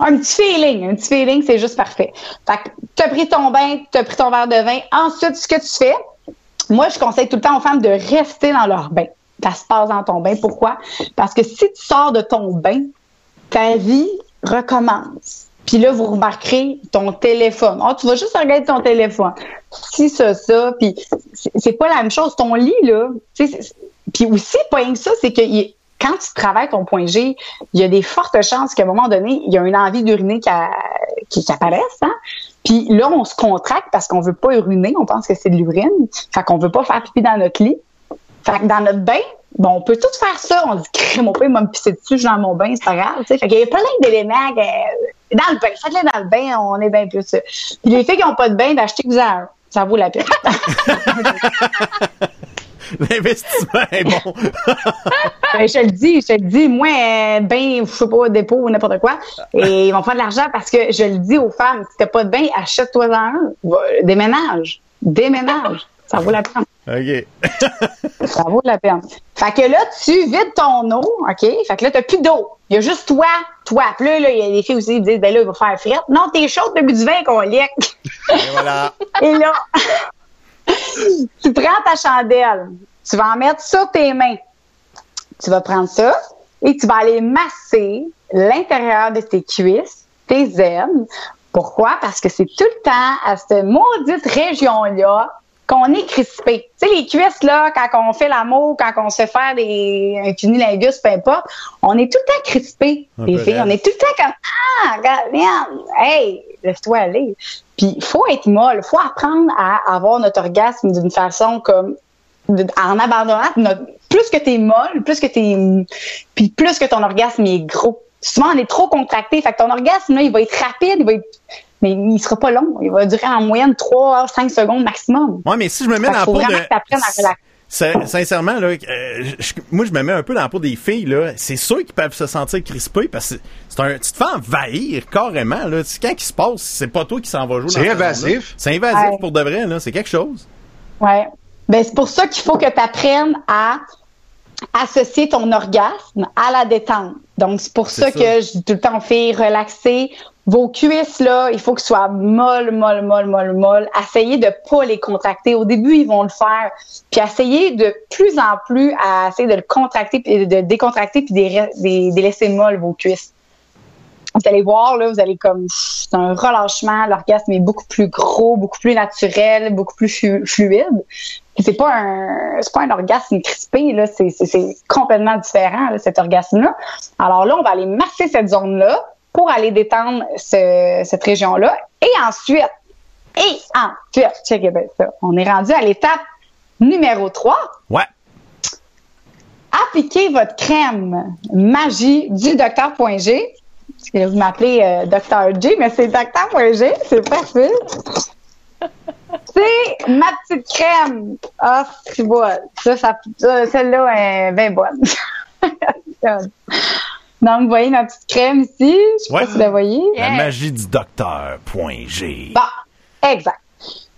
Un petit feeling. Un petit feeling, c'est juste parfait. Fait que tu as pris ton bain, tu as pris ton verre de vin. Ensuite, ce que tu fais, moi, je conseille tout le temps aux femmes de rester dans leur bain. Ça se passe dans ton bain. Pourquoi? Parce que si tu sors de ton bain, ta vie recommence. Puis là, vous remarquerez ton téléphone. Oh, tu vas juste regarder ton téléphone. Si ça, ça. Puis c'est pas la même chose. Ton lit, là. Puis aussi, pas rien que ça, c'est que quand tu travailles ton point G, il y a des fortes chances qu'à un moment donné, il y a une envie d'uriner qui, qui, qui, apparaisse. Hein? Puis là, on se contracte parce qu'on veut pas uriner. On pense que c'est de l'urine. Fait qu'on veut pas faire pipi dans notre lit. Fait que dans notre bain, bon, on peut tout faire ça. On dit, mon père m'a me pisser dessus, je dans mon bain, c'est pas grave. Fait qu'il y a plein d'éléments dans le bain. Faites-le dans le bain, on est bien plus. Puis les filles qui n'ont pas de bain, d'acheter que vous avez un. Ça vaut la peine. L'investissement est bon. ben, je te le dis, je te le dis, moi, ben, je sais pas, dépôt ou n'importe quoi, et ils vont faire de l'argent parce que je le dis aux femmes, si t'as pas de bain, achète-toi un. Déménage. Déménage. Ça vaut la peine. OK. ça vaut la peine. Fait que là, tu vides ton eau, OK? Fait que là, t'as plus d'eau. Il y a juste toi, toi. Puis là, il y a des filles aussi qui disent, ben là, il va faire frette. Non, t'es chaude, t'as bu du vin qu'on lique. Et voilà. Et là, tu prends ta chandelle. Tu vas en mettre sur tes mains. Tu vas prendre ça et tu vas aller masser l'intérieur de tes cuisses, tes ailes. Pourquoi? Parce que c'est tout le temps à cette maudite région-là qu'on est crispé. Tu sais, les cuisses, là, quand on fait l'amour, quand on se fait faire des, un cunilingus, peu importe, on est tout le temps crispé, les filles. On est tout le temps comme, ah, regarde, hey, laisse-toi aller. Puis, il faut être molle. faut apprendre à avoir notre orgasme d'une façon comme, en abandonnant notre, plus que t'es molle, plus que t'es, puis plus que ton orgasme est gros. Souvent, on est trop contracté. Fait que ton orgasme, là, il va être rapide, il va être, mais il sera pas long. Il va durer en moyenne 3 5 secondes maximum. Ouais, mais si je me mets dans la peau de... Sincèrement, là, euh, je, moi, je me mets un peu dans la peau des filles, là. C'est sûr qu'ils peuvent se sentir crispés parce que c'est un, tu te fais envahir carrément, là. Quand il se passe, c'est pas toi qui s'en va jouer. C'est invasif. C'est invasif ouais. pour de vrai, là. C'est quelque chose. Ouais. Ben, c'est pour ça qu'il faut que tu apprennes à associer ton orgasme à la détente. Donc, c'est pour ça, ça, que je dis tout le temps, fait relaxer vos cuisses, là, il faut que ce soit molle, molle, molle, molle, molle. Essayez de pas les contracter. Au début, ils vont le faire. Puis essayez de plus en plus à essayer de le contracter, puis de décontracter, puis des, des, des laisser molles vos cuisses. Vous allez voir, là, vous allez comme, c'est un relâchement. L'orgasme est beaucoup plus gros, beaucoup plus naturel, beaucoup plus fluide. C'est pas un c'est pas un orgasme crispé là, c'est complètement différent cet orgasme-là. Alors là, on va aller masser cette zone-là pour aller détendre cette région-là. Et ensuite, et ensuite, check ça. On est rendu à l'étape numéro 3. Ouais. Appliquez votre crème magie du docteur.g. Parce que vous m'appelez euh, Docteur G, mais c'est docteur.g, c'est facile. C'est ma petite crème. Ah, c'est bon. Ça, ça, celle-là est bien bonne. Donc, vous voyez ma petite crème ici? Je sais pas si vous la voyez. La magie du docteur, point G. Bon, exact.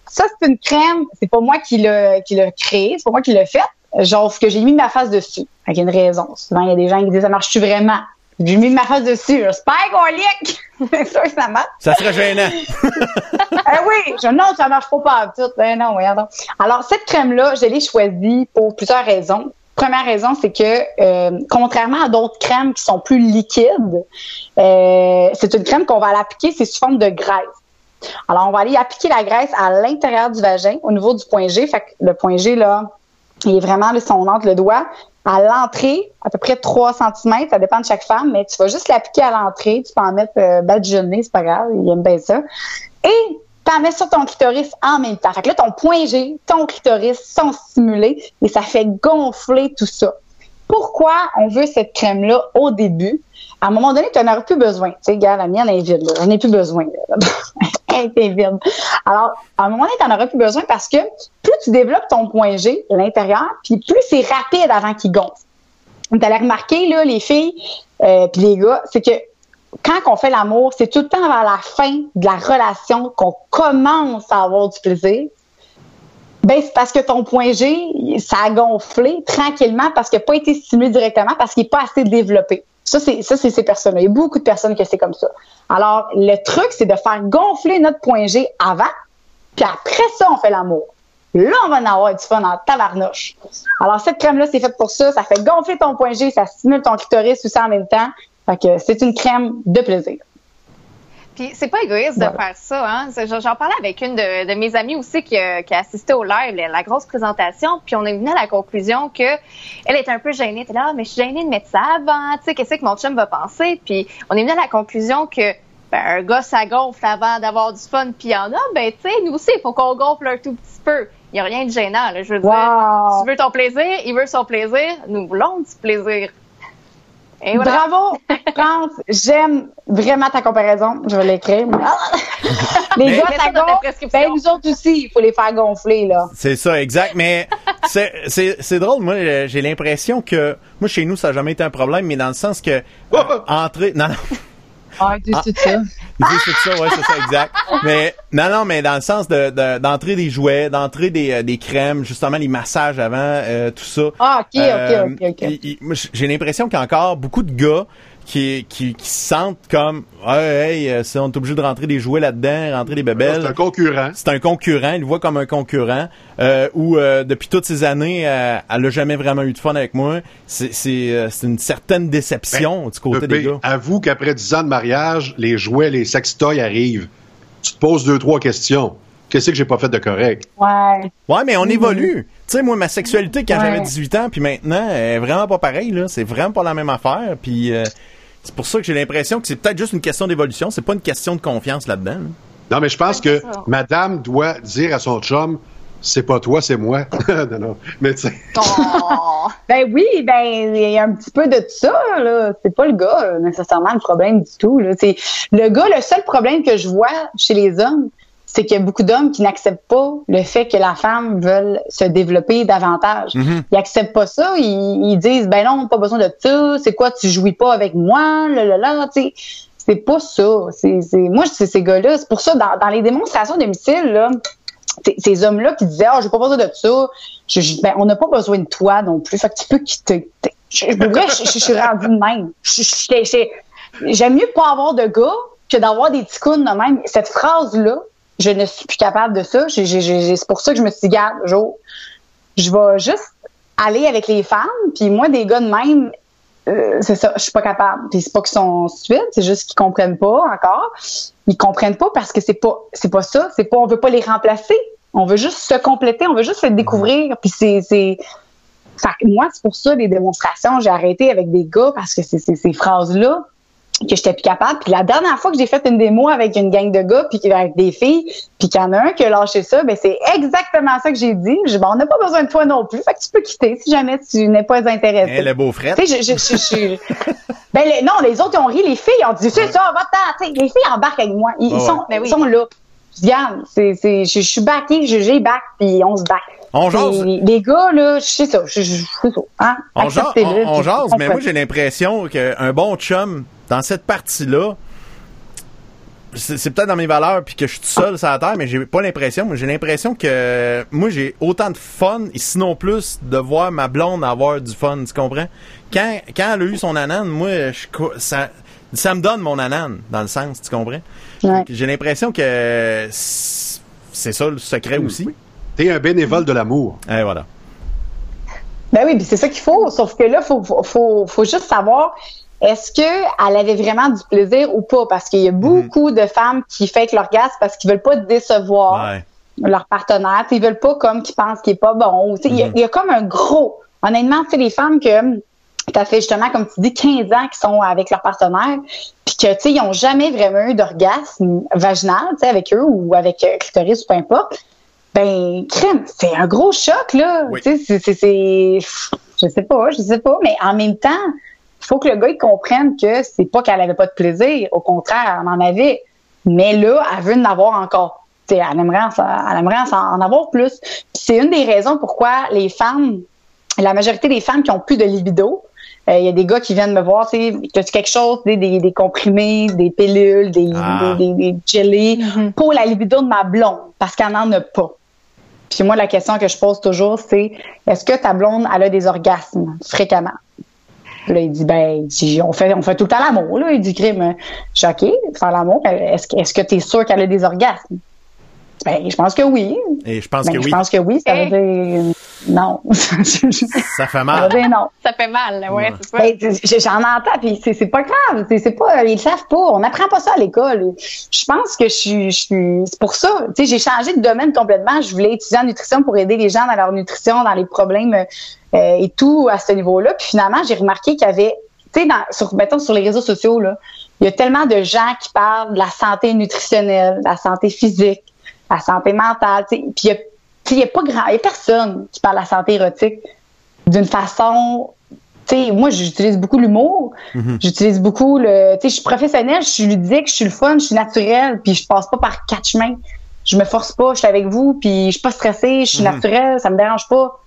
Ça, c'est une crème. C'est pas moi qui l'a, qui l'a créée. C'est pas moi qui l'ai faite. Genre, que j'ai mis ma face dessus. Avec une raison. Souvent, il y a des gens qui disent, ça marche-tu vraiment? J'ai mis ma face dessus. J'espère qu'on lick! c'est sûr que ça marche. Ça serait gênant. eh oui, je, non, ça marche pas pas tout. Ben non, non. Alors, cette crème-là, je l'ai choisie pour plusieurs raisons. Première raison, c'est que euh, contrairement à d'autres crèmes qui sont plus liquides, euh, c'est une crème qu'on va l'appliquer, c'est sous forme de graisse. Alors, on va aller appliquer la graisse à l'intérieur du vagin, au niveau du point G. Fait que le point G, là, il est vraiment, là, si on entre le doigt, à l'entrée, à peu près 3 cm, ça dépend de chaque femme, mais tu vas juste l'appliquer à l'entrée, tu peux en mettre euh, badigeonné, c'est pas grave, il aime bien ça. Et tu en mets sur ton clitoris en même temps. Fait que là, ton point G, ton clitoris sont stimulés et ça fait gonfler tout ça. Pourquoi on veut cette crème-là au début? À un moment donné, tu n'en auras plus besoin. Tu sais, gars, la mienne est vide. J'en ai plus besoin. Elle est vide. Alors, à un moment donné, tu n'en auras plus besoin parce que plus tu développes ton point G, l'intérieur, puis plus c'est rapide avant qu'il gonfle. Tu allez remarquer, là, les filles euh, puis les gars, c'est que quand on fait l'amour, c'est tout le temps vers la fin de la relation qu'on commence à avoir du plaisir. Ben, c'est parce que ton point G, ça a gonflé tranquillement parce qu'il n'a pas été stimulé directement parce qu'il n'est pas assez développé. Ça, c'est, ça, c'est ces personnes-là. Il y a beaucoup de personnes que c'est comme ça. Alors, le truc, c'est de faire gonfler notre point G avant, puis après ça, on fait l'amour. Là, on va en avoir du fun en tabarnouche. Alors, cette crème-là, c'est faite pour ça. Ça fait gonfler ton point G, ça stimule ton clitoris aussi en même temps. Fait que c'est une crème de plaisir. Puis c'est pas égoïste de faire ça. Hein? J'en parlais avec une de, mes amies aussi qui, a assisté au live, la, grosse présentation, puis on est venu à la conclusion que elle est un peu gênée. Elle là, ah, mais je suis gênée de mettre ça avant. Tu sais, qu'est-ce que mon chum va penser? Puis on est venu à la conclusion que ben, un gars ça gonfle avant d'avoir du fun, puis il y en a. Ben tu sais, nous aussi, il faut qu'on gonfle un tout petit peu. Il n'y a rien de gênant. Là. Je veux dire, tu veux ton plaisir, il veut son plaisir. Nous voulons du plaisir. Bravo, France. J'aime vraiment ta comparaison. Je vais l'écrire. les gars, ça gonfle. Ben, nous autres aussi, il faut les faire gonfler, là. C'est ça, exact. Mais c'est drôle. Moi, j'ai l'impression que, moi, chez nous, ça n'a jamais été un problème, mais dans le sens que, entrer, non, non. Ah, c'est ça. C'est ça, ouais, c'est ça, exact. Mais non, non, mais dans le sens de d'entrer des jouets, d'entrer des, euh, des crèmes, justement les massages avant, euh, tout ça. Ah, ok, ok, ok, ok. J'ai l'impression qu'il y a encore beaucoup de gars qui, qui, qui se sentent comme hey, hey on est obligé de rentrer des jouets là-dedans, rentrer des bébelles. C'est un concurrent. C'est un concurrent, il le voit comme un concurrent. Euh, ou euh, depuis toutes ces années, euh, elle a jamais vraiment eu de fun avec moi. C'est c'est une certaine déception ben, du côté des gars. Avoue qu'après dix ans de mariage, les jouets, les sextoys arrivent. Tu te poses deux trois questions. Qu'est-ce que j'ai pas fait de correct? Ouais. Ouais, mais on mm-hmm. évolue. Tu sais, moi, ma sexualité quand j'avais 18 ans, puis maintenant, elle est vraiment pas pareil, là. C'est vraiment pas la même affaire. Puis c'est pour ça que j'ai l'impression que c'est peut-être juste une question d'évolution. C'est pas une question de confiance là-dedans. Non, mais je pense que madame doit dire à son chum, c'est pas toi, c'est moi. non, non. Mais tu sais. Oh. ben oui, ben, il y a un petit peu de ça, là. C'est pas le gars, nécessairement, le problème du tout, là. C'est le gars, le seul problème que je vois chez les hommes, c'est qu'il y a beaucoup d'hommes qui n'acceptent pas le fait que la femme veuille se développer davantage. Mm-hmm. Ils acceptent pas ça. Ils, disent, ben non, pas besoin de ça. C'est quoi, tu jouis pas avec moi, là, là, là, tu. C'est pas ça. C'est, moi, c'est ces gars-là. C'est pour ça, dans, dans les démonstrations de missiles, là, ces hommes-là qui disaient, oh, j'ai pas besoin de ça. Je, ben, on n'a pas besoin de toi non plus. Fait que tu peux quitter. Je, je, suis rendu de même. J'aime mieux pas avoir de gars que d'avoir des ticounes de même. Cette phrase-là, je ne suis plus capable de ça. c'est pour ça que je me suis dit, garde, Jo, je vais juste aller avec les femmes, puis moi, des gars de même, euh, c'est ça, je suis pas capable. Puis c'est pas qu'ils sont stupides, c'est juste qu'ils comprennent pas encore. Ils comprennent pas parce que c'est pas c'est pas ça, c'est pas on veut pas les remplacer. On veut juste se compléter, on veut juste se découvrir. Puis c'est, c'est, moi, c'est pour ça les démonstrations, j'ai arrêté avec des gars parce que c'est ces phrases-là que j'étais plus capable. Puis la dernière fois que j'ai fait une démo avec une gang de gars, puis avec des filles, puis qu'il y en a un qui a lâché ça, ben c'est exactement ça que j'ai dit. Je, bon, on n'a pas besoin de toi non plus, fait que tu peux quitter si jamais tu n'es pas intéressé. Hey, le beau frère. Tu sais, je, je, je, ben non, les autres ils ont ri, les filles ont dit c'est ça, va les filles embarquent avec moi, ils, sont, ben ils sont là. Regarde, c'est, c'est, je, suis backé, j'ai back, puis on se back. On jase. Les, gars, là, je sais ça, je, sais ça. Hein? On jase, on, jase mais moi, j'ai l'impression qu'un bon chum, dans cette partie-là, c'est peut-être dans mes valeurs puis que je suis tout seul sur la terre, mais j'ai pas l'impression. J'ai l'impression que moi j'ai autant de fun, et sinon plus, de voir ma blonde avoir du fun, tu comprends? Quand, quand elle a eu son anane, moi, je, ça, ça me donne mon anane, dans le sens, tu comprends? J'ai l'impression que c'est ça le secret aussi. T'es un bénévole de l'amour. Et voilà. Ben oui, c'est ça qu'il faut. Sauf que là, faut, faut, faut juste savoir est-ce qu'elle avait vraiment du plaisir ou pas? Parce qu'il y a mhm. beaucoup de femmes qui font l'orgasme parce qu'ils veulent pas décevoir leur partenaire. Ils veulent pas comme qu'ils pensent qu'il est pas bon. Il y, y, a comme un gros. Honnêtement, tu sais, les femmes que tu fait justement, comme tu dis, 15 ans qui sont avec leur partenaire, puis que, tu sais, ils ont jamais vraiment eu d'orgasme vaginal, tu sais, avec eux ou avec euh, clitoris ou peu importe. Ben, crème, c'est un gros choc, là. Tu sais, c'est, je sais pas, je sais pas, mais en même temps, il faut que le gars il comprenne que c'est pas qu'elle avait pas de plaisir, au contraire, elle en avait. Mais là, elle veut en avoir encore. sais, elle aimerait, elle aimerait en avoir plus. C'est une des raisons pourquoi les femmes, la majorité des femmes qui ont plus de libido, euh, il y a des gars qui viennent me voir, tu sais, quelque chose, des, des, comprimés, des pilules, des, ah. des, des, mm-hmm. pour la libido de ma blonde, parce qu'elle n'en a pas. Puis moi, la question que je pose toujours, c'est est-ce que ta blonde, elle a des orgasmes fréquemment? Là, il dit, ben, on fait, on fait tout le temps l'amour, là. Il dit, crime, suis OK, faire l'amour. Est-ce, est-ce que tu es sûr qu'elle a des orgasmes? Ben, je pense que oui. Et je pense ben, que oui. Je pense que oui, ça veut eh. dire non. ça fait mal. Ça veut dire non. Ça fait mal, ouais, c'est ben, J'en entends, puis c'est, pas grave. C'est, pas, ils savent pas. On n'apprend pas ça à l'école. Je pense que je suis, c'est pour ça. Tu sais, j'ai changé de domaine complètement. Je voulais étudier en nutrition pour aider les gens dans leur nutrition, dans les problèmes euh, et tout à ce niveau-là. Puis finalement, j'ai remarqué qu'il y avait, tu sais, sur, mettons, sur les réseaux sociaux, là, il y a tellement de gens qui parlent de la santé nutritionnelle, de la santé physique, la santé mentale. Puis il y a, a pas grand, y a personne qui parle de la santé érotique d'une façon. sais, moi, j'utilise beaucoup l'humour. Mm-hmm. J'utilise beaucoup le. Je suis professionnelle, je suis ludique, je suis le fun, je suis naturelle, puis je passe pas par quatre chemins. Je me force pas, je suis avec vous, puis je suis pas stressée, je suis mm-hmm. naturelle, ça me dérange pas.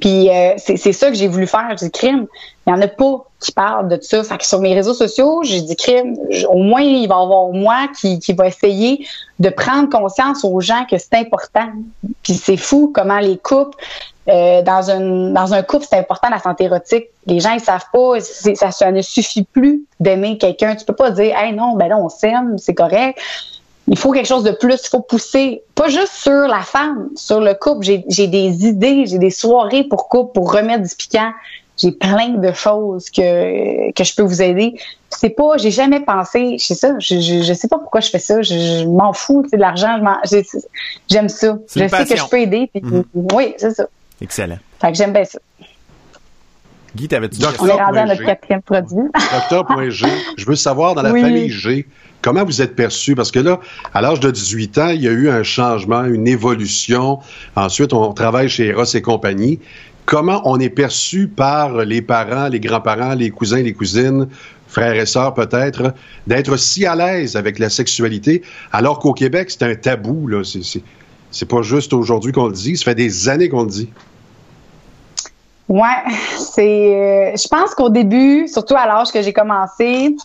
Puis euh, c'est ça que j'ai voulu faire. Dit crime. Il y en a pas qui parlent de ça. Fait que sur mes réseaux sociaux, j'ai dit crime. Au moins, il va y avoir moi qui, qui va essayer de prendre conscience aux gens que c'est important. Puis c'est fou comment les couples euh, dans un dans un couple, c'est important la santé érotique. Les gens ils savent pas, ça, ça ne suffit plus d'aimer quelqu'un. Tu peux pas dire, hey non, ben là on s'aime, c'est correct il faut quelque chose de plus. Il faut pousser, pas juste sur la femme, sur le couple. J'ai des idées, j'ai des soirées pour couple, pour remettre du piquant. J'ai plein de choses que, que je peux vous aider. C'est pas, j'ai jamais pensé, je sais ça, je, je, sais pas pourquoi je fais ça. Je, m'en fous, c'est de l'argent, j'aime ça. Je sais que je peux aider. Mhm. Oui, c'est ça. Excellent. Fait que j'aime bien ça. Guy, t'avais-tu On est rendu à notre quatrième produit. Docteur.g. Je veux savoir, dans la famille G, Comment vous êtes perçu? Parce que là, à l'âge de 18 ans, il y a eu un changement, une évolution. Ensuite, on travaille chez Ross et compagnie. Comment on est perçu par les parents, les grands-parents, les cousins, les cousines, frères et sœurs peut-être, d'être si à l'aise avec la sexualité, alors qu'au Québec, c'est un tabou. Là. C'est, pas juste aujourd'hui qu'on le dit, ça fait des années qu'on le dit. Ouais, c'est. Euh, je pense qu'au début, surtout à l'âge que j'ai commencé,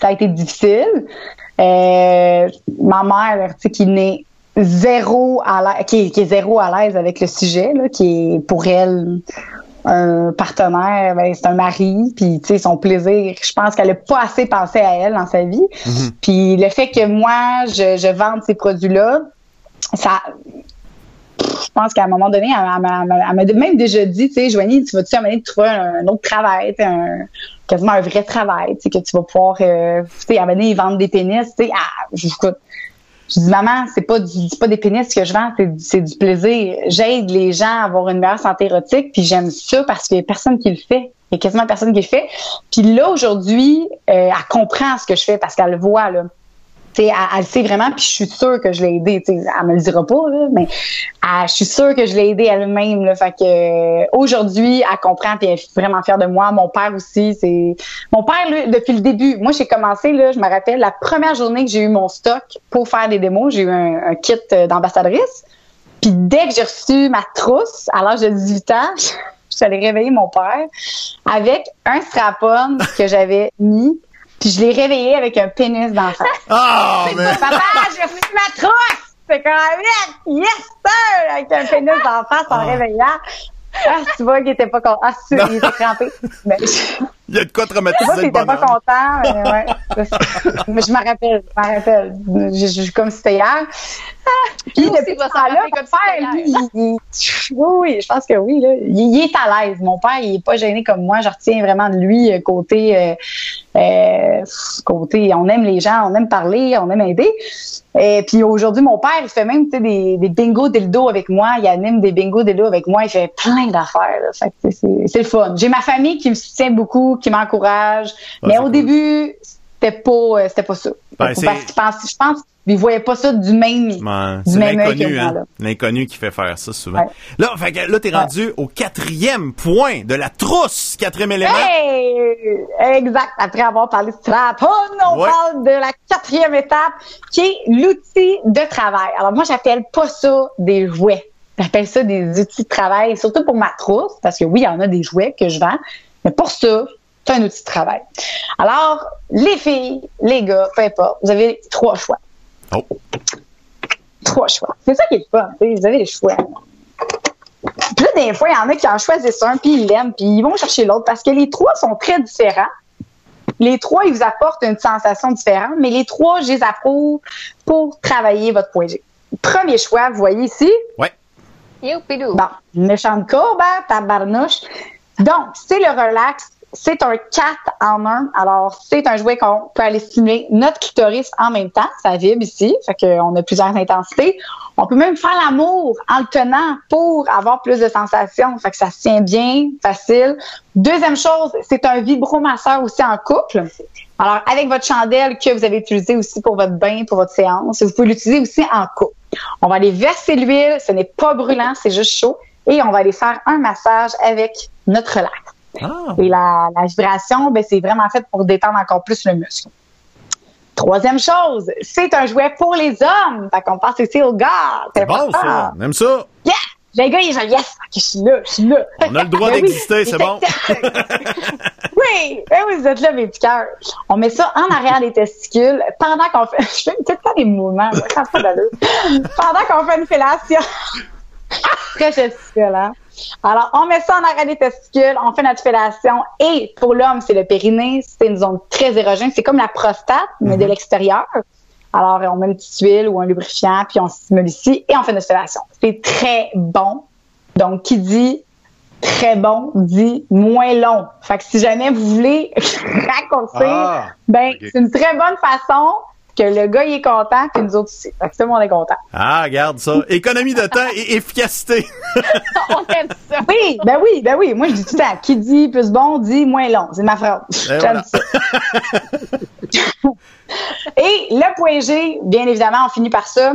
ça a été difficile. Euh, ma mère, tu sais, qui n'est zéro à l'aise, qui, est zéro à l'aise avec le sujet, là, qui est pour elle un partenaire, ben, c'est un mari, puis tu sais son plaisir, je pense qu'elle a pas assez pensé à elle dans sa vie. Mm-hmm. Puis le fait que moi je, je vende ces produits-là, ça je pense qu'à un moment donné, elle, m'a même déjà dit, tu sais, Joanie, tu vas-tu amener trouver un, autre travail, un, quasiment un vrai travail, tu sais, que tu vas pouvoir, euh, tu sais, amener vendre des pénis, tu sais, ah, écoute, Je dis, maman, c'est pas du, pas des pénis que je vends, c'est du plaisir. J'aide les gens à avoir une meilleure santé érotique, puis j'aime ça parce qu'il y a personne qui le fait. Il y a quasiment personne qui le fait. Puis là, aujourd'hui, euh, elle comprend ce que je fais parce qu'elle le voit, là elle, elle sait vraiment, puis je suis sûre que je l'ai aidée. Elle me le dira pas, là, mais je suis sûre que je l'ai aidée elle-même. Fait que aujourd'hui, elle comprend puis elle est vraiment fière de moi. Mon père aussi, c'est mon père là, depuis le début. Moi, j'ai commencé là, je me rappelle la première journée que j'ai eu mon stock pour faire des démos, j'ai eu un, kit euh, d'ambassadrice. Puis dès que j'ai reçu ma trousse à l'âge de 18 ans, je réveiller mon père avec un strap-on que j'avais mis puis je l'ai réveillé avec un pénis dans face. Oh, mais... Papa, j'ai reçu ma trousse! C'est quand même, yes, sir! Avec un pénis dans face en oh. réveillant. Ah, tu vois qu'il était pas content. Ah, il était crampé. Mais, il y a de quoi traumatiser. Qu'il était pas content, mais ouais. mais je me rappelle, je me rappelle. Je, je, comme si c'était hier. Ah, puis depuis ce temps-là, mon père, lui, il, oui, je pense que oui. Là. Il, est à l'aise. Mon père, il est pas gêné comme moi. Je retiens vraiment de lui euh, côté, euh, euh, côté, on aime les gens, on aime parler, on aime aider. Et puis aujourd'hui, mon père, il fait même des, des bingos dildo avec moi. Il anime des bingos dildo avec moi. Il fait plein d'affaires. C'est le fun. J'ai ma famille qui me soutient beaucoup, qui m'encourage. mais au début, c'était pas, euh, c'était pas ça. Ben, parce qu'il pense, je pense qu'ils voyaient pas ça du même, du même l'inconnu, hein? L'inconnu qui fait faire ça souvent. Là, fait que, là, t'es rendu au quatrième point de la trousse, quatrième élément. Hey! Exact. Après avoir parlé de strap, on parle de la quatrième étape, qui est l'outil de travail. Alors, moi, j'appelle pas ça des jouets. J'appelle ça des outils de travail, surtout pour ma trousse, parce que oui, il y en a des jouets que je vends, mais pour ça, c'est un outil de travail. Alors, les filles, les gars, peu importe, vous avez trois choix. Oh. Trois choix. C'est ça qui est le fun. Vous avez les choix. Puis là, des fois, il y en a qui en choisissent un, puis ils l'aiment, puis ils vont chercher l'autre parce que les trois sont très différents. Les trois, ils vous apportent une sensation différente, mais les trois, je les approuve pour travailler votre point G. Premier choix, vous voyez ici? Ouais. Bon, méchante courbe, hein, tabarnouche. Donc, c'est le relax c'est un 4 en 1. Alors, c'est un jouet qu'on peut aller stimuler notre clitoris en même temps. Ça vibre ici. Fait qu'on a plusieurs intensités. On peut même faire l'amour en le tenant pour avoir plus de sensations. Fait que ça se tient bien, facile. Deuxième chose, c'est un vibromasseur aussi en couple. Alors, avec votre chandelle que vous avez utilisée aussi pour votre bain, pour votre séance, vous pouvez l'utiliser aussi en couple. On va aller verser l'huile. Ce n'est pas brûlant, c'est juste chaud. Et on va aller faire un massage avec notre relax. Ah. Et la, vibration, ben, c'est vraiment fait pour détendre encore plus le muscle. Troisième chose, c'est un jouet pour les hommes. Fait qu'on passe ici au gars. C'est bon, ça. On aime ça. Yeah! Les gars, ils disent yes, je suis là, je suis là. On a le droit ben d'exister, c'est bon. oui, ben oui, vous êtes là, mes petits cœurs. On met ça en arrière des testicules pendant qu'on fait, je fais peut-être pas des mouvements, pas pendant qu'on fait une fellation. Très gesticulant. Alors, on met ça en arrêt des testicules, on fait notre fellation et pour l'homme, c'est le périnée, c'est une zone très érogène, c'est comme la prostate, mais de mhm. l'extérieur. Alors, on met une petite huile ou un lubrifiant, puis on stimule ici et on fait notre fellation. C'est très bon. Donc, qui dit très bon dit moins long. Fait que si jamais vous voulez raccourcir, ah, ben, c'est une très bonne façon que le gars il est content, que nous autres aussi. Fait que tout le monde est content. Ah, regarde ça. Économie de temps et efficacité. On aime ça. Oui, ben oui, ben oui. Moi, je dis tout le temps, qui dit plus bon, dit moins long. C'est ma phrase. J'aime ça. et le point G, bien évidemment, on finit par ça.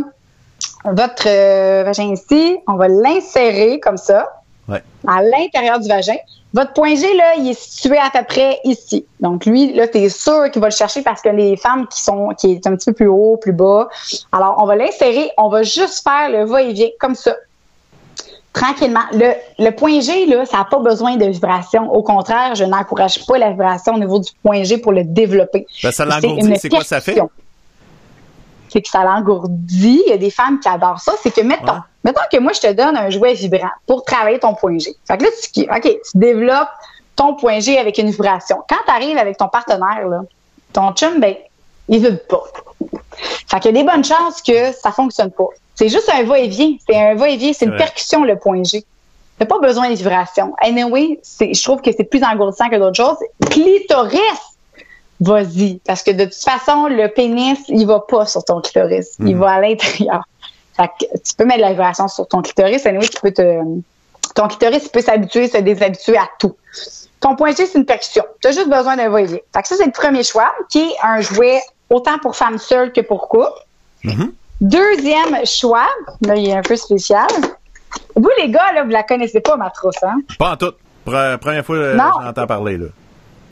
Votre euh, vagin ici, on va l'insérer comme ça. Ouais. À l'intérieur du vagin. Votre point G, là, il est situé à peu près ici. Donc, lui, là, tu es sûr qu'il va le chercher parce que les femmes qui sont, qui est un petit peu plus haut, plus bas. Alors, on va l'insérer. On va juste faire le va-et-vient comme ça. Tranquillement. Le, le point G, là, ça n'a pas besoin de vibration. Au contraire, je n'encourage pas la vibration au niveau du point G pour le développer. Ben, ça l'engourdit. C'est quoi ça fait? C'est que ça l'engourdit. Il y a des femmes qui adorent ça. C'est que, mettons, Mettons que moi, je te donne un jouet vibrant pour travailler ton point G. Fait que là, tu, OK, tu développes ton point G avec une vibration. Quand tu arrives avec ton partenaire, là, ton chum, ben, il veut pas. Fait qu'il y a des bonnes chances que ça fonctionne pas. C'est juste un va-et-vient. C'est un va-et-vient. C'est une percussion, le point G. T'as pas besoin de vibration. Anyway, je trouve que c'est plus engourdissant que d'autres choses. Clitoris! Vas-y. Parce que de toute façon, le pénis, il va pas sur ton clitoris. Il Mhm. va à l'intérieur. Fait que tu peux mettre de la vibration sur ton clitoris. Anyway, tu peux te, ton clitoris il peut s'habituer, se déshabituer à tout. Ton point G, c'est une percussion. Tu as juste besoin d'un va-et-vient. Fait que ça, c'est le premier choix, qui est un jouet autant pour femmes seules que pour couple. Mhm. Deuxième choix, là, il est un peu spécial. Vous, les gars, là, vous la connaissez pas, ma trousse, hein? Pas en tout. Pre- première fois que Non. j'entends parler, là.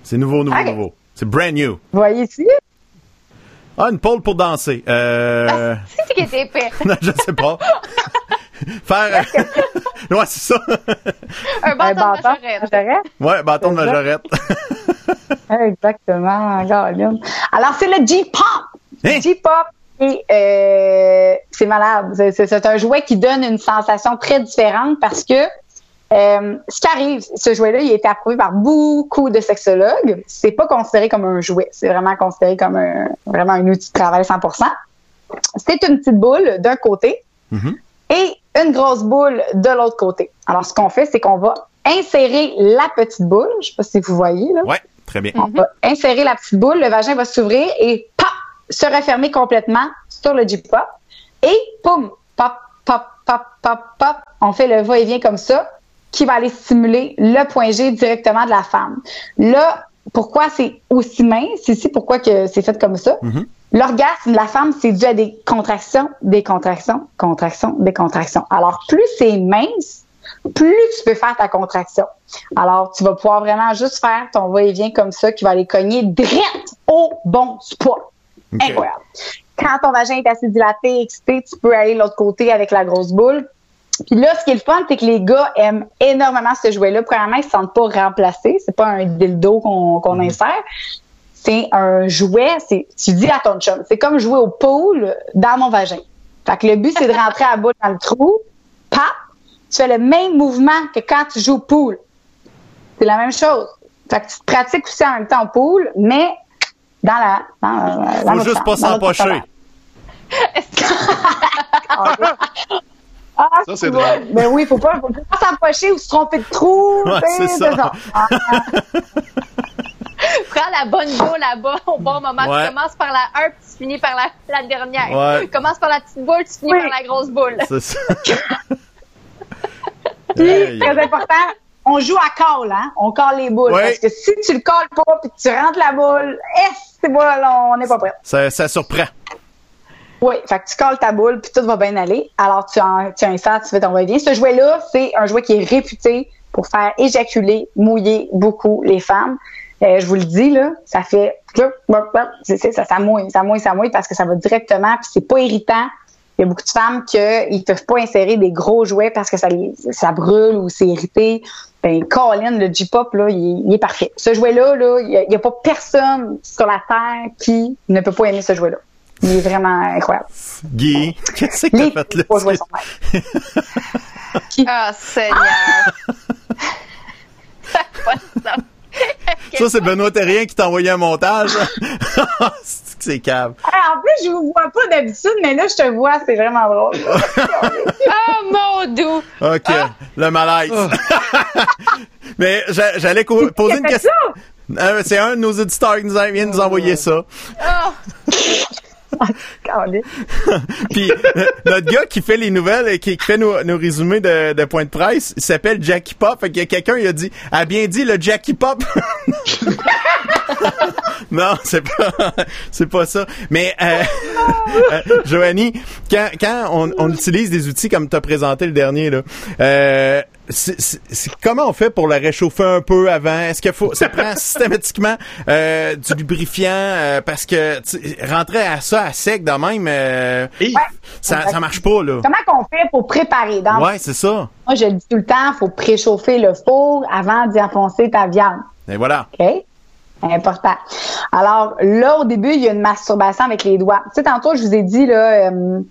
C'est nouveau, nouveau, nouveau. C'est brand new. Vous voyez ici? Ah, une pole pour danser. Euh... C'est qui est épais. non, je sais pas. Faire. ouais, c'est ça. Un bâton de bâton, majorette. majorette. Ouais, bâton de majorette. Exactement, Galine. Alors, c'est le J-Pop. Hein? J-Pop, et, euh, c'est malade. C'est un jouet qui donne une sensation très différente parce que euh, ce qui arrive, ce jouet-là, il a été approuvé par beaucoup de sexologues. C'est pas considéré comme un jouet, c'est vraiment considéré comme un, vraiment un outil de travail 100%. C'est une petite boule d'un côté Mhm. et une grosse boule de l'autre côté. Alors, ce qu'on fait, c'est qu'on va insérer la petite boule. Je sais pas si vous voyez, là. Ouais, très bien. On va insérer la petite boule, le vagin va s'ouvrir et pop, se refermer complètement sur le J-pop. Et poum, pop, pop, pop, pop, pop. On fait le va-et-vient comme ça, qui va aller stimuler le point G directement de la femme. Là, pourquoi c'est aussi mince? Ici, pourquoi que c'est fait comme ça? Mhm. L'orgasme de la femme, c'est dû à des contractions, des contractions, contractions, des contractions. Alors, plus c'est mince, plus tu peux faire ta contraction. Alors, tu vas pouvoir vraiment juste faire ton va-et-vient comme ça qui va aller cogner direct au bon spot. Incroyable. Quand ton vagin est assez dilaté, excité, tu peux aller de l'autre côté avec la grosse boule. Puis là, ce qui est le fun, c'est que les gars aiment énormément ce jouet-là. Premièrement, ils se sentent pas remplacés. C'est pas un dildo qu'on qu'on insère. C'est un jouet. Tu dis à ton chum, c'est comme jouer au pool dans mon vagin. Fait que le but, c'est de rentrer la boule dans le trou. Pap! Tu fais le même mouvement que quand tu joues au pool. C'est la même chose. Fait que tu te pratiques aussi en même temps au pool, mais dans la. Dans, la- dans Faut juste pas dans l'autre s'empocher. Ah, Ça, c'est drôle. Ben oui, faut pas, faut pas s'empocher ou se tromper de trou. Ouais, sais, c'est ça. Ah, Prends la bonne boule là-bas au bon moment. Ouais. Tu commences par la 1 puis tu finis par la, la dernière. Ouais. Tu commences par la petite boule, tu finis Oui. par la grosse boule. C'est ça. Puis, Hey. très important, on joue à call, hein? On colle les boules. Ouais. Parce que si tu le colles pas puis que tu rentres la boule, eh, c'est bon, là, on n'est pas prêt. Ça, ça surprend. Oui, fait que tu colles ta boule puis tout va bien aller. Alors tu en, tu insères, tu fais ton va-et-vient. Ce jouet-là, c'est un jouet qui est réputé pour faire éjaculer, mouiller beaucoup les femmes. Euh, je vous le dis là, ça fait ça, ça mouille, ça mouille, ça mouille parce que ça va directement puis c'est pas irritant. Il y a beaucoup de femmes qui ils peuvent pas insérer des gros jouets parce que ça ça brûle ou c'est irrité. Ben Colin, le J-pop là, il, est- parfait. Ce jouet-là là, il y a, il y a pas personne sur la terre qui ne peut pas aimer ce jouet-là. Il est vraiment incroyable. Guy, qu'est-ce que t'as fait là? pas jouer son. Ah, Seigneur. Ça c'est Benoît Terrien qui t'a envoyé un montage. c'est que c'est cave. Ah, en plus, je vous vois pas d'habitude, mais là, je te vois, c'est vraiment drôle. Oh, mon doux. OK, le malaise. Mais j'a- j'allais poser une question. Euh, c'est un de nos éditeurs qui nous a, vient de nous envoyer ça. Oh. Euh, notre gars qui fait les nouvelles et qui, fait nos, résumés de, de points de presse, il s'appelle Jackie Pop. Fait a quelqu'un qui a dit a bien dit le Jackie Pop. non, c'est pas c'est pas ça. Mais euh, euh, Joanie, quand, quand on, on utilise des outils comme tu as présenté le dernier là, euh, c'est- c'est- c'est- comment on fait pour le réchauffer un peu avant? Est-ce qu'il faut ça prend systématiquement euh, du lubrifiant euh, parce que tu- rentrer à ça à sec de même euh, ça ça marche pas là. Comment qu'on fait pour préparer? Donc, Ouais, c'est ça. moi, je le dis tout le temps, faut préchauffer le four avant d'y enfoncer ta viande. Et voilà. OK? Important. Alors, là, au début, il y a une masturbation avec les doigts. Tu sais, tantôt, je vous ai dit, là, euh,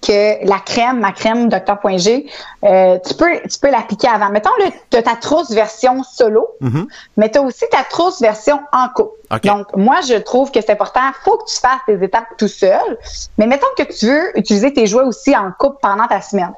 que la crème, ma crème Dr.G, euh, tu peux, tu peux l'appliquer avant. Mettons, tu as ta trousse version solo, Mhm. mais tu as aussi ta trousse version en couple. Donc, moi, je trouve que c'est important. faut que tu fasses tes étapes tout seul. Mais mettons que tu veux utiliser tes jouets aussi en couple pendant ta semaine.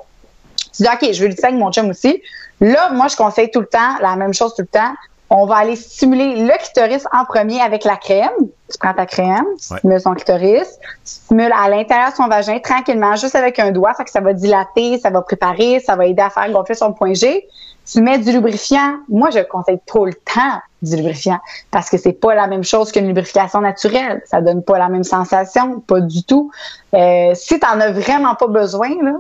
Tu dis, OK, je veux l'utiliser avec mon chum aussi. Là, moi, je conseille tout le temps, la même chose tout le temps, on va aller stimuler le clitoris en premier avec la crème. Tu prends ta crème, tu stimules son clitoris, tu stimules à l'intérieur de son vagin tranquillement, juste avec un doigt, fait que ça va dilater, ça va préparer, ça va aider à faire gonfler son point G. Tu mets du lubrifiant. Moi, je conseille trop le temps du lubrifiant parce que c'est pas la même chose qu'une lubrification naturelle. Ça donne pas la même sensation, pas du tout. Euh, si t'en as vraiment pas besoin, là,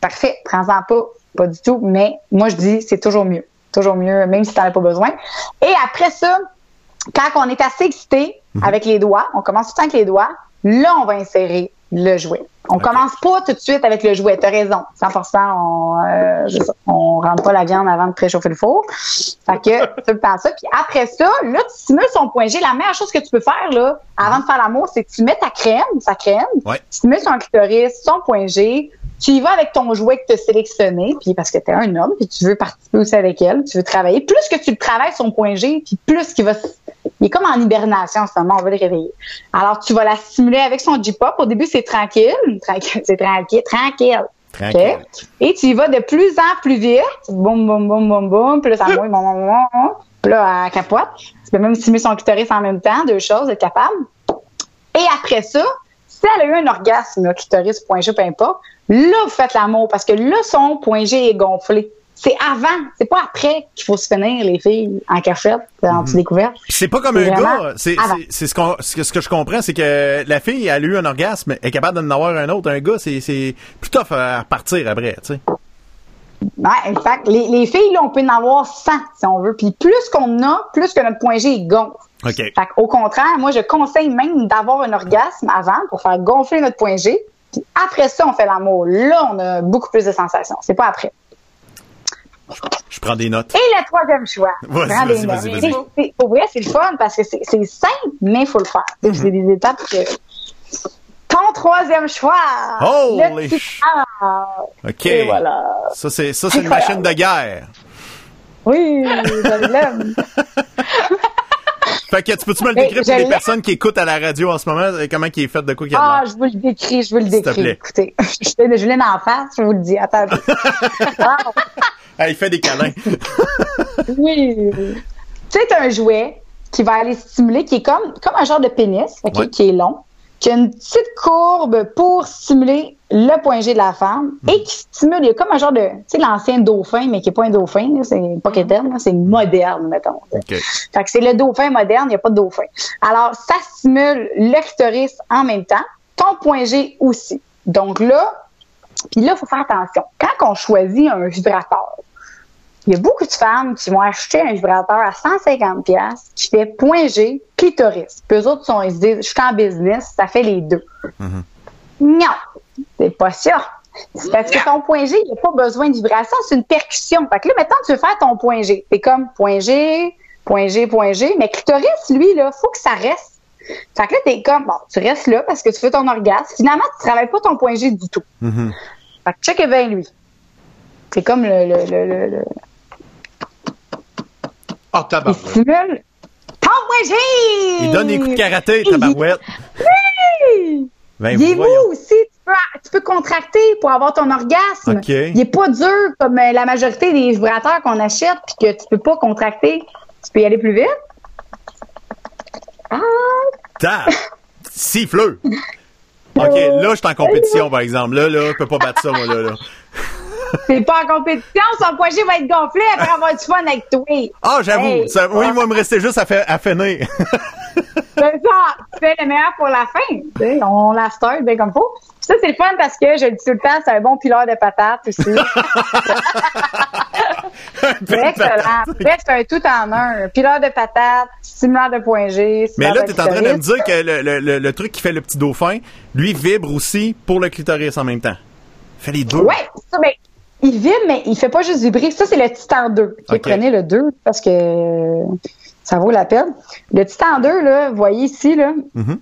parfait, prends-en pas, pas du tout. Mais moi, je dis, c'est toujours mieux toujours mieux, même si tu n'en as pas besoin. Et après ça, quand on est assez excité mhm. avec les doigts, on commence tout le temps avec les doigts, là, on va insérer le jouet. On commence pas tout de suite avec le jouet. T'as raison. 100%, on, euh, on rentre pas la viande avant de préchauffer le four. Fait que, tu penses ça. Puis après ça, là, tu stimules son point G. La meilleure chose que tu peux faire, là, avant de faire l'amour, c'est que tu mets ta crème, sa crème. Tu stimules son clitoris, son point G tu y vas avec ton jouet que tu as sélectionné, puis parce que tu es un homme, puis tu veux participer aussi avec elle, tu veux travailler. Plus que tu le travailles son point G, puis plus qu'il va... Il est comme en hibernation en ce moment, on va le réveiller. Alors, tu vas la stimuler avec son J-pop. Au début, c'est tranquille. Tranquille, c'est tranquille, tranquille. Et tu y vas de plus en plus vite. Boum, boum, boum, boum, boum. Puis là, ça mouille, boum, boum, boum. Puis là, elle capote. Tu peux même stimuler son clitoris en même temps. Deux choses, être capable. Et après ça, si elle a eu un orgasme, clitoris, point G, peu importe, Là, vous faites l'amour parce que là, son point G est gonflé. C'est avant, c'est pas après qu'il faut se finir les filles en cachette, en petite mhm. découverte. C'est pas comme un gars. C'est ce, qu'on, ce que je comprends, c'est que la fille elle a eu un orgasme, est capable d'en avoir un autre. Un gars, c'est c'est plus tough à repartir après, tu sais. Ouais, exact. Les, les filles, là, on peut en avoir 100 si on veut. Puis plus qu'on a, plus que notre point G est gonfle. OK. Fait au contraire, moi, je conseille même d'avoir un orgasme avant pour faire gonfler notre point G après ça, on fait l'amour. Là, on a beaucoup plus de sensations. C'est pas après. Je prends des notes. Et le troisième choix. Vas-y, vas-y, vas-y. Pour vrai, c'est le fun parce que c'est simple, mais il faut le faire. C'est des étapes que... Ton troisième choix. Oh, les OK. Et voilà. Ça, c'est, ça, c'est une machine de guerre. Oui, je l'aime. Fait que tu peux-tu me le décrire pour les personnes qui écoutent à la radio en ce moment, comment qui est fait de quoi qu'il Ah, je vous le décris, je vous le décris. Écoutez, je l'ai en face, je vous le dis. Attends. ah, il fait des câlins. oui. C'est un jouet qui va aller stimuler, qui est comme, comme un genre de pénis, qui est long, qui a une petite courbe pour stimuler le point G de la femme hmm. et qui stimule, il y a comme un genre de, tu sais, l'ancien dauphin, mais qui n'est pas un dauphin, c'est pas qu'éterne, c'est moderne, mettons. Okay. Fait que c'est le dauphin moderne, il n'y a pas de dauphin. Alors, ça stimule le clitoris en même temps, ton point G aussi. Donc là, puis là, il faut faire attention. Quand on choisit un vibrateur, il y a beaucoup de femmes qui vont acheter un vibrateur à 150 pièces qui fait point G, clitoris. Puis eux autres, sont, ils se disent, je suis en business, ça fait les deux. Mm-hmm. Non, c'est pas ça. C'est parce que ton point G, il n'y a pas besoin de vibration, c'est une percussion. Fait que là, maintenant, tu veux faire ton point G. C'est comme point G, point G, point G. Mais clitoris, lui, là, faut que ça reste. Fait que là, t'es comme, bon, tu restes là parce que tu fais ton orgasme. Finalement, tu travailles pas ton point G du tout. Mm-hmm. Fait que check bien lui. C'est comme le, le, le, le, Oh, tabarouette. Il donne des coups de karaté, tabarouette. Oui! Ben, il est mou aussi. Tu peux, contracter pour avoir ton orgasme. Il est pas dur comme euh, la majorité des vibrateurs qu'on achète puis que tu peux pas contracter. Tu peux y aller plus vite. Ah! Ta! Siffleux! OK, là, je suis en compétition, par exemple. Là, là, je peux pas battre ça, moi, là. là. C'est pas en compétition, son poignet va être gonflé après avoir du fun avec toi. Ah, j'avoue. ça, oui, il va me rester juste à, faire, à finir. c'est ça. C'est le meilleur pour la fin. on la start bien comme faut. ça, c'est le fun parce que, je le dis tout le temps, c'est un bon pileur de patates aussi. Excellent. Bref, c'est un tout en un. Pileur de patates, stimulant de point G. Mais là, tu es en train de me dire que le, le, le, truc qui fait le petit dauphin, lui, vibre aussi pour le clitoris en même temps. Fait les deux. Ouais, ça, mais il vibre, mais il fait pas juste vibrer. Ça, c'est le Titan 2. Prenez le 2 parce que ça vaut la peine. Le Titan 2, là, vous voyez ici, là. Mm-hmm.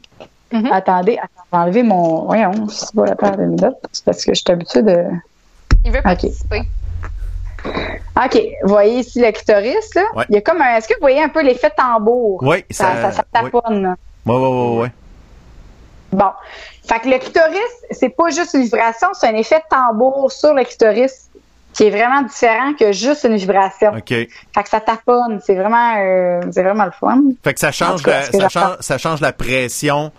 Mm-hmm. Attendez, attendez, je vais enlever mon. Voyons, c'est pas la paire de. C'est parce que je suis habituée de. Il veut participer. OK. Vous voyez ici le clitoris, là? Il y a comme un. Est-ce que vous voyez un peu l'effet tambour? Oui, ça, ça, ça, taponne. Oui, oui, oui, oui. Bon. Fait que le clitoris, c'est pas juste une vibration, c'est un effet de tambour sur le clitoris. qui est vraiment différent que juste une vibration. OK. Fait que ça taponne. C'est vraiment, euh, c'est vraiment le fun. Fait que ça change, cas, la, ça, change, ça change la pression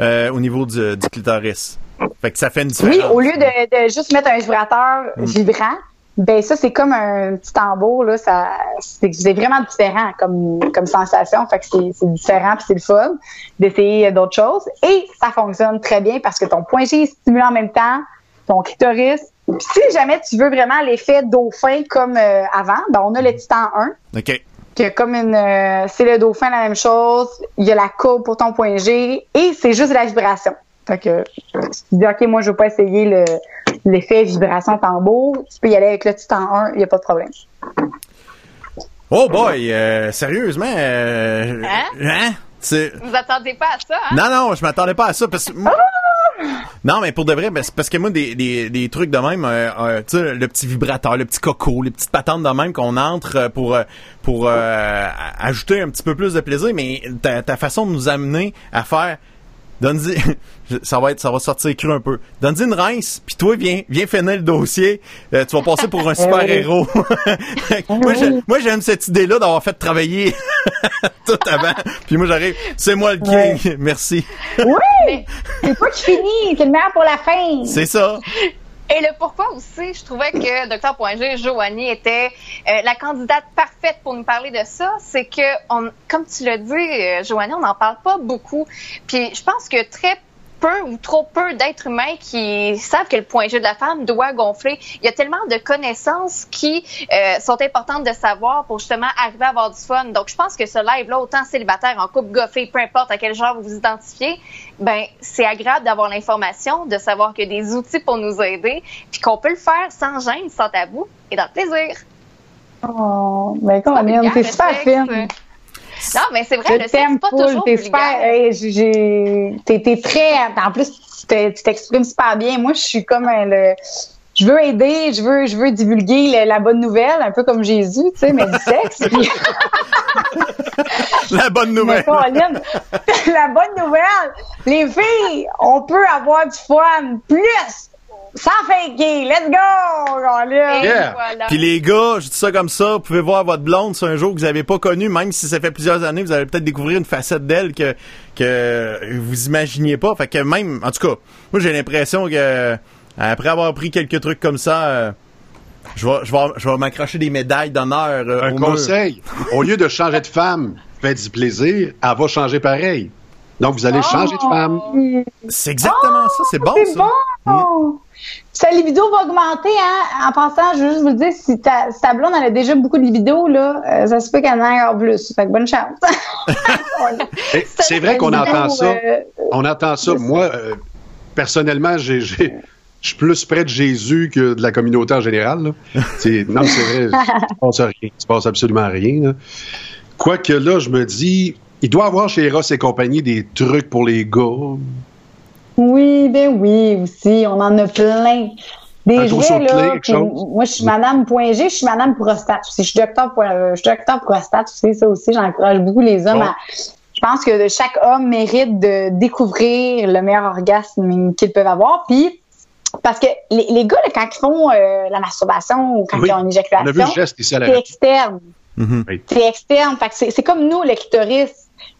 euh, au niveau du, du clitoris. Fait que ça fait une différence. Oui, au lieu de, de juste mettre un vibrateur Mm. vibrant, ben ça c'est comme un petit tambour là, ça c'est vraiment différent comme comme sensation, fait que c'est différent puis c'est le fun d'essayer d'autres choses et ça fonctionne très bien parce que ton point G est stimulé en même temps, ton clitoris. Puis si jamais tu veux vraiment l'effet dauphin comme euh, avant, ben on a le Titan 1 OK. que comme une euh, c'est le dauphin la même chose, il y a la courbe pour ton point G et c'est juste la vibration. Fait que tu dis OK, moi je veux pas essayer le l'effet vibration tambour, tu peux y aller avec le Titan 1, il y a pas de problème. Oh boy, euh, sérieusement. Euh, Hein? hein? Vous attendez pas à ça, hein? Non, non, je m'attendais pas à ça parce que. Non, mais pour de vrai, ben, c'est parce que moi, des, des, des trucs de même, euh, euh, tu sais, le petit vibrateur, le petit coco, les petites patentes de même qu'on entre pour pour euh, ajouter un petit peu plus de plaisir, mais ta, ta façon de nous amener à faire. Donne-y, ça va être, ça va sortir cru un peu. Donne-y une rince, puis toi, viens, viens finir le dossier. Euh, tu vas passer pour un super héros. moi, j'ai- moi, j'aime cette idée-là d'avoir fait travailler tout avant. Puis moi, j'arrive, c'est moi le king. Merci. Oui! C'est pas qui finit, c'est le meilleur pour la fin. C'est ça. Et le pourquoi aussi, je trouvais que Dr. Poingé, Joanie était euh, la candidate parfaite pour nous parler de ça. C'est que, on, comme tu l'as dit, euh, Joanie, on n'en parle pas beaucoup. Puis je pense que très peu ou trop peu d'êtres humains qui savent que le point G de la femme doit gonfler. Il y a tellement de connaissances qui euh, sont importantes de savoir pour justement arriver à avoir du fun. Donc, je pense que ce live-là, autant célibataire, en couple, goffé, peu importe à quel genre vous vous identifiez, ben c'est agréable d'avoir l'information, de savoir qu'il y a des outils pour nous aider, puis qu'on peut le faire sans gêne, sans tabou et dans le plaisir. Oh, ben le super fine. Non, mais c'est vrai, Je le sexe, pas full, toujours t'es super, t'es, très, en plus, tu te- tu t'exprimes super bien. Moi, je suis comme un, le, je veux aider, je veux, je veux divulguer la bonne nouvelle, un peu comme Jésus, tu sais, mais du sexe. puis- La bonne nouvelle. Colin, la bonne nouvelle, les filles, on peut avoir du fun plus sans faker. Let's go, Yeah. voilà. Puis les gars, je dis ça comme ça, vous pouvez voir votre blonde sur un jour que vous n'avez pas connu, même si ça fait plusieurs années, vous allez peut-être découvrir une facette d'elle que que vous imaginiez pas. Fait que même, en tout cas, moi j'ai l'impression que après avoir pris quelques trucs comme ça, euh, je vais je vais je vais m'accrocher des médailles d'honneur euh, Un au conseil, au lieu de changer de femme, faites du plaisir, elle va changer pareil. Donc, vous allez changer de femme. C'est exactement ça, c'est bon C'est ça. bon! Sa libido va augmenter, hein. En passant, je veux juste vous le dire, si ta, si ta blonde, elle a déjà beaucoup de libido, là, euh, ça se peut qu'elle en ait encore plus. Fait que bonne chance. C'est vrai qu'on entend ça. euh, On entend ça. Moi, euh, personnellement, j'ai, j'ai- je suis plus près de Jésus que de la communauté en général. là. C'est- non, c'est vrai. Il se passe rien. Il se passe absolument rien. là. Quoique là, je me dis, il doit y avoir chez Ross et compagnie des trucs pour les gars. Oui, ben oui, aussi. On en a plein. Des Un clés, là. moi, je suis madame point G, je suis madame prostate aussi. Je suis docteur, euh, je suis docteur prostate aussi, ça aussi. J'encourage beaucoup les hommes Bon. à. Je pense que chaque homme mérite de découvrir le meilleur orgasme qu'ils peuvent avoir. Puis, parce que les, les gars, là, quand ils font euh, la masturbation ou quand Oui, ils ont une éjaculation, c'est externe. Mhm. C'est externe. Fait que c'est, c'est comme nous, le clitoris.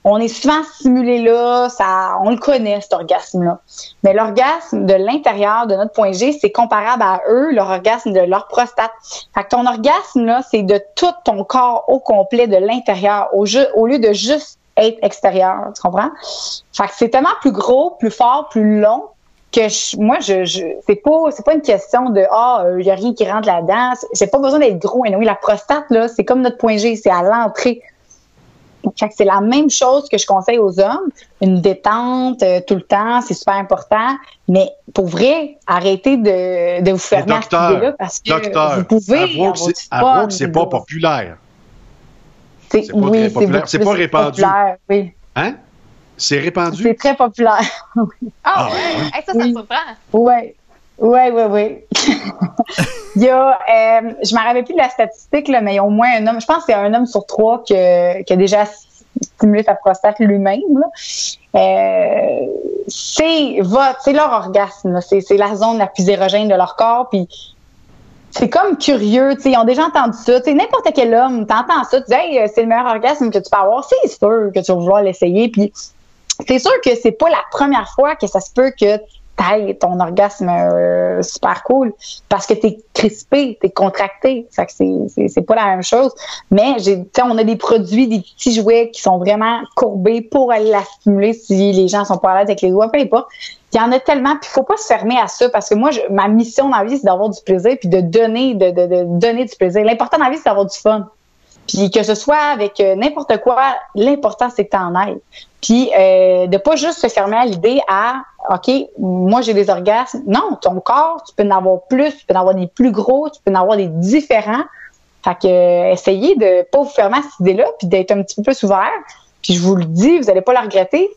On est souvent stimulé là, ça, on le connaît, cet orgasme-là. Mais l'orgasme de l'intérieur de notre point G, c'est comparable à eux, leur orgasme de leur prostate. Fait que ton orgasme, là, c'est de tout ton corps au complet, de l'intérieur, au, au lieu de juste être extérieur. Tu comprends? Fait que c'est tellement plus gros, plus fort, plus long que je- moi je, je c'est pas pas une question de ah il y a rien qui rentre là-dedans j'ai pas besoin d'être gros et oui la prostate là c'est comme notre point G c'est à l'entrée c'est la même chose que je conseille aux hommes une détente euh, tout le temps c'est super important mais pour vrai arrêtez de, de vous fermer à cette Docteur, idée-là parce que docteur, vous pouvez avouons que c'est- pas populaire. C'est- pas oui très populaire. C'est pas répandu. oui Hein? C'est répandu? c'est très populaire Ah, Ah. Hey, ça, ça me Oui. surprend. Ouais. Ouais, ouais, ouais. Il y a, euh, je me rappelle plus de la statistique, là, mais il y a au moins un homme, je pense que c'est un homme sur trois qui, a- a déjà stimulé sa prostate lui-même. Euh, c'est leur orgasme, c'est, la zone la plus érogène de leur corps, puis c'est comme curieux, ils ont déjà entendu ça, n'importe quel homme, t'entends ça, tu dis, hey, c'est le meilleur orgasme que tu peux avoir, c'est sûr que tu vas vouloir l'essayer, puis c'est sûr que c'est pas la première fois que ça se peut que ton orgasme euh, super cool parce que t'es crispé, t'es contracté. Ça que c'est, c'est, pas la même chose. Mais j'ai, on a des produits, des petits jouets qui sont vraiment courbés pour aller la stimuler si les gens sont pas à l'aise avec les doigts, peu. Il y en a tellement, puis faut pas se fermer à ça parce que moi, ma mission dans la vie, c'est d'avoir du plaisir puis de donner, de, de, de donner du plaisir. L'important dans la vie, c'est d'avoir du fun. Puis que ce soit avec euh, n'importe quoi, l'important c'est que tu en ailles. Puis euh, de pas juste se fermer à l'idée à OK, moi j'ai des orgasmes. Non, ton corps, tu peux en avoir plus, tu peux en avoir des plus gros, tu peux en avoir des différents. Fait que euh, essayez de pas vous fermer à cette idée-là, puis d'être un petit peu plus ouvert. Puis je vous le dis, vous allez pas la regretter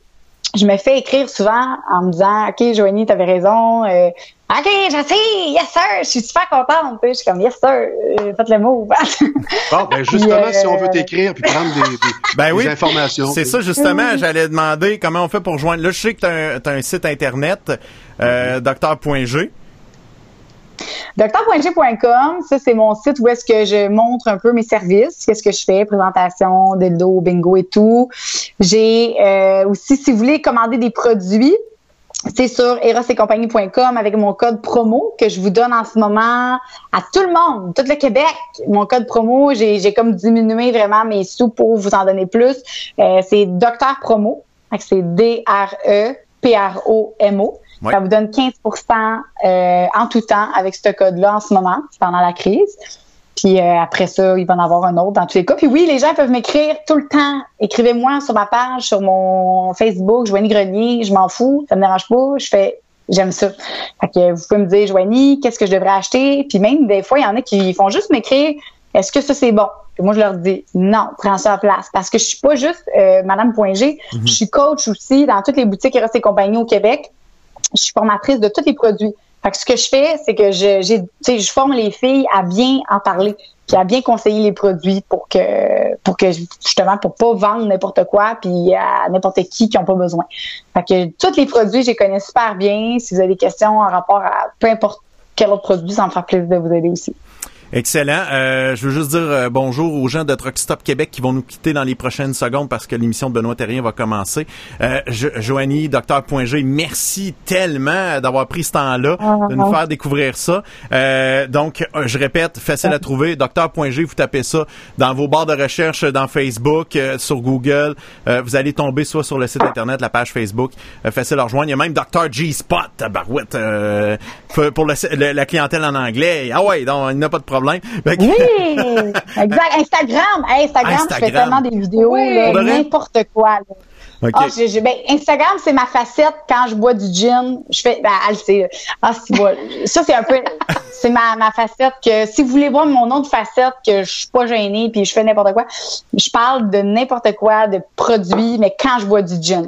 je me fais écrire souvent en me disant OK, Joanie, t'avais raison. Euh, OK, je sais, yes sir, je suis super contente. Je suis comme yes sir, euh, faites le mot. bon, ben justement, si on veut t'écrire puis prendre des, ben oui, informations. C'est ça, justement, j'allais demander comment on fait pour joindre. Là, je sais que tu as, un site internet, euh, docteur.g. Docteur.g.com, ça c'est mon site où est-ce que je montre un peu mes services, qu'est-ce que je fais, présentation, dildo, bingo et tout. J'ai euh, aussi, si vous voulez commander des produits, c'est sur erosetcompagnie.com avec mon code promo que je vous donne en ce moment à tout le monde, tout le Québec. Mon code promo, j'ai comme diminué vraiment mes sous pour vous en donner plus. Euh, c'est Docteur Promo, c'est D-R-E-P-R-O-M-O. Ça vous donne 15% euh, en tout temps avec ce code-là en ce moment, pendant la crise. Puis euh, après ça, il va en avoir un autre dans tous les cas. Puis oui, les gens peuvent m'écrire tout le temps. Écrivez-moi sur ma page, sur mon Facebook, Joanie Grenier. Je m'en fous, ça me dérange pas. Je fais, j'aime ça. Fait que vous pouvez me dire, Joanie, qu'est-ce que je devrais acheter? Puis même des fois, il y en a qui font juste m'écrire, est-ce que ça c'est bon? Puis moi, je leur dis, non, prends ça à place. Parce que je suis pas juste euh, Madame.g, mm je suis coach aussi dans toutes les boutiques Eros et compagnie au Québec je suis formatrice de tous les produits. Fait que ce que je fais, c'est que je, j'ai, je forme les filles à bien en parler, puis à bien conseiller les produits pour que, pour que justement pour pas vendre n'importe quoi, puis à n'importe qui qui ont pas besoin. Fait que tous les produits, je les connais super bien. Si vous avez des questions en rapport à peu importe quel autre produit, ça me fera plaisir de vous aider aussi. Excellent. Euh, je veux juste dire euh, bonjour aux gens de Truck Stop Québec qui vont nous quitter dans les prochaines secondes parce que l'émission de Benoît Terrien va commencer. Euh, Joanie, Docteur.g, merci tellement d'avoir pris ce temps-là de nous faire découvrir ça. Euh, donc, euh, je répète, facile à trouver. Docteur.g, vous tapez ça dans vos barres de recherche dans Facebook, sur Google. vous allez tomber soit sur le site internet, la page Facebook. facile à rejoindre. Il y a même Dr. G-Spot, barouette, pour la clientèle en anglais. Ah ouais, donc il n'y a pas de problème problème. Oui, exact. Instagram. Instagram, je fais tellement des vidéos, n'importe quoi. Ah, ben, Instagram, c'est ma facette quand je bois du gin. Je fais, ben, elle Ah, ça, c'est un peu, c'est ma, ma facette que, si vous voulez voir mon autre facette, que je suis pas gênée puis je fais n'importe quoi, je parle de n'importe quoi, de produits, mais quand je bois du gin.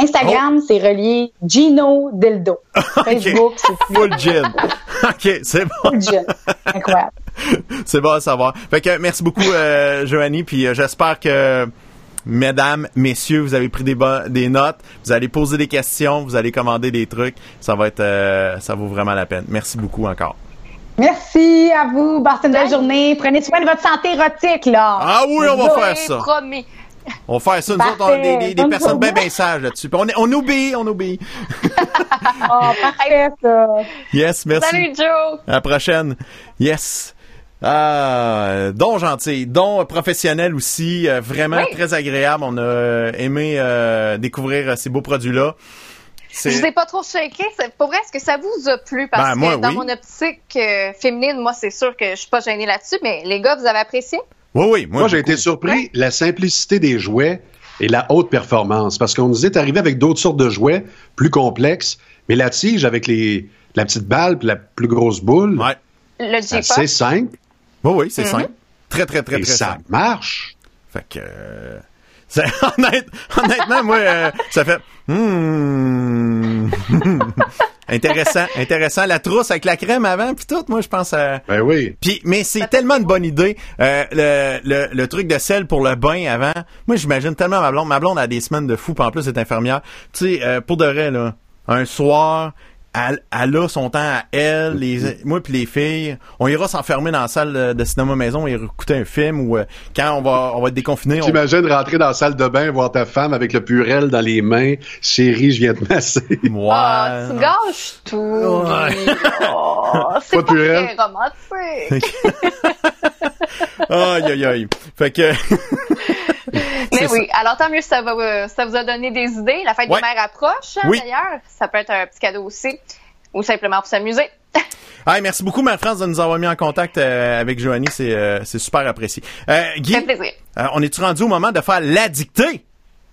Instagram, oh. c'est relié Gino Dildo. Facebook, c'est full gin. OK, c'est bon. Full gin. Incroyable. c'est bon à savoir. Fait que, merci beaucoup, euh, Joanie, puis euh, j'espère que, mesdames, messieurs, vous avez pris des, des notes, vous allez poser des questions, vous allez commander des trucs. Ça va être, euh, ça vaut vraiment la peine. Merci beaucoup encore. Merci à vous. Passez une belle journée. Prenez soin de votre santé érotique, là. Ah oui, on va faire ça. Promis. On va faire ça, nous autres, on est des, personnes bien, bien sages là-dessus. On, on obéit, on obéit. oh, parfait, ça. Yes, merci. Salut, Joe. À la prochaine. Yes. Ah, don gentil, don professionnel aussi, euh, vraiment très agréable. On a aimé euh, découvrir ces beaux produits-là. Je vous ai pas trop shaké. Pour vrai, est-ce que ça vous a plu? Parce ben, que dans mon optique euh, féminine, moi, c'est sûr que je suis pas gênée là-dessus, mais les gars, vous avez apprécié? Oui, oui. Moi, j'ai été surpris, la simplicité des jouets et la haute performance. Parce qu'on nous est arrivé avec d'autres sortes de jouets plus complexes, mais la tige avec les, la petite balle et la plus grosse boule, ouais. c'est simple. Oui, oui, c'est mm-hmm. simple. Très, très, très, Et très ça marche. Fait que... Euh, honnêtement, moi, euh, ça fait... Hmm. intéressant, intéressant. La trousse avec la crème avant, puis tout, moi, je pense à... Ben oui. Puis, mais c'est tellement une bonne idée. Euh, le, le, le, truc de sel pour le bain avant. Moi, j'imagine tellement ma blonde. Ma blonde a des semaines de fou, puis en plus, elle est infirmière. Tu sais, pour de vrai, là, un soir elle, a son temps à elle, les, moi puis les filles, on ira s'enfermer dans la salle de cinéma maison et écouter un film ou euh, quand on va on va être déconfiné. T'imagines rentrer dans la salle de bain, voir ta femme avec le purel dans les mains, chérie, je viens te masser. Ouais. Oh, tu gâches tout. Oh, c'est pas, très romantique. aïe aïe aïe. Fait que Mais oui, alors tant mieux si ça, va, ça vous a donné des idées. La fête des mères approche, hein, d'ailleurs. Ça peut être un petit cadeau aussi. Ou simplement pour s'amuser. Hey, merci beaucoup, Marie-France, de nous avoir mis en contact euh, avec Joanie. C'est, euh, c'est super apprécié. Euh, Guy, fait plaisir. Euh, on est-tu rendu au moment de faire la dictée?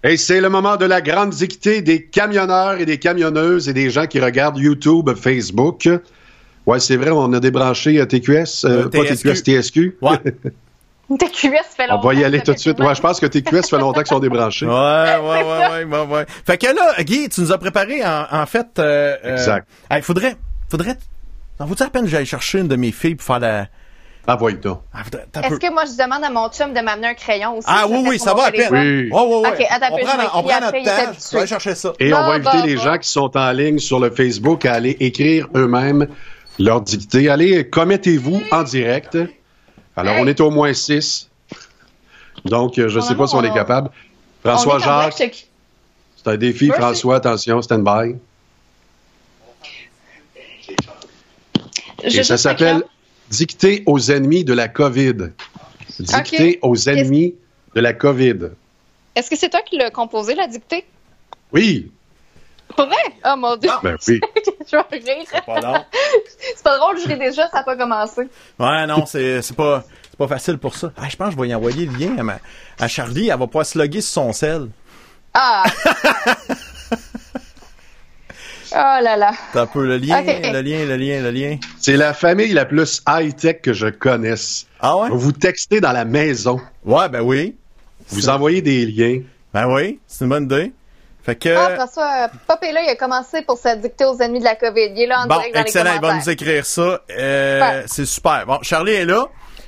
Et c'est le moment de la grande dictée des camionneurs et des camionneuses et des gens qui regardent YouTube, Facebook. Ouais, c'est vrai, on a débranché TQS, pas TQS, TSQ. Ouais. TQS fait longtemps. On va y aller tout de suite. Ouais, je pense que TQS fait longtemps qu'ils sont débranchés. Ouais, ouais, ouais, ouais, ouais, Fait que là, Guy, tu nous as préparé en, fait. Euh, euh exact. Il faudrait, faudrait. Ça vaut-tu la peine que j'aille chercher une de mes filles pour faire la. Ah, voyons donc. Ah, Est-ce que moi, je demande à mon chum de m'amener un crayon aussi? Ah oui, oui, ça va à peine. Oui. Oh, ouais, ouais. OK, attends, on prend, on prend notre temps. Je vais chercher ça. Et on va inviter les gens qui sont en ligne sur le Facebook à aller écrire eux-mêmes leur dictée. Allez, commettez-vous en direct. Alors, on est au moins six. Donc, euh, je ne sais pas si on est capable. François Jacques. C'est un défi. François, attention, stand by. Et ça s'appelle Dicter aux ennemis de la COVID. Dicter aux ennemis de la COVID. Est-ce que c'est toi qui l'as composé, la dictée? Oui. Pour vrai? Oh mon Dieu. Ben oui. je vais rire. C'est pas c'est pas drôle, je ris déjà, ça n'a pas commencé. Ouais, non, c'est pas. C'est pas facile pour ça. Ah, je pense que je vais y envoyer le lien à, Charlie. Elle va pouvoir se loguer sur son sel. Ah! Oh là là. T'as un peu le lien, le lien, le lien, le lien. C'est la famille la plus high-tech que je connaisse. Ah ouais? Vous textez dans la maison. Ouais, ben oui. Vous envoyez des liens. Ben oui, c'est une bonne idée. Fait que... Ah, François, Pop est là, il a commencé pour se dicter aux ennemis de la COVID. Il est là en bon, direct dans excellent, les commentaires. il va nous écrire ça. Euh, c'est super. Bon, Charlie est là.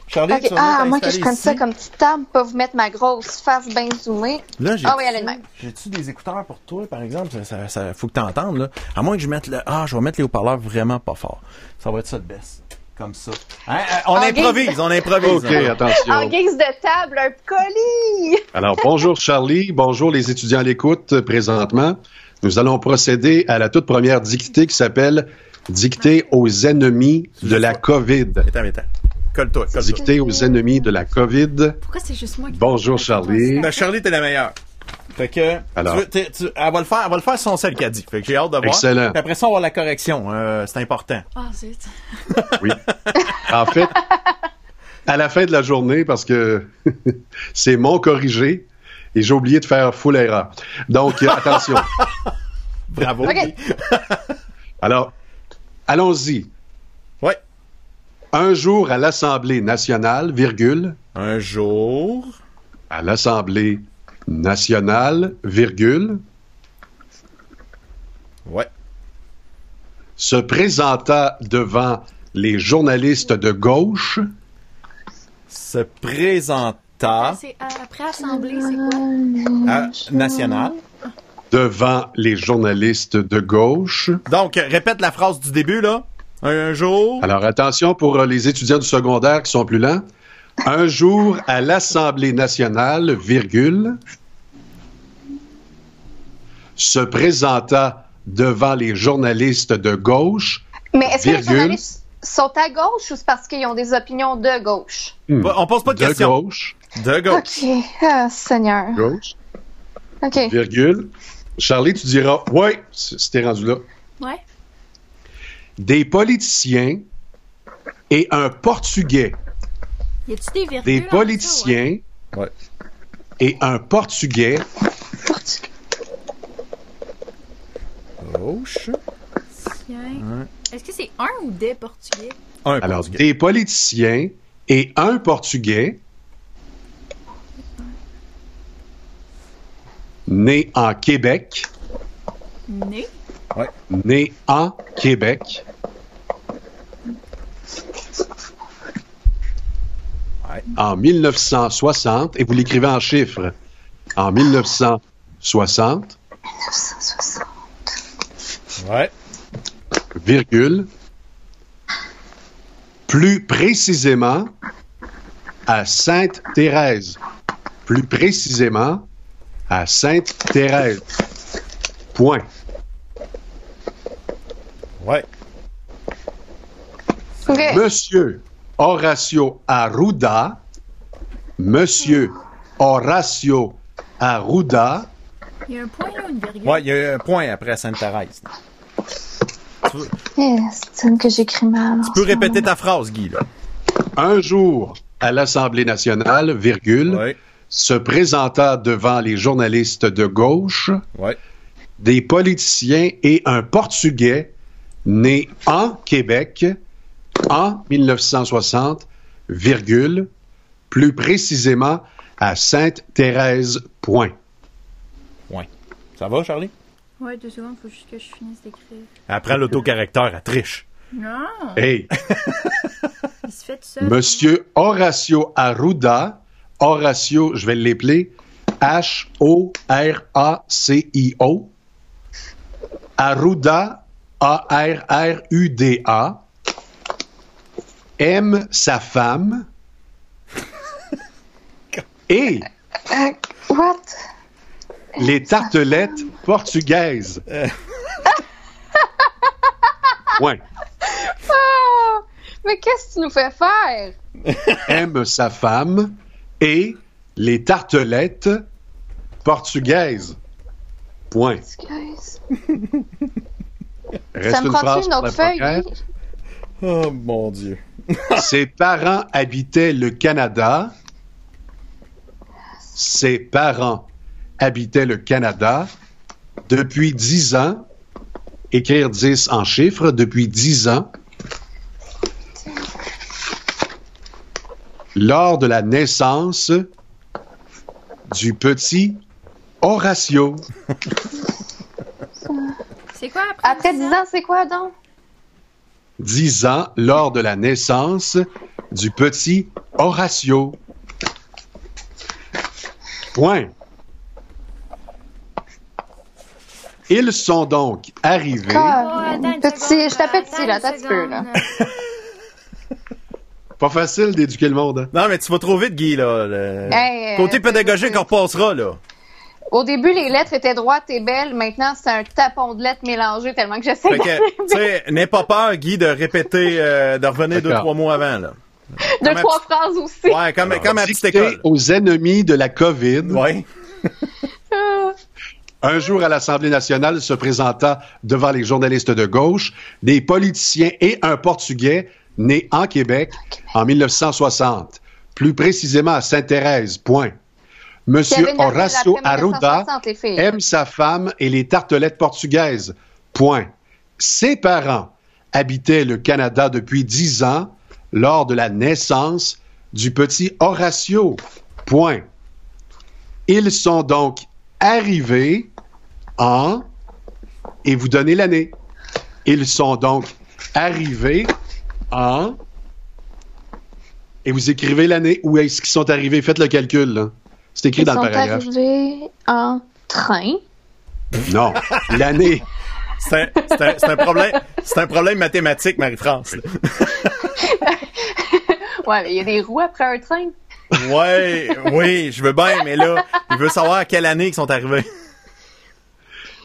Charlie, okay. Ah, moi que je prenne ça comme petite table, pas vous mettre ma grosse face bien zoomée. Là, j'ai. Ah oui, elle est même. J'ai-tu des écouteurs pour toi, par exemple? Ça, ça, faut que tu entendes, là. À moins que je mette le. Ah, je vais mettre les haut-parleurs vraiment pas fort. Ça va être ça de baisse. Comme ça. Hein? Euh, on improvise, on improvise. OK, attention. En guise de table, un colis. Alors, bonjour Charlie, bonjour les étudiants à l'écoute euh, présentement. Nous allons procéder à la toute première dictée qui s'appelle Dictée aux ennemis de la COVID. Attends, attends. Colle-toi. Dictée aux ennemis de la COVID. Pourquoi c'est juste moi qui Bonjour, Charlie. Ben, Charlie, t'es la meilleure. Fait que, Alors, tu, tu, elle va le faire, elle va le faire son dit. Fait que j'ai hâte de voir. Excellent. Puis après ça, on va avoir la correction. Euh, c'est important. Ah, oh, zut. oui. En fait, à la fin de la journée, parce que c'est mon corrigé et j'ai oublié de faire full erreur. Donc, euh, attention. Bravo. Alors, allons-y. Ouais. Un jour à l'Assemblée nationale, virgule. Un jour. À l'Assemblée nationale, virgule. Ouais. Se présenta devant les journalistes de gauche. Se présenta. C'est après Assemblée, c'est quoi? À, nationale. Devant les journalistes de gauche. Donc, répète la phrase du début, là. Un jour. Alors attention pour euh, les étudiants du secondaire qui sont plus lents. Un jour à l'Assemblée nationale, virgule, se présenta devant les journalistes de gauche. Mais est-ce que les journalistes sont à gauche ou c'est parce qu'ils ont des opinions de gauche? Hmm. On pose pas de, de questions. Gauche. De gauche. OK. Ah, Seigneur. Gauche. OK. Virgule. Charlie, tu diras, ouais, si t'es rendu là. Ouais des politiciens et un Portugais. Y a-tu des virgules Des politiciens ça, ouais? et un Portugais. Portugais. Gauche. Est-ce que c'est un ou des Portugais? Un Alors, portugais. des politiciens et un Portugais né en Québec. Né? Ouais. Né en Québec. Ouais. En 1960, et vous l'écrivez en chiffres. En 1960. 1960. Ouais. virgule, plus précisément à Sainte-Thérèse. Plus précisément à Sainte-Thérèse. Point. Ouais. Monsieur Horacio Arruda, Monsieur Horacio Arruda. Il y a un point ou une virgule? Ouais, il y a un point après Sainte-Thérèse. C'est que j'écris mal. Tu peux répéter ta phrase, Guy, là. Un jour, à l'Assemblée nationale, virgule, se présenta devant les journalistes de gauche, des politiciens et un Portugais né en Québec en 1960, virgule, plus précisément à Sainte-Thérèse, point. Point. Ça va, Charlie? Ouais, deux secondes, faut juste que je finisse d'écrire. Après l'autocaractère, elle triche. Non! Hey! Il se fait tout seul. Monsieur Horacio Arruda, Horacio, je vais l'appeler H-O-R-A-C-I-O. Arruda, A-R-R-U-D-A. Aime sa femme. Et. Euh, what? Les tartelettes portugaises. ouais. Oh, mais qu'est-ce que tu nous fais faire? aime sa femme et les tartelettes portugaises. Point. Portugaise. Reste Ça me une prend phrase une autre la feuille? Oh, mon Dieu. Ses parents habitaient le Canada. Ses parents habitaient le Canada depuis dix ans. Écrire 10 en chiffres, depuis dix ans. Lors de la naissance du petit Horatio. C'est quoi après? Après 10 ans, c'est quoi donc? 10 ans lors de la naissance du petit Horatio. Point. Ils sont donc arrivés. Oh, Petit, je t'appelle petit, là, petit peu, là. Pas facile d'éduquer le monde. hein? Non, mais tu vas trop vite, Guy, là. Le... Hey, euh, Côté pédagogique, on repassera, là. Au début, les lettres étaient droites et belles. Maintenant, c'est un tapon de lettres mélangé tellement que j'essaie que, tu sais, n'aie pas peur, Guy, de répéter, euh, de revenir deux, trois mois avant, là. Deux, comme trois phrases aussi. Ouais, comme, comme ma petite école. aux ennemis de la COVID. Ouais. Un jour à l'Assemblée nationale se présenta devant les journalistes de gauche des politiciens et un Portugais né en Québec en 1960, plus précisément à Sainte-Thérèse. Point. Monsieur Horacio Arruda 1960, les filles. aime sa femme et les tartelettes portugaises. Point. Ses parents habitaient le Canada depuis dix ans lors de la naissance du petit Horatio. Point. Ils sont donc arrivés en... Et vous donnez l'année. Ils sont donc arrivés en... Et vous écrivez l'année où est-ce qu'ils sont arrivés? Faites le calcul. là. C'est écrit Ils dans sont le paragraphe. arrivés en train? Non, l'année. C'est un, problème, c'est un problème mathématique, Marie-France. Ouais, mais il y a des roues après un train. Ouais, oui, je veux bien, mais là, il veut savoir à quelle année ils sont arrivés.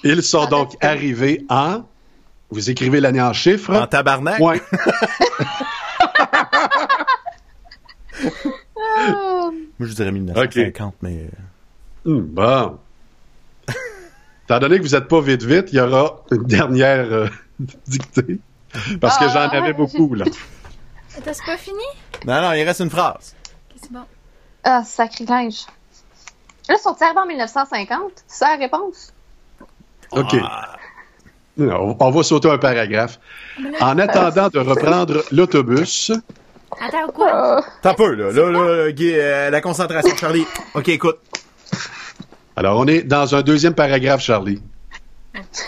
Ils sont donc arrivés en. Vous écrivez l'année en chiffres. En tabarnak. Point. Ah, Moi, je dirais 1950, mais... euh, Hum, bon. Étant donné que vous n'êtes pas vite vite, il y aura une dernière euh, dictée. Parce que Ah, j'en avais beaucoup, là. C'est pas fini? Non, non, il reste une phrase. Ok, c'est bon. ah sacrilège. Là, ils sont arrivés en 1950? C'est ça la réponse? OK. Ah, On, on va sauter un paragraphe. En attendant de reprendre l'autobus, Attends, quoi? T'as peu, là. Là, là, Guy, euh, la concentration, Charlie. OK, écoute. alors on est dans un deuxième paragraphe, Charlie.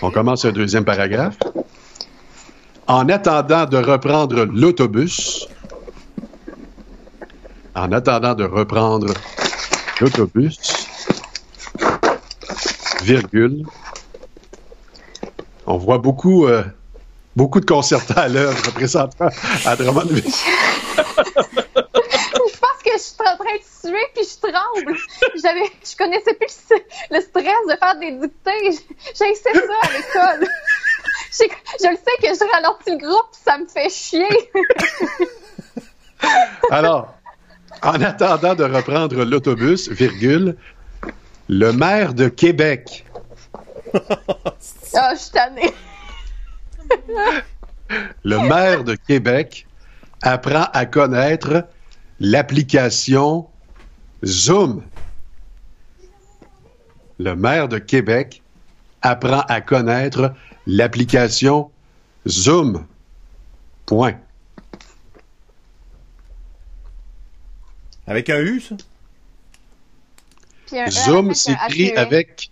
On commence un deuxième paragraphe. En attendant de reprendre l'autobus, en attendant de reprendre l'autobus, virgule, on voit beaucoup euh, beaucoup de concertants à l'œuvre présentement à Drummondville. Je pense que je suis en train de suer puis je tremble. J'avais, je connaissais plus le, stress de faire des dictées. J'ai essayé ça à l'école. Je, je le sais que je ralentis le groupe, ça me fait chier. Alors, en attendant de reprendre l'autobus, virgule, le maire de Québec. Ah, je suis tannée. Le maire de Québec apprend à connaître l'application Zoom. Le maire de Québec apprend à connaître l'application Zoom. Point. Avec un U, ça? Un E Zoom avec un s'écrit HE. avec.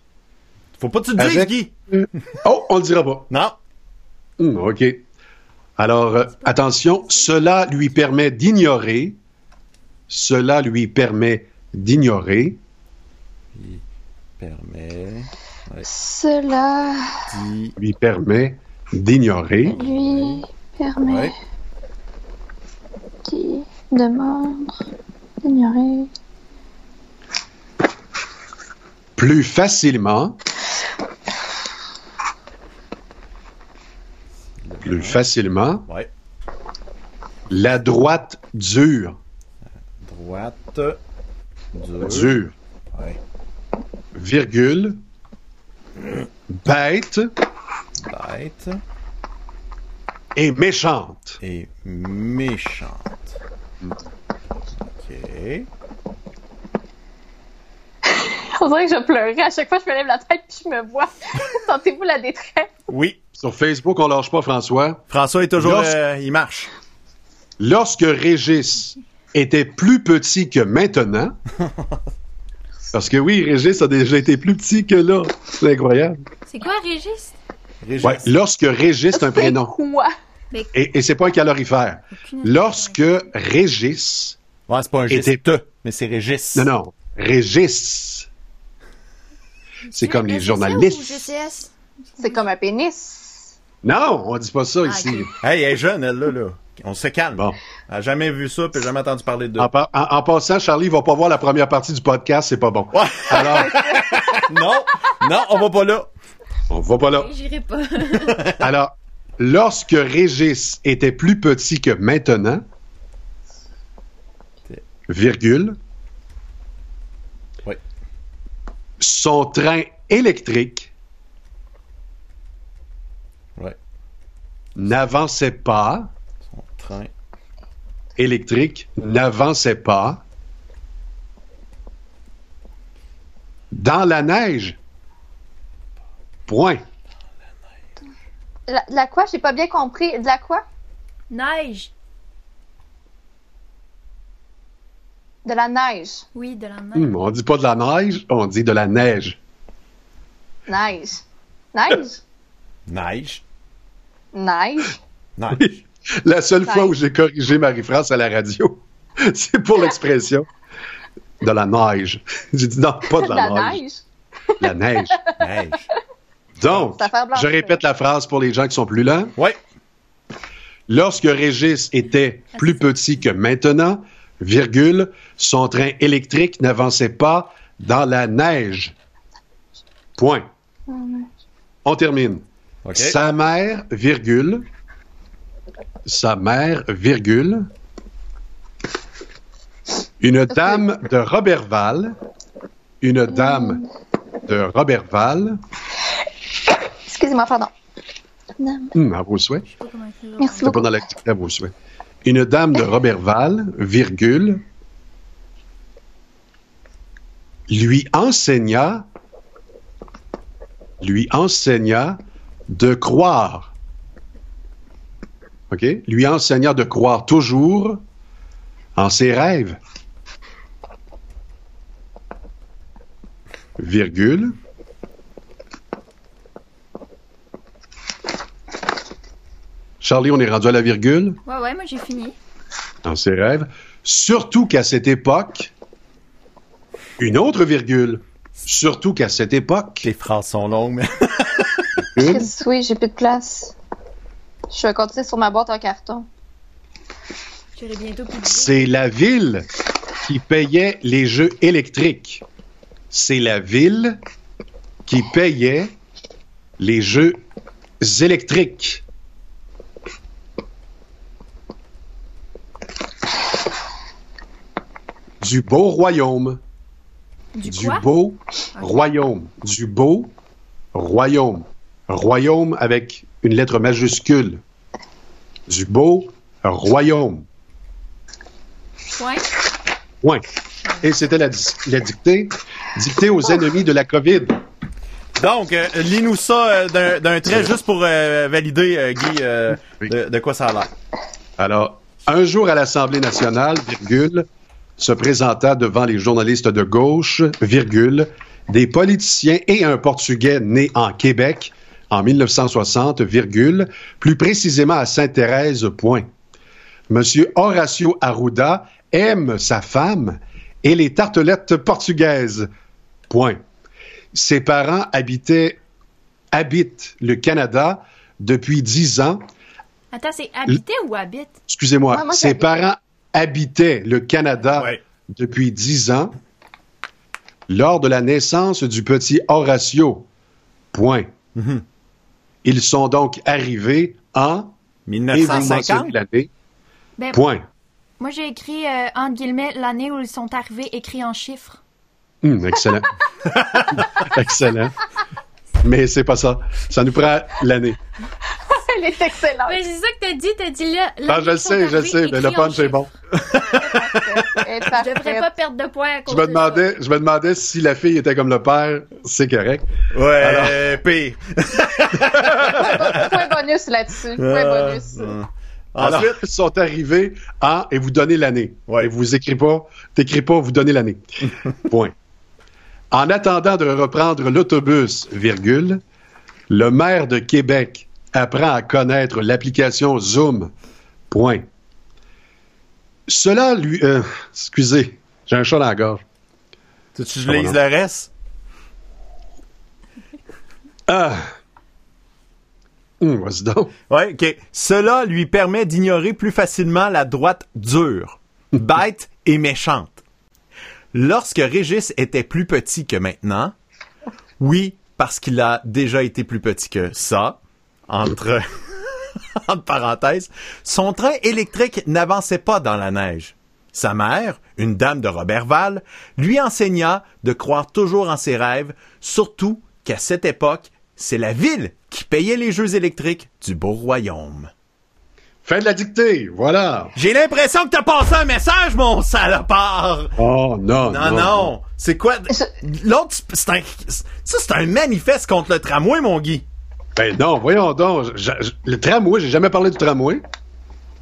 Faut pas que tu le dises, Avec- Guy. Oh, on le dira pas. Non. Hmm, OK. Alors, euh, attention, cela lui permet d'ignorer. Cela lui permet d'ignorer. Permet. Cela. Lui permet d'ignorer. lui permet Ouais. qui demande d'ignorer plus facilement. Plus facilement. Ouais. La droite dure. Droite. Dur. Dure. Ouais. Virgule. Bête Bête. et méchante. Et méchante. OK. On dirait que je pleurais à chaque fois que je me lève la tête puis je me vois. Sentez-vous la détresse? Oui. Sur Facebook, on lâche pas François. François est toujours. Lorsque- euh, il marche. Lorsque Régis était plus petit que maintenant, parce que oui, Régis a déjà été plus petit que là. C'est incroyable. C'est quoi, Régis? Régis. Ouais, lorsque Régis, c'est un prénom. quoi? Et, et c'est pas un calorifère. Lorsque Régis. Ouais, c'est pas un Était- geste, mais c'est Régis. Non, non. Régis. C'est comme les journalistes. C'est comme un pénis. Non, on dit pas ça Ah, ici. Hey, elle est jeune, elle, là, là. On se calme. Bon. Elle a jamais vu ça, puis jamais entendu parler de. En, pa- en- en passant, Charlie va pas voir la première partie du podcast, c'est pas bon. Ouais. Alors, non, non, on va pas là. on va pas là. J'irai pas. Alors, lorsque Régis était plus petit que maintenant, virgule, Oui. son train électrique n'avançait pas, Son train. électrique n'avançait pas dans la neige. Point. La, de la quoi? J'ai pas bien compris. De la quoi? Neige. De la neige. Oui, de la neige. Hmm, on dit pas de la neige, on dit de la neige. Neige. Neige? Neige. Neige? Neige. La seule fois où j'ai corrigé Marie-France à la radio, c'est pour l'expression de la neige. J'ai dit non, pas de la, la neige. neige. La neige. Neige. Donc, je répète la phrase pour les gens qui sont plus lents. Ouais. Lorsque Régis était plus petit que maintenant, virgule, son train électrique n'avançait pas dans la neige. Point. On termine. Sa mère, virgule, sa mère, virgule, une dame de Robertval, une dame de Robertval, Excusez-moi, pardon. hum, à vos souhaits, Je sais pas comment écrire. Merci pas beaucoup. dans l'activité à vos souhaits, une dame de Robertval, virgule, lui enseigna, lui enseigna de croire. OK? Lui enseigna de croire toujours en ses rêves. Virgule. Charlie, on est rendu à la virgule? Ouais, ouais, moi j'ai fini. dans ses rêves. Surtout qu'à cette époque, une autre virgule. Surtout qu'à cette époque, Les phrases sont longues, mais. Oui, j'ai plus de place. Je vais continuer sur ma boîte en carton. C'est la ville qui payait les jeux électriques. C'est la ville qui payait les jeux électriques. Du beau royaume. Du, Du quoi? beau royaume. Du beau royaume. Royaume avec une lettre majuscule. Du beau royaume. Point. Point. Et c'était la, dictée, dictée aux ennemis de la COVID. Donc, euh, lis-nous ça euh, d'un- d'un trait juste pour euh, valider, euh, Guy, euh, de, de quoi ça a l'air. Alors, un jour à l'Assemblée nationale, virgule, se présenta devant les journalistes de gauche, virgule, des politiciens et un Portugais né en Québec en 1960, virgule, plus précisément à Sainte-Thérèse, point. Monsieur Horacio Arruda aime sa femme et les tartelettes portugaises, point. Ses parents habitaient, habitent le Canada depuis dix ans Attends, c'est habité ou habite? excusez-moi, Ouais, moi, ses parents habitaient le Canada Ouais. depuis dix ans lors de la naissance du petit Horatio. Point. Mhm. Ils sont donc arrivés en... et vous 1950? mentionnez l'année. Ben, Point. moi, j'ai écrit, euh, entre guillemets, l'année où ils sont arrivés, écrit en chiffres. Hum, excellent. excellent. Mais c'est pas ça. Ça nous prend l'année. Elle est excellente. Ben, c'est ça que t'as dit, t'as dit là. Ah, l'année je le sais, je le sais, mais le punch est bon. Je devrais pas perdre de points à cause Je me de ça. demandais, je me demandais si la fille était comme le père. C'est correct. Ouais, Alors- euh, pire. Point bonus là-dessus. Point bonus. Euh, Alors, Ensuite, ils sont arrivés en et vous donnez l'année. Ouais. Et vous écrivez pas, t'écris pas, vous donnez l'année. Point. En attendant de reprendre l'autobus, virgule, le maire de Québec apprend à connaître l'application Zoom. Point. Cela lui, euh, excusez, j'ai un chat dans la gorge. tu tu Ah, lises le reste? Ah. Hum, vas-y donc. Ouais, OK. Cela lui permet d'ignorer plus facilement la droite dure, bête et méchante. Lorsque Régis était plus petit que maintenant, oui, parce qu'il a déjà été plus petit que ça, entre, entre parenthèses, son train électrique n'avançait pas dans la neige. Sa mère, une dame de Robertval, lui enseigna de croire toujours en ses rêves, surtout qu'à cette époque, c'est la ville qui payait les jeux électriques du beau royaume. Fin de la dictée, voilà. J'ai l'impression que t'as passé un message, mon salopard! Oh non, Non, non. C'est quoi? L'autre, c'est un, ça, c'est un manifeste contre le tramway, mon Guy. Ben non, voyons donc. Je- je- le tramway, j'ai jamais parlé du tramway.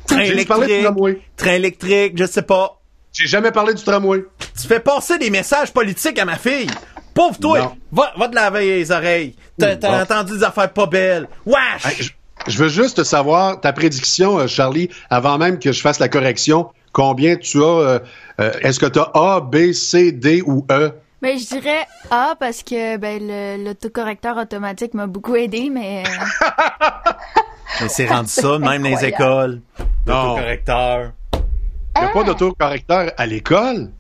Train J'ai juste parlé du électrique, tramway. train électrique, je sais pas. J'ai jamais parlé du tramway. Tu fais passer des messages politiques à ma fille. Pauvre toi, va, va te laver les oreilles. T'as, bon. entendu des affaires pas belles. Wesh! Hey, je, je veux juste savoir ta prédiction, euh, Charlie, avant même que je fasse la correction. Combien tu as? euh, euh, Est-ce que tu as A, B, C, D ou E? Ben, je dirais A parce que ben, le- l'autocorrecteur automatique m'a beaucoup aidé, mais euh, Mais c'est rendu ça, même dans les écoles. Non. L'autocorrecteur. Il n'y a pas d'autocorrecteur à l'école?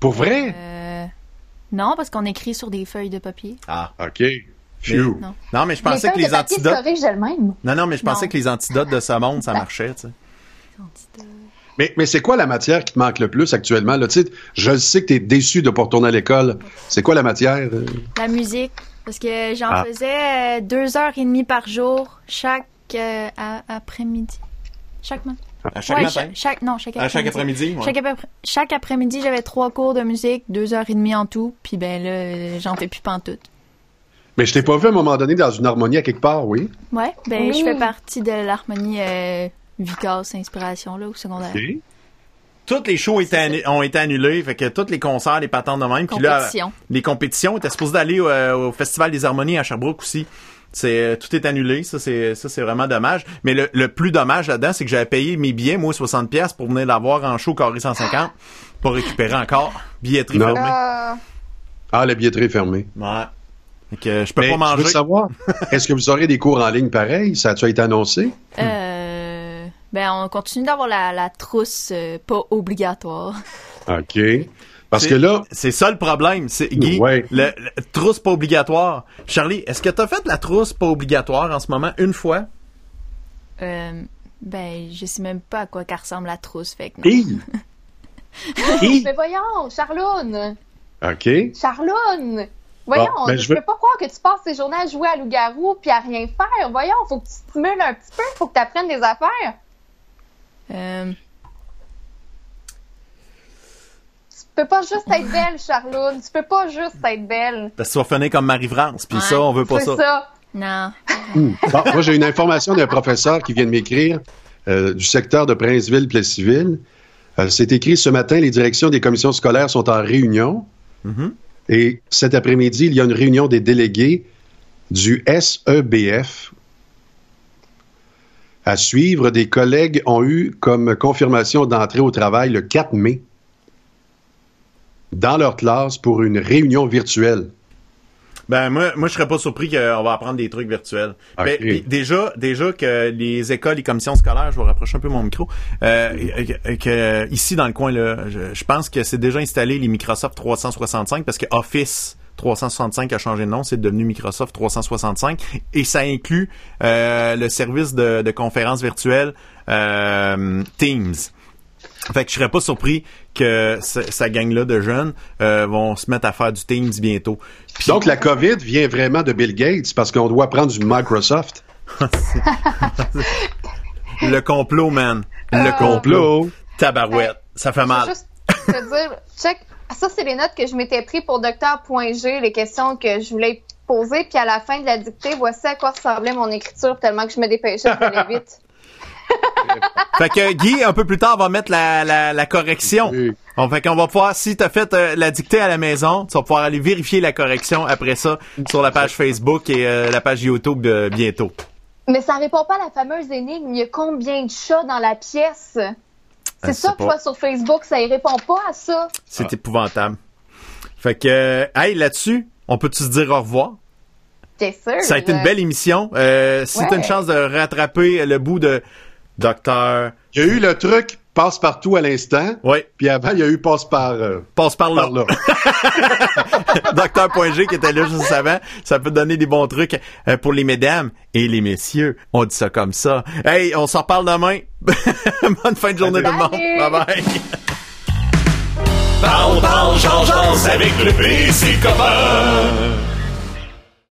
Pour vrai? euh, non, parce qu'on écrit sur des feuilles de papier. Ah. OK. Phew. Non. Non, mais je Les pensais que les antidotes. Non, non, mais je pensais Non. que les antidotes de ce monde, ça marchait, tu sais. Mais, mais c'est quoi la matière qui te manque le plus actuellement? Là? Tu sais, je sais que tu es déçu de pas retourner à l'école. C'est quoi la matière? La musique, parce que j'en Ah. faisais euh, deux heures et demie par jour, chaque euh, après-midi. Chaque matin. À chaque Ouais, matin? chaque, chaque- non, chaque À chaque après-midi, ouais. Chaque, après- chaque après-midi, j'avais trois cours de musique, deux heures et demie en tout, puis ben là, j'en fais plus pantoute. Mais je t'ai pas vu à un moment donné dans une harmonie à quelque part, oui? Ouais, ben Oui. je fais partie de l'harmonie euh, Vicas Inspiration là au secondaire. Tous les shows étaient annu- ont été annulés, fait que tous les concerts, les patentes de même. Puis là, les compétitions étaient supposées d'aller au, euh, au Festival des Harmonies à Sherbrooke aussi. C'est euh, tout est annulé, ça c'est ça c'est vraiment dommage. Mais le, le plus dommage là-dedans, c'est que j'avais payé mes billets moi 60 pièces pour venir l'avoir en show carré 150 pour récupérer encore billetterie Non. fermée. Ah, Ah, la billetterie fermée. Ouais. que je peux pas manger. Je veux savoir, est-ce que vous aurez des cours en ligne pareil? Ça a-tu été annoncé? Euh, ben, on continue d'avoir la, la trousse euh, pas obligatoire. OK. Parce que là. C'est ça le problème. C'est, Guy, le, trousse pas obligatoire. Charlie, est-ce que tu as fait la trousse pas obligatoire en ce moment une fois? Euh, ben, je sais même pas à quoi ressemble la trousse, fait que non. Mais voyons, Charloune! OK. Charloune! Voyons, ben, je, peux pas croire que tu passes tes journées à jouer à loup-garou puis à rien faire. Voyons, faut que tu stimules un petit peu, faut que tu apprennes des affaires. Euh, Tu peux pas juste être belle, Charlotte. Tu peux pas juste être belle. Parce que tu vas finir comme Marie-France, puis ça, on veut pas ça. ça. Non. moi, j'ai une information d'un professeur qui vient de m'écrire euh, du secteur de Princeville-Plessisville. Euh, c'est écrit ce matin, les directions des commissions scolaires sont en réunion. Mm-hmm. Et cet après-midi, il y a une réunion des délégués du SEBF. À suivre, des collègues ont eu comme confirmation d'entrée au travail le 4 mai dans leur classe pour une réunion virtuelle. Ben moi, moi je serais pas surpris qu'on va apprendre des trucs virtuels. Ben, déjà, déjà que les écoles, les commissions scolaires, je vais rapprocher un peu mon micro, euh, que, ici dans le coin là, je, pense que c'est déjà installé les Microsoft 365 parce que Office 365 a changé de nom, c'est devenu Microsoft 365 et ça inclut euh, le service de, de conférence virtuelle euh, Teams. Fait que je serais pas surpris que sa gang-là de jeunes euh, vont se mettre à faire du Teams bientôt. Donc la COVID vient vraiment de Bill Gates parce qu'on doit prendre du Microsoft. le complot, man. Le euh, complot. Tabarouette. ça fait mal. Juste te dire, check. Ça, c'est les notes que je m'étais pris pour Docteur.g, les questions que je voulais poser. Puis à la fin de la dictée, voici à quoi ressemblait mon écriture tellement que je me dépêchais de vite. fait que Guy, un peu plus tard, va mettre la, la, correction. On fait qu'on va pouvoir, si tu as fait euh, la dictée à la maison, tu vas pouvoir aller vérifier la correction après ça sur la page Facebook et euh, la page YouTube de bientôt. Mais ça répond pas à la fameuse énigme. Il y a combien de chats dans la pièce? C'est ah, ça que vois sur Facebook, ça y répond pas à ça. C'est épouvantable. Fait que, euh, hey, là-dessus, on peut-tu se dire au revoir? Bien sûr? Ça a été une belle émission. si as une chance de rattraper le bout de Docteur. Il y a eu le truc passe partout à l'instant. Oui. Puis avant, il y a eu passe par euh, passe par là. Docteur.g qui était là juste avant, ça peut donner des bons trucs euh, pour les mesdames et les messieurs. On dit ça comme ça. Hey, on s'en parle demain. Bonne fin de journée tout le monde. Bye bye. Parle, parle, avec le PC